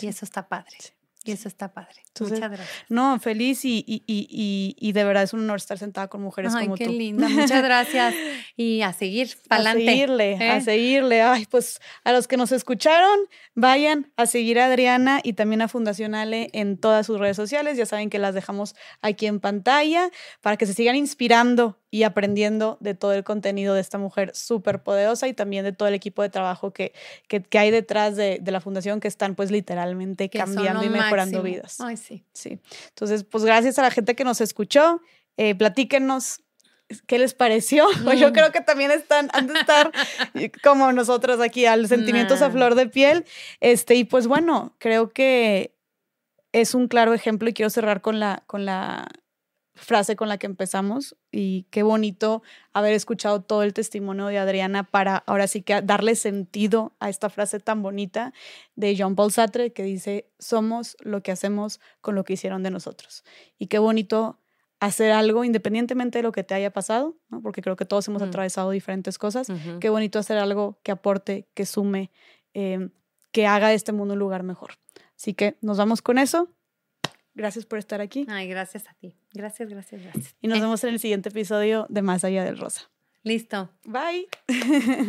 Y eso está padre. Y eso está padre. Muchas gracias. No, feliz y, y, y, y, de verdad es un honor estar sentada con mujeres Ay, como qué tú. linda. Muchas gracias. Y a seguir, para adelante. A seguirle, a ¿eh? seguirle. Ay, pues a los que nos escucharon, vayan a seguir a Adriana y también a Fundación Ale en todas sus redes sociales. Ya saben que las dejamos aquí en pantalla para que se sigan inspirando y aprendiendo de todo el contenido de esta mujer súper poderosa y también de todo el equipo de trabajo que, que, hay detrás de, de, la fundación que están pues literalmente cambiando y mejorando vidas. Ay, sí. Sí. Entonces, pues gracias a la gente que nos escuchó. Eh, platíquenos ¿Qué les pareció? Pues yo mm. creo que también están, han de estar como nosotros aquí, al sentimientos a flor de piel. Este, y pues bueno, creo que es un claro ejemplo y quiero cerrar con la, con la frase con la que empezamos y qué bonito haber escuchado todo el testimonio de Adriana para ahora sí que darle sentido a esta frase tan bonita de Jean Paul Sartre que dice, somos lo que hacemos con lo que hicieron de nosotros. Y qué bonito hacer algo independientemente de lo que te haya pasado, ¿no? porque creo que todos hemos mm. atravesado diferentes cosas. Qué bonito hacer algo que aporte, que sume, em, que haga de este mundo un lugar mejor. Así que nos vamos con eso. Gracias por estar aquí. Ay, gracias a ti. Gracias, gracias, gracias. Y nos vemos en el siguiente episodio de Más Allá del Rosa. Listo. Bye.